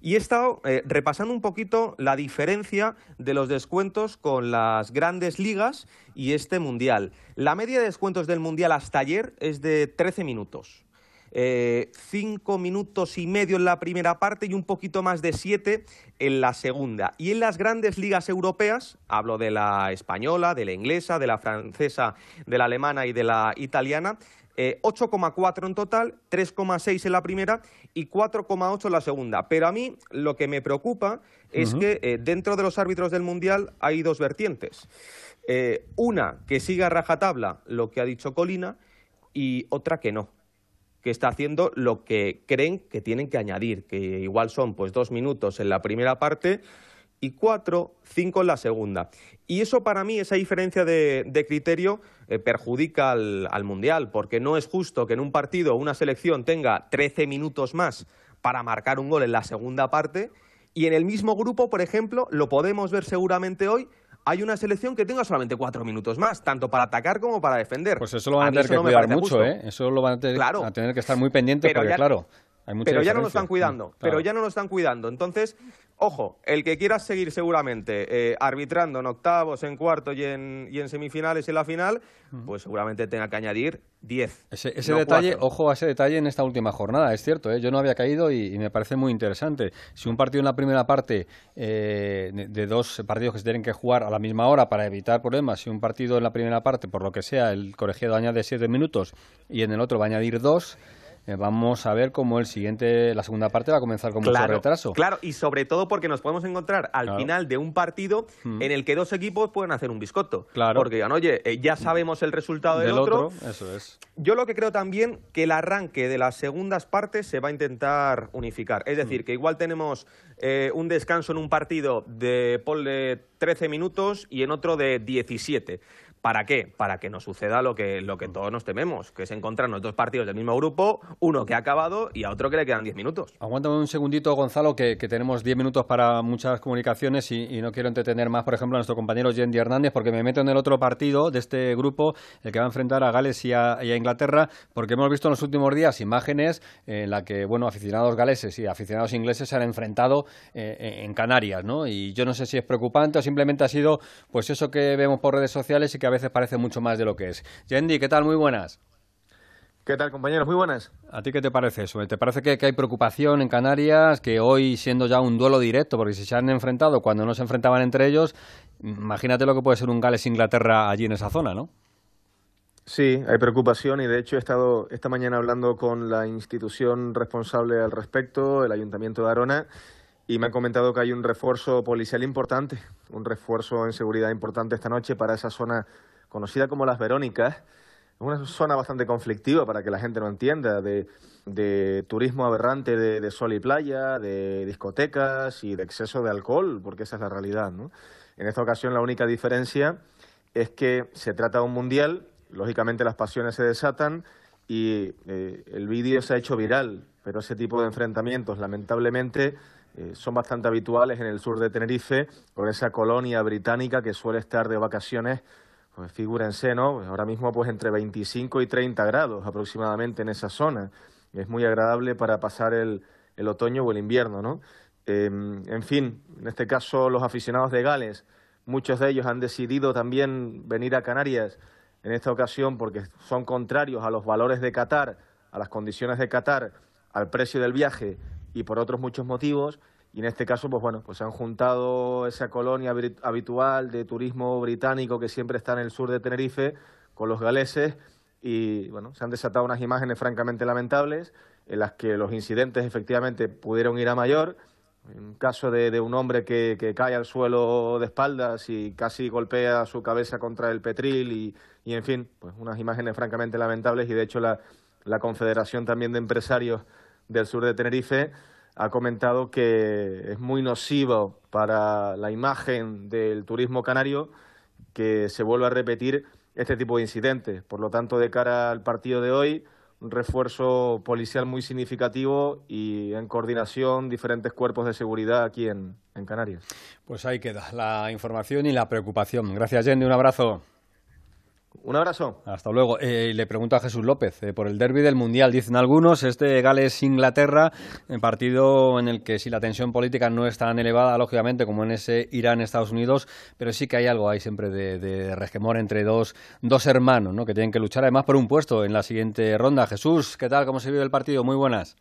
Y he estado eh, repasando un poquito la diferencia de los descuentos con las grandes ligas y este mundial. La media de descuentos del mundial hasta ayer es de 13 minutos. Eh, cinco minutos y medio en la primera parte y un poquito más de siete en la segunda. Y en las grandes ligas europeas, hablo de la española, de la inglesa, de la francesa, de la alemana y de la italiana, eh, 8,4 en total, 3,6 en la primera y 4,8 en la segunda. Pero a mí lo que me preocupa es que eh, dentro de los árbitros del Mundial hay dos vertientes. Eh, una que siga a rajatabla lo que ha dicho Colina y otra que no que está haciendo lo que creen que tienen que añadir, que igual son pues dos minutos en la primera parte y cuatro, cinco en la segunda. Y eso para mí, esa diferencia de, criterio, eh, perjudica al, al, Mundial, porque no es justo que en un partido una selección tenga 13 minutos más para marcar un gol en la segunda parte y en el mismo grupo, por ejemplo, lo podemos ver seguramente hoy, hay una selección que tenga solamente cuatro minutos más, tanto para atacar como para defender. Pues eso lo van a, tener que cuidar mucho, ¿eh? Eso lo van a tener, claro. a tener que estar muy pendientes, porque claro, hay mucha Pero ya no lo están cuidando, Claro. pero ya no lo están cuidando. Entonces, ojo, el que quiera seguir seguramente eh, arbitrando en octavos, en cuartos y en, y en semifinales y en la final, pues seguramente tenga que añadir 10. Ese, ese no detalle, cuatro. ojo a ese detalle en esta última jornada, es cierto, ¿eh? yo no había caído y, y me parece muy interesante. Si un partido en la primera parte, eh, de, de dos partidos que se tienen que jugar a la misma hora para evitar problemas, si un partido en la primera parte, por lo que sea, el colegiado añade siete minutos y en el otro va a añadir dos, eh, vamos a ver cómo el siguiente, la segunda parte va a comenzar con mucho retraso. Claro, y sobre todo porque nos podemos encontrar al Claro. final de un partido Mm. en el que dos equipos pueden hacer un biscotto. Claro. Porque digan, oye, eh, ya sabemos el resultado del, Del otro, eso es. Yo lo que creo también que el arranque de las segundas partes se va a intentar unificar. Es Mm. decir, que igual tenemos eh, un descanso en un partido de ponle 13 minutos y en otro de 17. ¿Para qué? Para que no suceda lo que, lo que todos nos tememos, que es encontrarnos dos partidos del mismo grupo, uno que ha acabado y a otro que le quedan 10 minutos. Aguántame un segundito, Gonzalo, que, tenemos 10 minutos para muchas comunicaciones y, no quiero entretener más, por ejemplo, a nuestro compañero Yendi Hernández, porque me meto en el otro partido de este grupo, el que va a enfrentar a Gales y a, Inglaterra, porque hemos visto en los últimos días imágenes en la que, bueno, aficionados galeses y aficionados ingleses se han enfrentado eh, en Canarias, ¿no? Y yo no sé si es preocupante o simplemente ha sido, pues eso que vemos por redes sociales y que a veces parece mucho más de lo que es. Yendi, ¿qué tal? Muy buenas. ¿Qué tal, compañeros? Muy buenas. ¿A ti qué te parece eso? ¿Te parece que, que hay preocupación en Canarias, que hoy siendo ya un duelo directo, porque si se han enfrentado cuando no se enfrentaban entre ellos, imagínate lo que puede ser un Gales-Inglaterra allí en esa zona, ¿no? Sí, hay preocupación y de hecho he estado esta mañana hablando con la institución responsable al respecto, el Ayuntamiento de Arona, y me han comentado que hay un refuerzo policial importante, un refuerzo en seguridad importante esta noche para esa zona conocida como Las Verónicas. Es una zona bastante conflictiva para que la gente no entienda, de, de turismo aberrante de, sol y playa, de discotecas y de exceso de alcohol, porque esa es la realidad, ¿no? En esta ocasión la única diferencia es que se trata de un mundial, lógicamente las pasiones se desatan y eh, el vídeo se ha hecho viral, pero ese tipo de enfrentamientos, lamentablemente, eh, son bastante habituales en el sur de Tenerife, con esa colonia británica que suele estar de vacaciones, pues figúrense, ¿no? Ahora mismo pues entre 25 y 30 grados aproximadamente en esa zona. Es muy agradable para pasar el, el otoño o el invierno, ¿no? Em, en fin, en este caso los aficionados de Gales, muchos de ellos han decidido también venir a Canarias en esta ocasión porque son contrarios a los valores de Qatar, a las condiciones de Qatar, al precio del viaje y por otros muchos motivos. Y en este caso, pues bueno, pues han juntado esa colonia habitual de turismo británico que siempre está en el sur de Tenerife con los galeses y bueno, se han desatado unas imágenes francamente lamentables en las que los incidentes efectivamente pudieron ir a mayor. Un caso de, un hombre que, cae al suelo de espaldas y casi golpea su cabeza contra el petril y, y en fin, pues unas imágenes francamente lamentables y de hecho la, la Confederación también de Empresarios del Sur de Tenerife ha comentado que es muy nocivo para la imagen del turismo canario que se vuelva a repetir este tipo de incidentes. Por lo tanto, de cara al partido de hoy, un refuerzo policial muy significativo y en coordinación diferentes cuerpos de seguridad aquí en, en Canarias. Pues ahí queda la información y la preocupación. Gracias, Yendi. Un abrazo. Un abrazo. Hasta luego. Eh, le pregunto a Jesús López eh, por el derby del Mundial. Dicen algunos, este Gales-Inglaterra, un partido en el que si la tensión política no es tan elevada, lógicamente, como en ese Irán-Estados Unidos, pero sí que hay algo ahí siempre de, de resquemor entre dos, dos hermanos ¿no? que tienen que luchar además por un puesto en la siguiente ronda. Jesús, ¿qué tal? ¿Cómo se vive el partido? Muy buenas.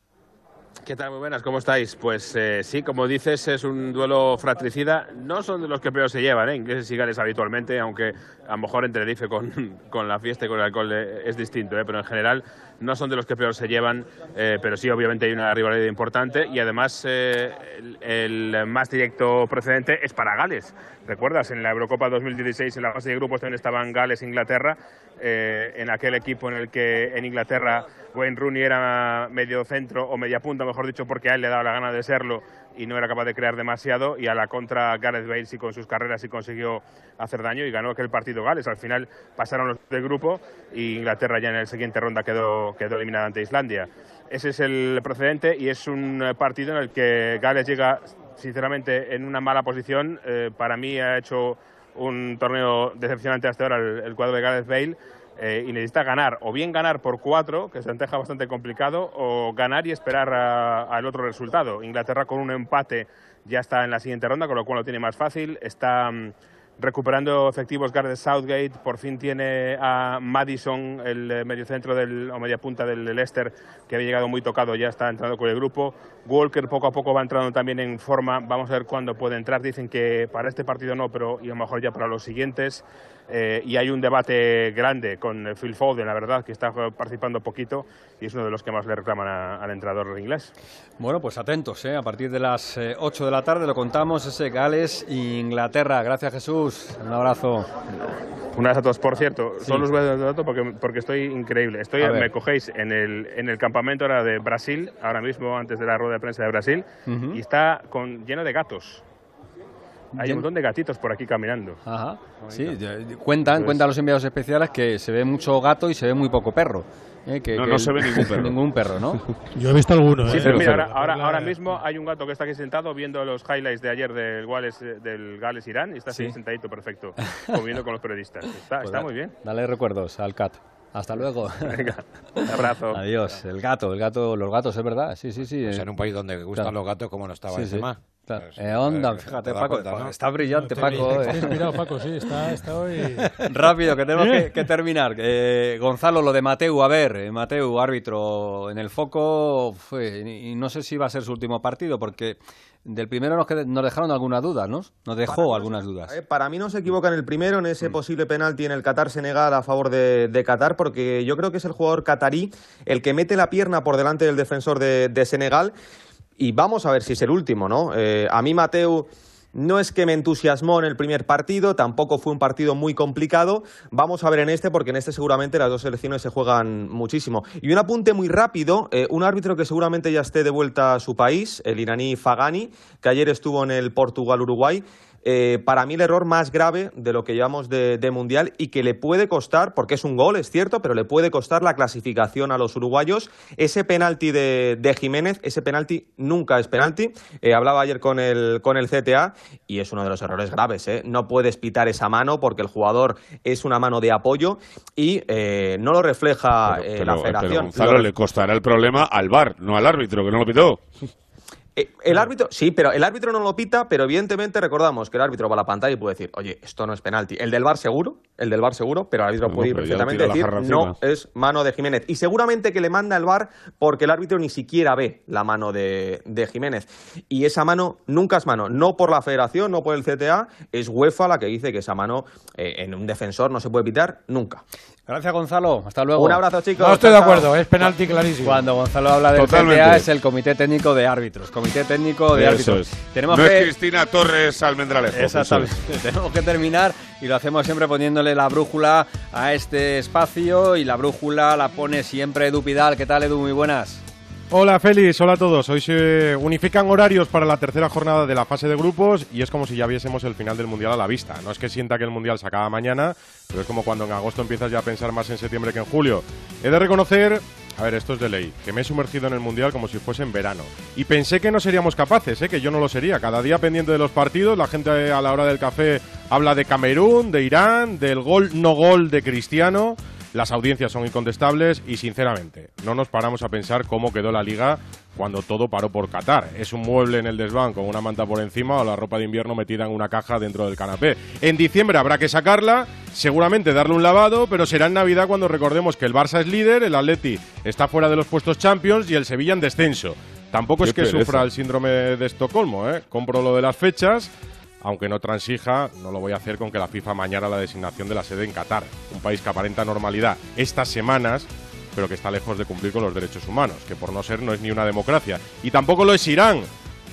¿Qué tal? Muy buenas, ¿cómo estáis? Pues eh, sí, como dices, es un duelo fratricida. No son de los que peor se llevan, ¿eh? ingleses y gales habitualmente, aunque a lo mejor en Tenerife con, con la fiesta y con el alcohol eh, es distinto, ¿eh? pero en general no son de los que peor se llevan, eh, pero sí, obviamente hay una rivalidad importante y además eh, el, el, más directo precedente es para Gales. ¿Recuerdas? En la Eurocopa 2016, en la fase de grupos también estaban Gales e Inglaterra, eh, en aquel equipo en el que en Inglaterra Wayne Rooney era medio centro o media punta, mejor dicho, porque a él le daba la gana de serlo y no era capaz de crear demasiado y a la contra Gareth Bale sí con sus carreras sí consiguió hacer daño y ganó aquel partido Gales. Al final pasaron los del grupo y Inglaterra ya en la siguiente ronda quedó, quedó eliminada ante Islandia. Ese es el precedente y es un partido en el que Gales llega sinceramente en una mala posición. Eh, para mí ha hecho un torneo decepcionante hasta ahora el, cuadro de Gareth Bale eh, y necesita ganar, o bien ganar por cuatro, que se anteja bastante complicado, o ganar y esperar al otro resultado. Inglaterra con un empate ya está en la siguiente ronda, con lo cual lo tiene más fácil. Está mm, recuperando efectivos Gareth Southgate, por fin tiene a Madison, el eh, mediocentro del, o media punta del Leicester, que había llegado muy tocado, ya está entrando con el grupo. Walker poco a poco va entrando también en forma, vamos a ver cuándo puede entrar. Dicen que para este partido no, pero y a lo mejor ya para los siguientes. Eh, y hay un debate grande con Phil Foden, la verdad, que está participando poquito y es uno de los que más le reclaman a, al entrenador inglés. Bueno, pues atentos, ¿eh? a partir de las eh, 8 de la tarde lo contamos, ese Gales e Inglaterra. Gracias Jesús, un abrazo. Un abrazo a todos. Por cierto, sí. solo os voy a dar dato porque, porque estoy increíble. Estoy, me cogéis en el, en el campamento ahora de Brasil, ahora mismo antes de la rueda de prensa de Brasil, uh -huh. y está con, lleno de gatos. Hay un montón de gatitos por aquí caminando. Ajá. Sí, cuentan, cuentan los enviados especiales que se ve mucho gato y se ve muy poco perro. Eh, que, no, que no se ve ningún perro. ningún perro, ¿no? Yo he visto alguno. Sí, ¿eh? pero mira, ahora, ahora, ahora, mismo hay un gato que está aquí sentado viendo los highlights de ayer del Gales, del Gales Irán y está así ¿Sí? sentadito perfecto, comiendo con los periodistas. Está, pues está da, muy bien. Dale recuerdos al cat. Hasta luego. Venga, un abrazo. Adiós. El gato, el gato, los gatos, es verdad. Sí, sí, sí. Pues en un país donde gustan claro. los gatos, como no estaba sí, ese sí. más. Claro. Pues, eh, onda, fíjate, Paco, cuenta, ¿no? está brillante, no, Paco. Está inspirado, Paco, sí, está, está hoy... Rápido, que tenemos que, que terminar. Eh, Gonzalo, lo de Mateu, a ver, eh, Mateu, árbitro en el foco, fue, y no sé si va a ser su último partido, porque del primero nos, nos dejaron alguna duda, ¿no? Nos dejó para algunas dudas. Eh, para mí no se equivoca en el primero, en ese mm. posible penalti en el Qatar-Senegal a favor de, de, Qatar, porque yo creo que es el jugador catarí el que mete la pierna por delante del defensor de, de Senegal y vamos a ver si es el último, ¿no? Eh, a mí Mateu no es que me entusiasmó en el primer partido, tampoco fue un partido muy complicado. Vamos a ver en este, porque en este seguramente las dos selecciones se juegan muchísimo. Y un apunte muy rápido, eh, un árbitro que seguramente ya esté de vuelta a su país, el iraní Fagani, que ayer estuvo en el Portugal-Uruguay, eh, para mí el error más grave de lo que llevamos de, de Mundial y que le puede costar, porque es un gol, es cierto, pero le puede costar la clasificación a los uruguayos. Ese penalti de, de Jiménez, ese penalti nunca es penalti. Eh, hablaba ayer con el, con el CTA y es uno de los errores graves. ¿eh? No puedes pitar esa mano porque el jugador es una mano de apoyo y eh, no lo refleja la Pero, federación. Gonzalo, Lo- le costará el problema al VAR, no al árbitro, que no lo pitó. Eh, El árbitro, sí, pero el árbitro no lo pita, pero evidentemente recordamos que el árbitro va a la pantalla y puede decir, oye, esto no es penalti. El del VAR seguro, el del VAR seguro, pero el árbitro Bueno, puede ir perfectamente decir, no encima". es mano de Jiménez. Y seguramente que le manda el VAR porque el árbitro ni siquiera ve la mano de, de Jiménez. Y esa mano nunca es mano, no por la federación, no por el CTA, es UEFA la que dice que esa mano eh, en un defensor no se puede pitar nunca. Gracias, Gonzalo. Hasta luego. Un abrazo, chicos. No estoy de acuerdo, es penalti clarísimo. Cuando Gonzalo habla del Totalmente. CTA es el Comité Técnico de Árbitros. Comité Técnico de Eso Árbitros. es. Tenemos no que... es Cristina Torres Almendralejo. Exactamente. es. Tenemos que terminar y lo hacemos siempre poniéndole la brújula a este espacio y la brújula la pone siempre Edu Pidal. ¿Qué tal, Edu? Muy buenas. Hola Félix, hola a todos. Hoy se unifican horarios para la tercera jornada de la fase de grupos y es como si ya viésemos el final del Mundial a la vista. No es que sienta que el Mundial se acaba mañana, pero es como cuando en agosto empiezas ya a pensar más en septiembre que en julio. He de reconocer, a ver, esto es de ley, que me he sumergido en el Mundial como si fuese en verano. Y pensé que no seríamos capaces, ¿eh? que yo no lo sería. Cada día pendiente de los partidos, la gente a la hora del café habla de Camerún, de Irán, del gol no gol de Cristiano. Las audiencias son incontestables y, sinceramente, no nos paramos a pensar cómo quedó la liga cuando todo paró por Qatar. Es un mueble en el desván con una manta por encima o la ropa de invierno metida en una caja dentro del canapé. En diciembre habrá que sacarla, seguramente darle un lavado, pero será en Navidad cuando recordemos que el Barça es líder, el Atleti está fuera de los puestos Champions y el Sevilla en descenso. Tampoco Qué es que pereza. sufra el síndrome de Estocolmo, ¿eh? Compro lo de las fechas, aunque no transija, no lo voy a hacer con que la FIFA mañana la designación de la sede en Qatar, un país que aparenta normalidad estas semanas, pero que está lejos de cumplir con los derechos humanos, que por no ser no es ni una democracia. Y tampoco lo es Irán.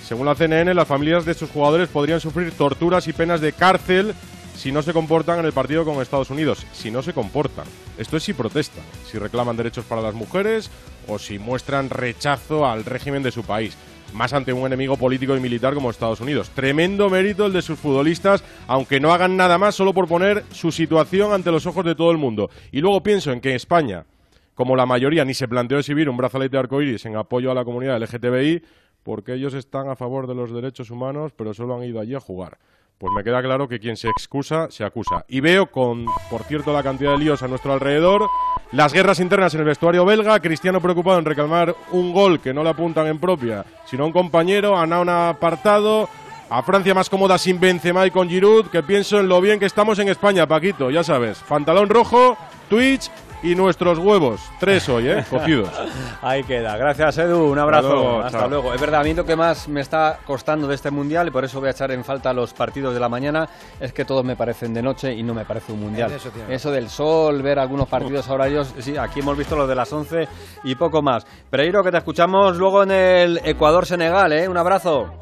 Según la CNN, las familias de sus jugadores podrían sufrir torturas y penas de cárcel si no se comportan en el partido con Estados Unidos. Si no se comportan. Esto es si protestan, si reclaman derechos para las mujeres o si muestran rechazo al régimen de su país. Más ante un enemigo político y militar como Estados Unidos. Tremendo mérito el de sus futbolistas, aunque no hagan nada más solo por poner su situación ante los ojos de todo el mundo. Y luego pienso en que España, como la mayoría ni se planteó exhibir un brazalete arcoíris en apoyo a la comunidad LGTBI, porque ellos están a favor de los derechos humanos, pero solo han ido allí a jugar. Pues me queda claro que quien se excusa, se acusa. Y veo con, por cierto, la cantidad de líos a nuestro alrededor, las guerras internas en el vestuario belga, Cristiano preocupado en reclamar un gol que no le apuntan en propia, sino a un compañero, a apartado, a Francia más cómoda sin Benzema y con Giroud, que pienso en lo bien que estamos en España, Paquito, ya sabes. Pantalón rojo, Twitch y nuestros huevos. Tres hoy, ¿eh? Cocidos. Ahí queda. Gracias, Edu. Un abrazo. Hasta luego, Hasta chao. luego. Es verdad, a mí lo que más me está costando de este mundial, y por eso voy a echar en falta los partidos de la mañana, es que todos me parecen de noche y no me parece un mundial. Eso Eso del sol, ver algunos partidos a horarios. Sí, aquí hemos visto los de las 11 y poco más. Pereiro, que te escuchamos luego en el Ecuador-Senegal, ¿eh? Un abrazo.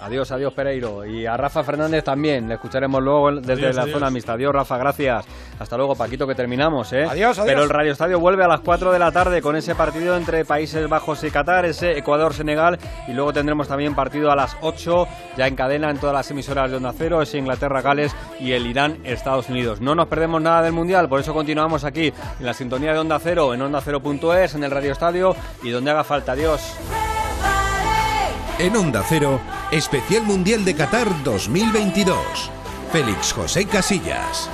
Adiós, adiós Pereiro. Y a Rafa Fernández también. Le escucharemos luego desde Adiós, la adiós. zona mixta. Adiós, Rafa, gracias. Hasta luego, Paquito, que terminamos, ¿eh? Adiós, adiós. Pero el Radio Estadio vuelve a las 4 de la tarde con ese partido entre Países Bajos y Qatar, ese Ecuador-Senegal. Y luego tendremos también partido a las 8, ya en cadena en todas las emisoras de Onda Cero, ese Inglaterra-Gales y el Irán-Estados Unidos. No nos perdemos nada del Mundial, por eso continuamos aquí en la sintonía de Onda Cero, en Onda Cero.es, en el Radio Estadio y donde haga falta. Adiós. En Onda Cero, especial Mundial de Qatar 2022. Félix José Casillas.